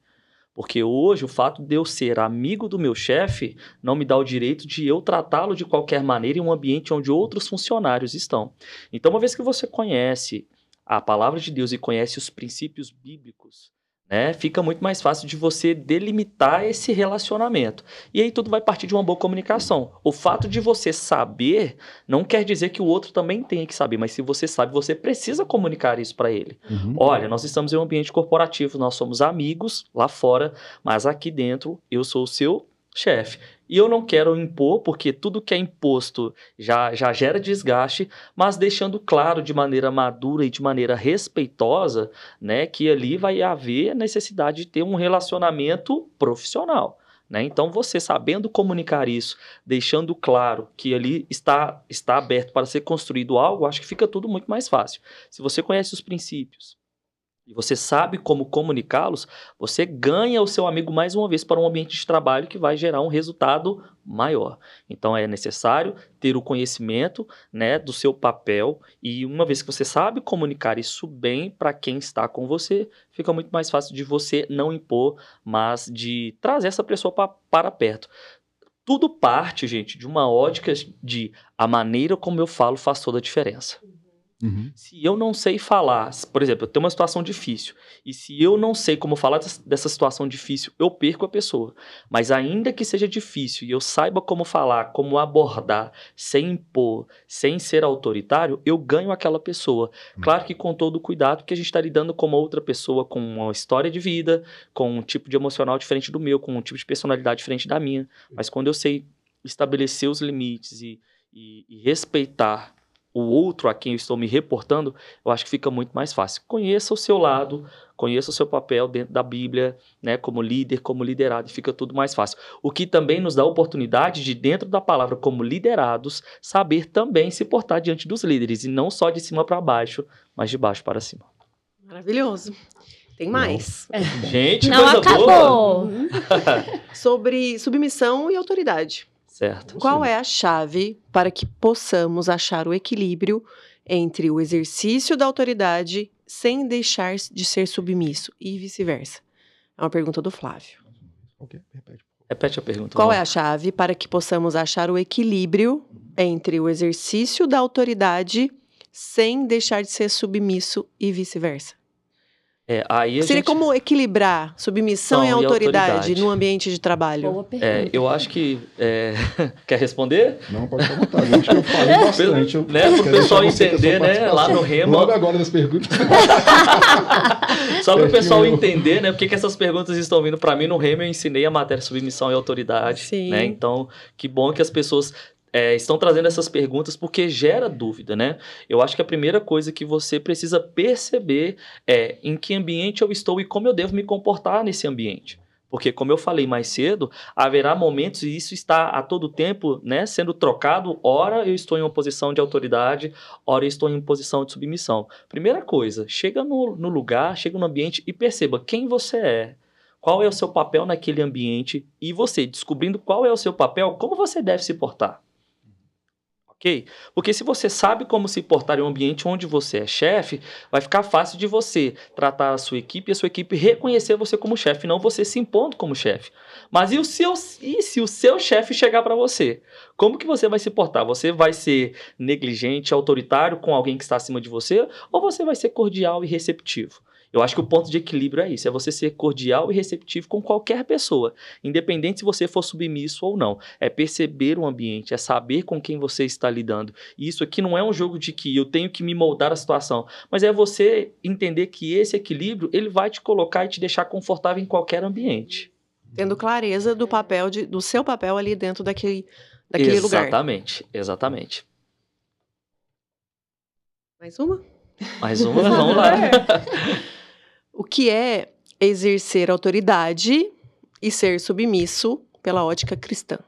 Porque hoje o fato de eu ser amigo do meu chefe não me dá o direito de eu tratá-lo de qualquer maneira em um ambiente onde outros funcionários estão. Então, uma vez que você conhece a palavra de Deus e conhece os princípios bíblicos, né, fica muito mais fácil de você delimitar esse relacionamento. E aí tudo vai partir de uma boa comunicação. O fato de você saber não quer dizer que o outro também tenha que saber, mas se você sabe, você precisa comunicar isso para ele. Uhum. Olha, nós estamos em um ambiente corporativo, nós somos amigos lá fora, mas aqui dentro eu sou o seu chefe. E eu não quero impor, porque tudo que é imposto já, já gera desgaste, mas deixando claro de maneira madura e de maneira respeitosa, né, que ali vai haver necessidade de ter um relacionamento profissional. Né? Então, você sabendo comunicar isso, deixando claro que ali está, está aberto para ser construído algo, acho que fica tudo muito mais fácil. Se você conhece os princípios, e você sabe como comunicá-los, você ganha o seu amigo mais uma vez para um ambiente de trabalho que vai gerar um resultado maior. Então é necessário ter o conhecimento né, do seu papel e uma vez que você sabe comunicar isso bem para quem está com você, fica muito mais fácil de você não impor, mas de trazer essa pessoa pra, para perto. Tudo parte, gente, de uma ótica de a maneira como eu falo faz toda a diferença. Uhum. Se eu não sei falar, por exemplo, eu tenho uma situação difícil, e se eu não sei como falar dessa situação difícil, eu perco a pessoa. Mas ainda que seja difícil e eu saiba como falar, como abordar, sem impor, sem ser autoritário, eu ganho aquela pessoa. Uhum. Claro que com todo o cuidado, porque a gente está lidando com uma outra pessoa com uma história de vida, com um tipo de emocional diferente do meu, com um tipo de personalidade diferente da minha. Mas quando eu sei estabelecer os limites e, e, e respeitar o outro a quem eu estou me reportando, eu acho que fica muito mais fácil. Conheça o seu lado, conheça o seu papel dentro da Bíblia, né, como líder, como liderado, e fica tudo mais fácil. O que também nos dá a oportunidade de, dentro da palavra, como liderados, saber também se portar diante dos líderes, e não só de cima para baixo, mas de baixo para cima. Maravilhoso. Tem mais. É. Gente, não coisa acabou. boa. Sobre submissão e autoridade. Certo. Qual é a chave para que possamos achar o equilíbrio entre o exercício da autoridade sem deixar de ser submisso e vice-versa? É uma pergunta do Flávio. Okay. Repete. Repete a pergunta. Qual é a chave para que possamos achar o equilíbrio entre o exercício da autoridade sem deixar de ser submisso e vice-versa? É, aí Seria gente... como equilibrar submissão e autoridade, autoridade, no ambiente de trabalho? Boa É, eu acho que. É... Quer responder? Não, pode ficar à vontade. Acho que eu falei bastante. né, Para o pessoal entender, né? Lá no Remo. Logo agora das perguntas. Só para o pessoal entender, né? Porque que essas perguntas estão vindo para mim no Remo, eu ensinei a matéria submissão e autoridade. Sim. Né? Então, que bom que as pessoas é, estão trazendo essas perguntas porque gera dúvida, né? Eu acho que a primeira coisa que você precisa perceber é em que ambiente eu estou e como eu devo me comportar nesse ambiente. Porque, como eu falei mais cedo, haverá momentos, e isso está a todo tempo né, sendo trocado. Ora eu estou em uma posição de autoridade, ora eu estou em uma posição de submissão. Primeira coisa, chega no, no lugar, chega no ambiente e perceba quem você é. Qual é o seu papel naquele ambiente e você, descobrindo qual é o seu papel, como você deve se portar ok? Porque se você sabe como se portar em um ambiente onde você é chefe, vai ficar fácil de você tratar a sua equipe e a sua equipe reconhecer você como chefe, não você se impondo como chefe. Mas e, o seu, e se o seu chefe chegar para você? Como que você vai se portar? Você vai ser negligente, autoritário com alguém que está acima de você ou você vai ser cordial e receptivo? Eu acho que o ponto de equilíbrio é isso: é você ser cordial e receptivo com qualquer pessoa, independente se você for submisso ou não. É perceber o ambiente, é saber com quem você está lidando. E isso aqui não é um jogo de que eu tenho que me moldar a situação, mas é você entender que esse equilíbrio ele vai te colocar e te deixar confortável em qualquer ambiente. Tendo clareza do papel de, do seu papel ali dentro daquele, daquele exatamente, lugar. Exatamente, exatamente. Mais uma? Mais uma, vamos lá. o que é exercer autoridade e ser submisso pela ótica cristã?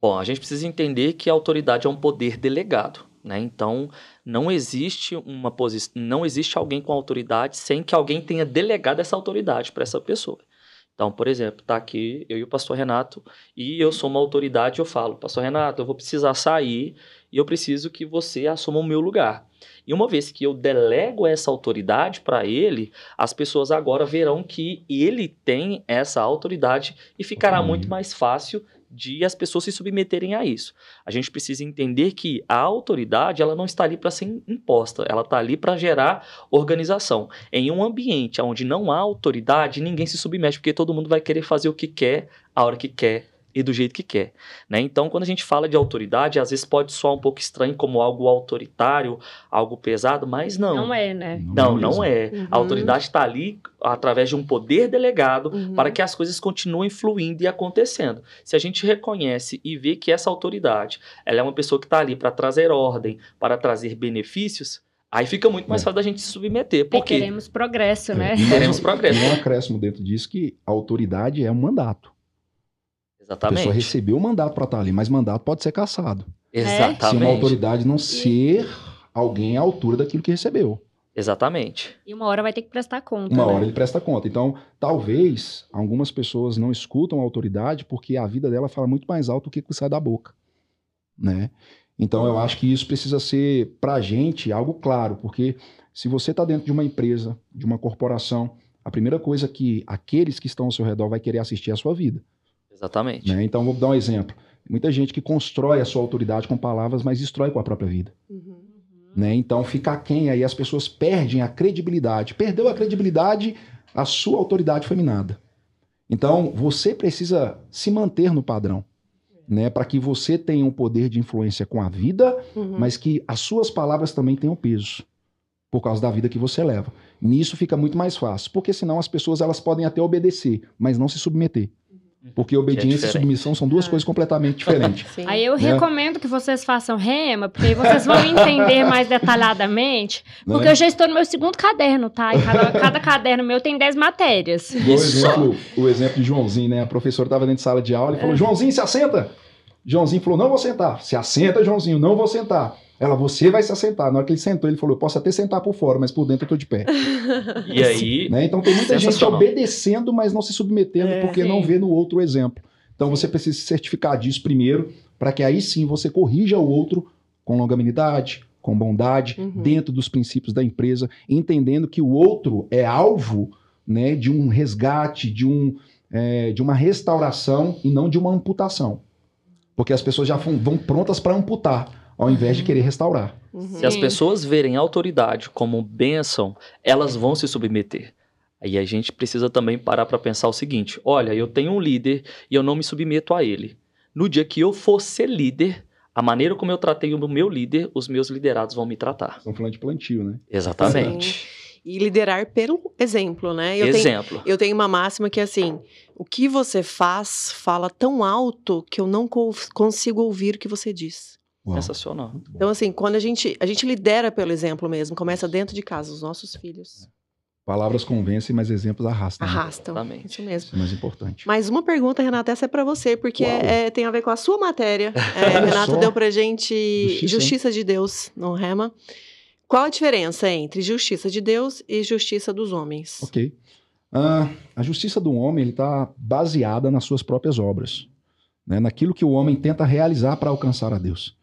Bom, a gente precisa entender que a autoridade é um poder delegado. Né? Então, não existe uma posição, não existe alguém com autoridade sem que alguém tenha delegado essa autoridade para essa pessoa. Então, por exemplo, tá aqui eu e o pastor Renato e eu sou uma autoridade, eu falo, pastor Renato, eu vou precisar sair e eu preciso que você assuma o meu lugar. E uma vez que eu delego essa autoridade para ele, as pessoas agora verão que ele tem essa autoridade e ficará uhum. muito mais fácil de as pessoas se submeterem a isso. A gente precisa entender que a autoridade ela não está ali para ser imposta, ela está ali para gerar organização. Em um ambiente onde não há autoridade, ninguém se submete, porque todo mundo vai querer fazer o que quer, a hora que quer e do jeito que quer. Né? Então, quando a gente fala de autoridade, às vezes pode soar um pouco estranho como algo autoritário, algo pesado, mas não. Não é, né? Não, não é. Uhum. A autoridade está ali através de um poder delegado Uhum. para que as coisas continuem fluindo e acontecendo. Se a gente reconhece e vê que essa autoridade ela é uma pessoa que está ali para trazer ordem, para trazer benefícios, aí fica muito mais É. fácil da gente se submeter. Porque Porque queremos progresso, né? E Queremos progresso. E um acréscimo dentro disso que a autoridade é um mandato. A pessoa Exatamente. recebeu o mandato para estar ali, mas mandato pode ser cassado. Se uma Exatamente. autoridade não ser alguém à altura daquilo que recebeu. Exatamente. E uma hora vai ter que prestar conta. Uma né? hora ele presta conta. Então, talvez algumas pessoas não escutam a autoridade porque a vida dela fala muito mais alto do que o que sai da boca, né? Então, eu acho que isso precisa ser pra gente algo claro, porque se você está dentro de uma empresa, de uma corporação, a primeira coisa que aqueles que estão ao seu redor vai querer assistir é a sua vida, Exatamente. né? Então, vou dar um exemplo. Muita gente que constrói a sua autoridade com palavras, mas destrói com a própria vida. Uhum. né? Então fica quem aí as pessoas perdem a credibilidade. Perdeu a credibilidade, a sua autoridade foi minada. Então você precisa se manter no padrão, né? Para que você tenha um poder de influência com a vida, Uhum. mas que as suas palavras também tenham peso por causa da vida que você leva. Nisso fica muito mais fácil, porque senão as pessoas elas podem até obedecer, mas não se submeter. Porque obediência e diferente. submissão são duas Ah. coisas completamente diferentes. Sim. Aí eu Né? recomendo que vocês façam rema, porque aí vocês vão entender mais detalhadamente. Porque né? eu já estou no meu segundo caderno, tá? E cada, cada caderno meu tem 10 matérias. O exemplo, o exemplo de Joãozinho, né? A professora estava dentro de sala de aula e falou: Joãozinho, se assenta. Joãozinho falou: não vou sentar. Se assenta, Joãozinho, não vou sentar. Ela, você vai se assentar. Na hora que ele sentou, ele falou: eu posso até sentar por fora, mas por dentro eu tô de pé. E aí, Né? Então tem muita gente obedecendo, mas não se submetendo É, porque não sim. vê no outro o exemplo. Então você precisa se certificar disso primeiro, para que aí sim você corrija o outro com longanimidade, com bondade, Uhum. dentro dos princípios da empresa, entendendo que o outro é alvo né, de um resgate, de, um, é, de uma restauração e não de uma amputação. Porque as pessoas já vão, vão prontas para amputar, ao invés de querer restaurar. Uhum. se as Sim. pessoas verem a autoridade como bênção, elas vão se submeter. Aí a gente precisa também parar para pensar o seguinte: olha, eu tenho um líder e eu não me submeto a ele. No dia que eu for ser líder, a maneira como eu tratei o meu líder, os meus liderados vão me tratar. Estamos falando de plantio, né? Exatamente. E liderar pelo exemplo, né? Eu tenho, Exemplo. eu tenho uma máxima que é assim: o que você faz fala tão alto que eu não co- consigo ouvir o que você diz. Uau. Sensacional. Então, assim, quando a gente, a gente lidera pelo exemplo mesmo, começa dentro de casa, os nossos filhos Palavras convencem, mas exemplos arrastam. né? arrastam. Exatamente. Isso mesmo. Isso é mais importante. Mais uma pergunta, Renata, essa é para você, porque é, tem a ver com a sua matéria. É, Renata deu pra gente Justiça, justiça, de Deus no Rema. Qual a diferença entre justiça de Deus e justiça dos homens? Ok. Ah, a justiça do homem está baseada nas suas próprias obras, né? naquilo que o homem tenta realizar para alcançar a Deus.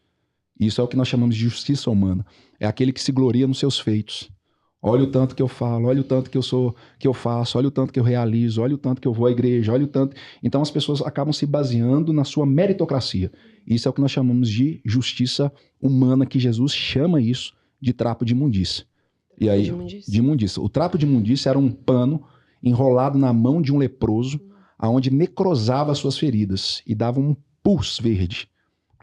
Isso é o que nós chamamos de justiça humana. É aquele que se gloria nos seus feitos. Olha o tanto que eu falo, olha o tanto que eu sou, que eu faço, olha o tanto que eu realizo, olha o tanto que eu vou à igreja, olha o tanto. Então as pessoas acabam se baseando na sua meritocracia. Isso é o que nós chamamos de justiça humana, que Jesus chama isso de trapo de imundícia. E aí, Imundícia. de imundícia. O trapo de imundícia era um pano enrolado na mão de um leproso, aonde necrosava as suas feridas e dava um pus verde.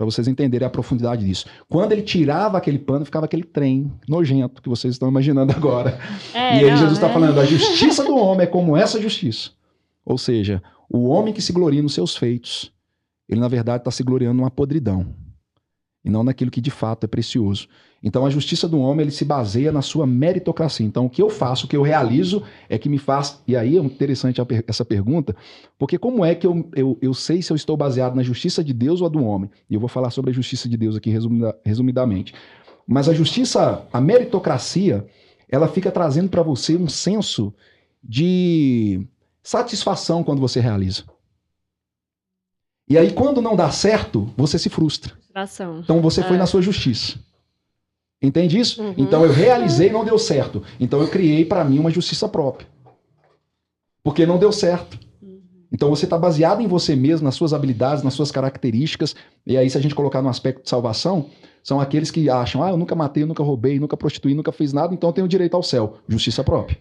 Para vocês entenderem a profundidade disso. Quando ele tirava aquele pano, ficava aquele trem nojento que vocês estão imaginando agora. É, e aí não, Jesus está é. falando: a justiça do homem é como essa justiça. Ou seja, o homem que se gloria nos seus feitos, ele na verdade está se gloriando numa podridão. E não naquilo que de fato é precioso. Então a justiça do homem ele se baseia na sua meritocracia. Então o que eu faço, o que eu realizo é que me faz. E aí é interessante essa pergunta, porque como é que eu, eu, eu sei se eu estou baseado na justiça de Deus ou a do homem? E eu vou falar sobre a justiça de Deus aqui resumida- resumidamente. Mas a justiça, a meritocracia, ela fica trazendo para você um senso de satisfação quando você realiza. E aí, quando não dá certo, você se frustra. Frustração. Então você foi É. na sua justiça. Entende isso? Uhum. Então eu realizei e não deu certo. Então eu criei para mim uma justiça própria. Porque não deu certo. Então você está baseado em você mesmo, nas suas habilidades, nas suas características. E aí, se a gente colocar no aspecto de salvação, são aqueles que acham: ah, eu nunca matei, eu nunca roubei, nunca prostituí, nunca fiz nada, então eu tenho direito ao céu. Justiça própria.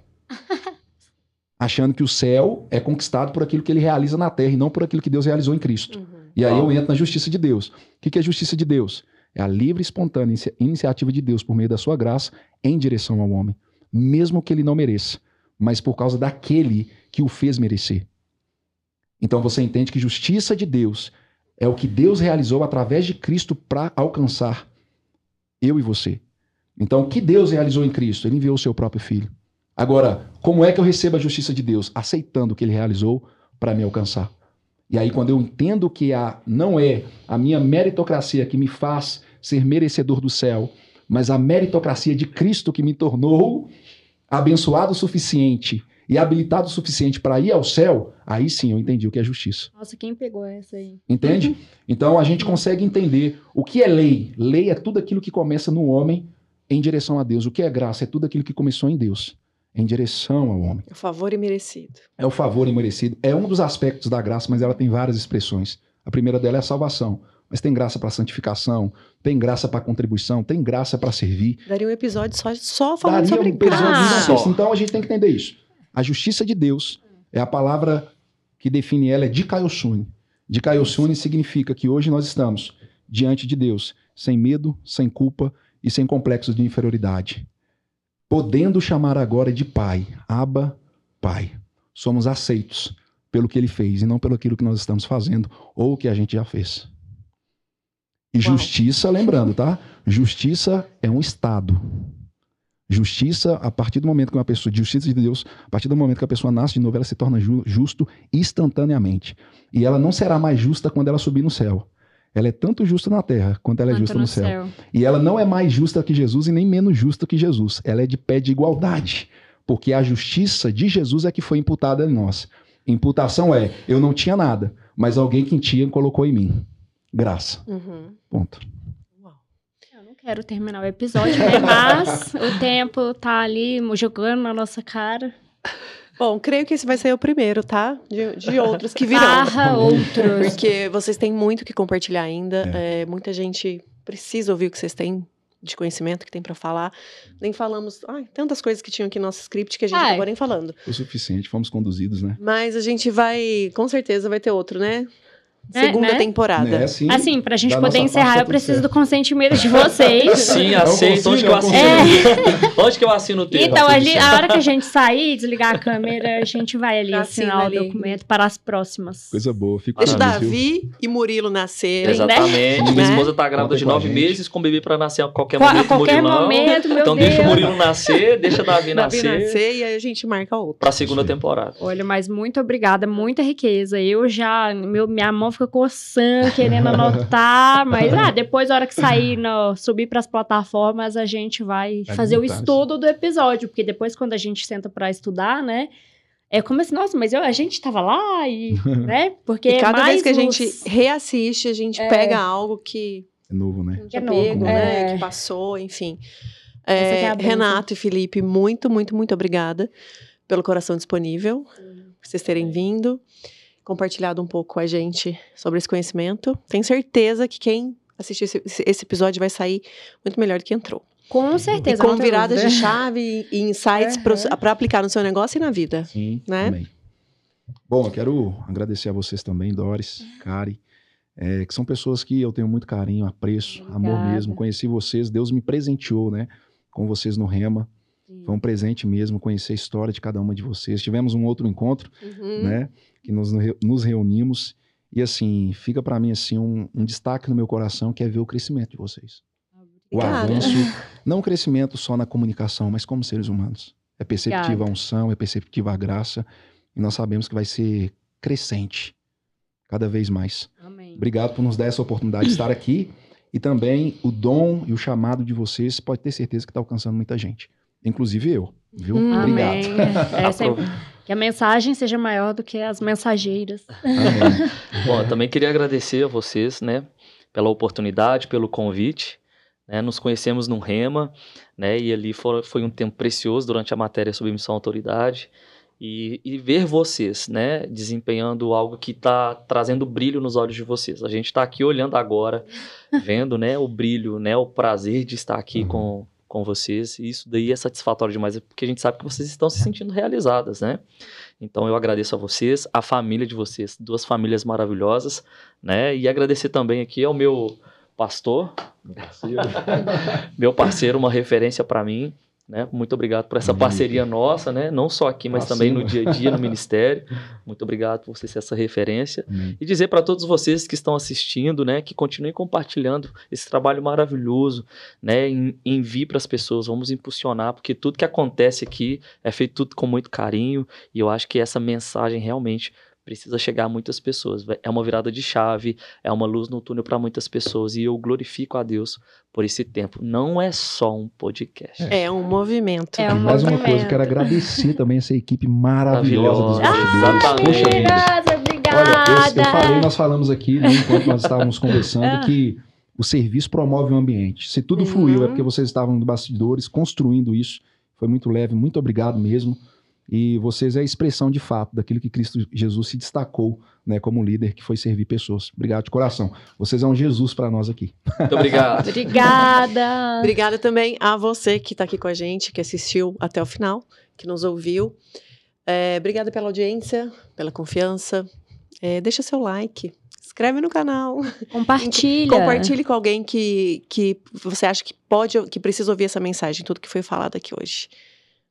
Achando que o céu é conquistado por aquilo que ele realiza na terra e não por aquilo que Deus realizou em Cristo. Uhum. E aí eu entro na justiça de Deus. O que, que é justiça de Deus? É a livre e espontânea iniciativa de Deus por meio da sua graça em direção ao homem, mesmo que ele não mereça, mas por causa daquele que o fez merecer. Então você entende que justiça de Deus é o que Deus realizou através de Cristo para alcançar eu e você. Então, o que Deus realizou em Cristo? Ele enviou o seu próprio filho. Agora, como é que eu recebo a justiça de Deus? Aceitando o que ele realizou para me alcançar. E aí, quando eu entendo que a, não é a minha meritocracia que me faz ser merecedor do céu, mas a meritocracia de Cristo que me tornou abençoado o suficiente e habilitado o suficiente para ir ao céu, aí sim eu entendi o que é justiça. Nossa, quem pegou essa aí? Entende? Então a gente consegue entender o que é lei. Lei é tudo aquilo que começa no homem em direção a Deus. O que é graça é tudo aquilo que começou em Deus, em direção ao homem. É o favor imerecido. É o favor imerecido. É um dos aspectos da graça, mas ela tem várias expressões. A primeira dela é a salvação. Mas tem graça para santificação, tem graça para contribuição, tem graça para servir. Daria um episódio só, só falando Daria sobre um graça. Então a gente tem que entender isso. A justiça de Deus é a palavra que define ela é de Kaiosune. De Kaiosune significa que hoje nós estamos diante de Deus, sem medo, sem culpa e sem complexos de inferioridade. Podendo chamar agora de Pai, Abba, Pai. Somos aceitos pelo que ele fez e não pelo aquilo que nós estamos fazendo ou o que a gente já fez. E Uau. justiça, lembrando, tá? Justiça é um estado. Justiça, a partir do momento que uma pessoa, justiça de Deus, a partir do momento que a pessoa nasce de novo, ela se torna ju, justo instantaneamente. E ela não será mais justa quando ela subir no céu. Ela é tanto justa na terra quanto ela é justa no, no céu. céu. E ela não é mais justa que Jesus e nem menos justa que Jesus. Ela é de pé de igualdade. Porque a justiça de Jesus é que foi imputada em nós. Imputação é, eu não tinha nada, mas alguém que tinha colocou em mim. Graça. Uhum. Ponto quero terminar o episódio, né? Mas o tempo tá ali jogando na nossa cara. Bom, creio que esse vai ser o primeiro, tá? De, de outros que virão. Barra outros. Porque vocês têm muito que compartilhar ainda. É. É, muita gente precisa ouvir o que vocês têm de conhecimento que tem para falar. Nem falamos ai, tantas coisas que tinham aqui no nosso script que a gente Ai. acabou nem falando. O suficiente, fomos conduzidos, né? Mas a gente vai, com certeza vai ter outro, né? É, segunda né? temporada. É, sim, assim, pra gente poder encerrar, eu preciso do consentimento de vocês. Sim, aceito. Onde que eu assino? É. Onde que eu assino o termo? Então, ali, a hora que a gente sair, desligar a câmera, a gente vai ali assinar ali. o documento para as próximas. Coisa boa. Fico Deixa Davi viu? e Murilo nascerem. Exatamente. Né? Minha esposa tá grávida de nove meses, com bebê para nascer a qualquer momento. A qualquer Murilo momento, meu Então Deus. deixa o Murilo nascer, deixa Davi, Davi nascer. nascer e aí a gente marca outro. Pra segunda temporada. Olha, mas muito obrigada, muita riqueza. Eu já, meu, minha mão fica coçando querendo anotar, mas ah, depois, na hora que sair, no, subir para as plataformas, a gente vai fazer o estudo do episódio, porque depois, quando a gente senta para estudar, né? É como assim, nossa, mas eu, a gente tava lá e, né? Porque e cada vez que a gente reassiste, a gente é... pega algo que é novo, né? Que é novo, pego, né? É. Que passou, enfim. É, é Renato e Felipe, muito, muito, muito obrigada pelo coração disponível, por vocês terem vindo compartilhado um pouco com a gente sobre esse conhecimento. Tenho certeza que quem assistir esse, esse episódio vai sair muito melhor do que entrou. Com certeza. E com viradas de chave e insights uhum. para aplicar no seu negócio e na vida. Sim, né? Também. Bom, eu quero agradecer a vocês também, Doris, Kari, é, que são pessoas que eu tenho muito carinho, apreço, Obrigada. amor mesmo. Conheci vocês, Deus me presenteou, né, com vocês no Rema. Foi um presente mesmo conhecer a história de cada uma de vocês. Tivemos um outro encontro, uhum. né? Que nos, nos reunimos. E assim, fica para mim assim um, um, destaque no meu coração que é ver o crescimento de vocês. O avanço, não o crescimento só na comunicação, mas como seres humanos. É perceptiva a unção, é perceptiva a graça. E nós sabemos que vai ser crescente cada vez mais. Amém. Obrigado por nos dar essa oportunidade de estar aqui. E também o dom e o chamado de vocês pode ter certeza que está alcançando muita gente inclusive eu. Viu? Hum, Obrigado. É sempre, que a mensagem seja maior do que as mensageiras. Bom, também queria agradecer a vocês, né, pela oportunidade, pelo convite. Né, nos conhecemos no Rema, né, e ali foi, foi um tempo precioso durante a matéria sobre missão autoridade. E, e, ver vocês, né, desempenhando algo que está trazendo brilho nos olhos de vocês. A gente está aqui olhando agora, vendo, né, o brilho, né, o prazer de estar aqui uhum. com, com vocês. E isso daí é satisfatório demais, porque a gente sabe que vocês estão se sentindo realizadas, né? Então eu agradeço a vocês, a família de vocês, duas famílias maravilhosas, né? E agradecer também aqui ao meu pastor, meu parceiro, uma referência para mim, né? Muito obrigado por essa parceria nossa, né? Não só aqui, mas também no dia a dia no ministério. Muito obrigado por você ser essa referência. E dizer para todos vocês que estão assistindo, né, que continuem compartilhando esse trabalho maravilhoso, né? Envie para as pessoas, vamos impulsionar, porque tudo que acontece aqui é feito tudo com muito carinho, e eu acho que essa mensagem realmente precisa chegar a muitas pessoas. É uma virada de chave, é uma luz no túnel para muitas pessoas e eu glorifico a Deus por esse tempo. Não é só um podcast. É, é um movimento. É um mais movimento. uma coisa, quero agradecer também essa equipe maravilhosa dos bastidores. Ah, Poxa, obrigada, obrigada. Olha, eu, eu, falei, nós falamos aqui, né, enquanto nós estávamos conversando, ah. que o serviço promove o ambiente. Se tudo uhum. fluiu, é porque vocês estavam no bastidores construindo isso. Foi muito leve, muito obrigado mesmo. E vocês é a expressão de fato daquilo que Cristo Jesus se destacou né, como líder, que foi servir pessoas. Obrigado de coração. Vocês é um Jesus para nós aqui. Muito obrigado. Obrigada. Obrigada também a você que está aqui com a gente, que assistiu até o final, que nos ouviu. É, obrigada pela audiência, pela confiança. É, deixa seu like, inscreve no canal. Compartilha. Compartilhe com alguém que, que você acha que pode, que precisa ouvir essa mensagem, tudo que foi falado aqui hoje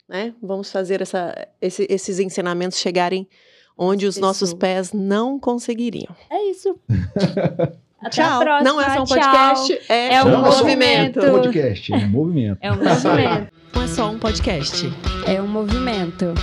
né? Vamos fazer essa, esse, esses ensinamentos chegarem onde os isso. nossos pés não conseguiriam. É isso. Até tchau. Não é só um podcast, tchau. é, é um movimento. É um podcast, é um movimento. É um movimento. Não é só um podcast. É um movimento.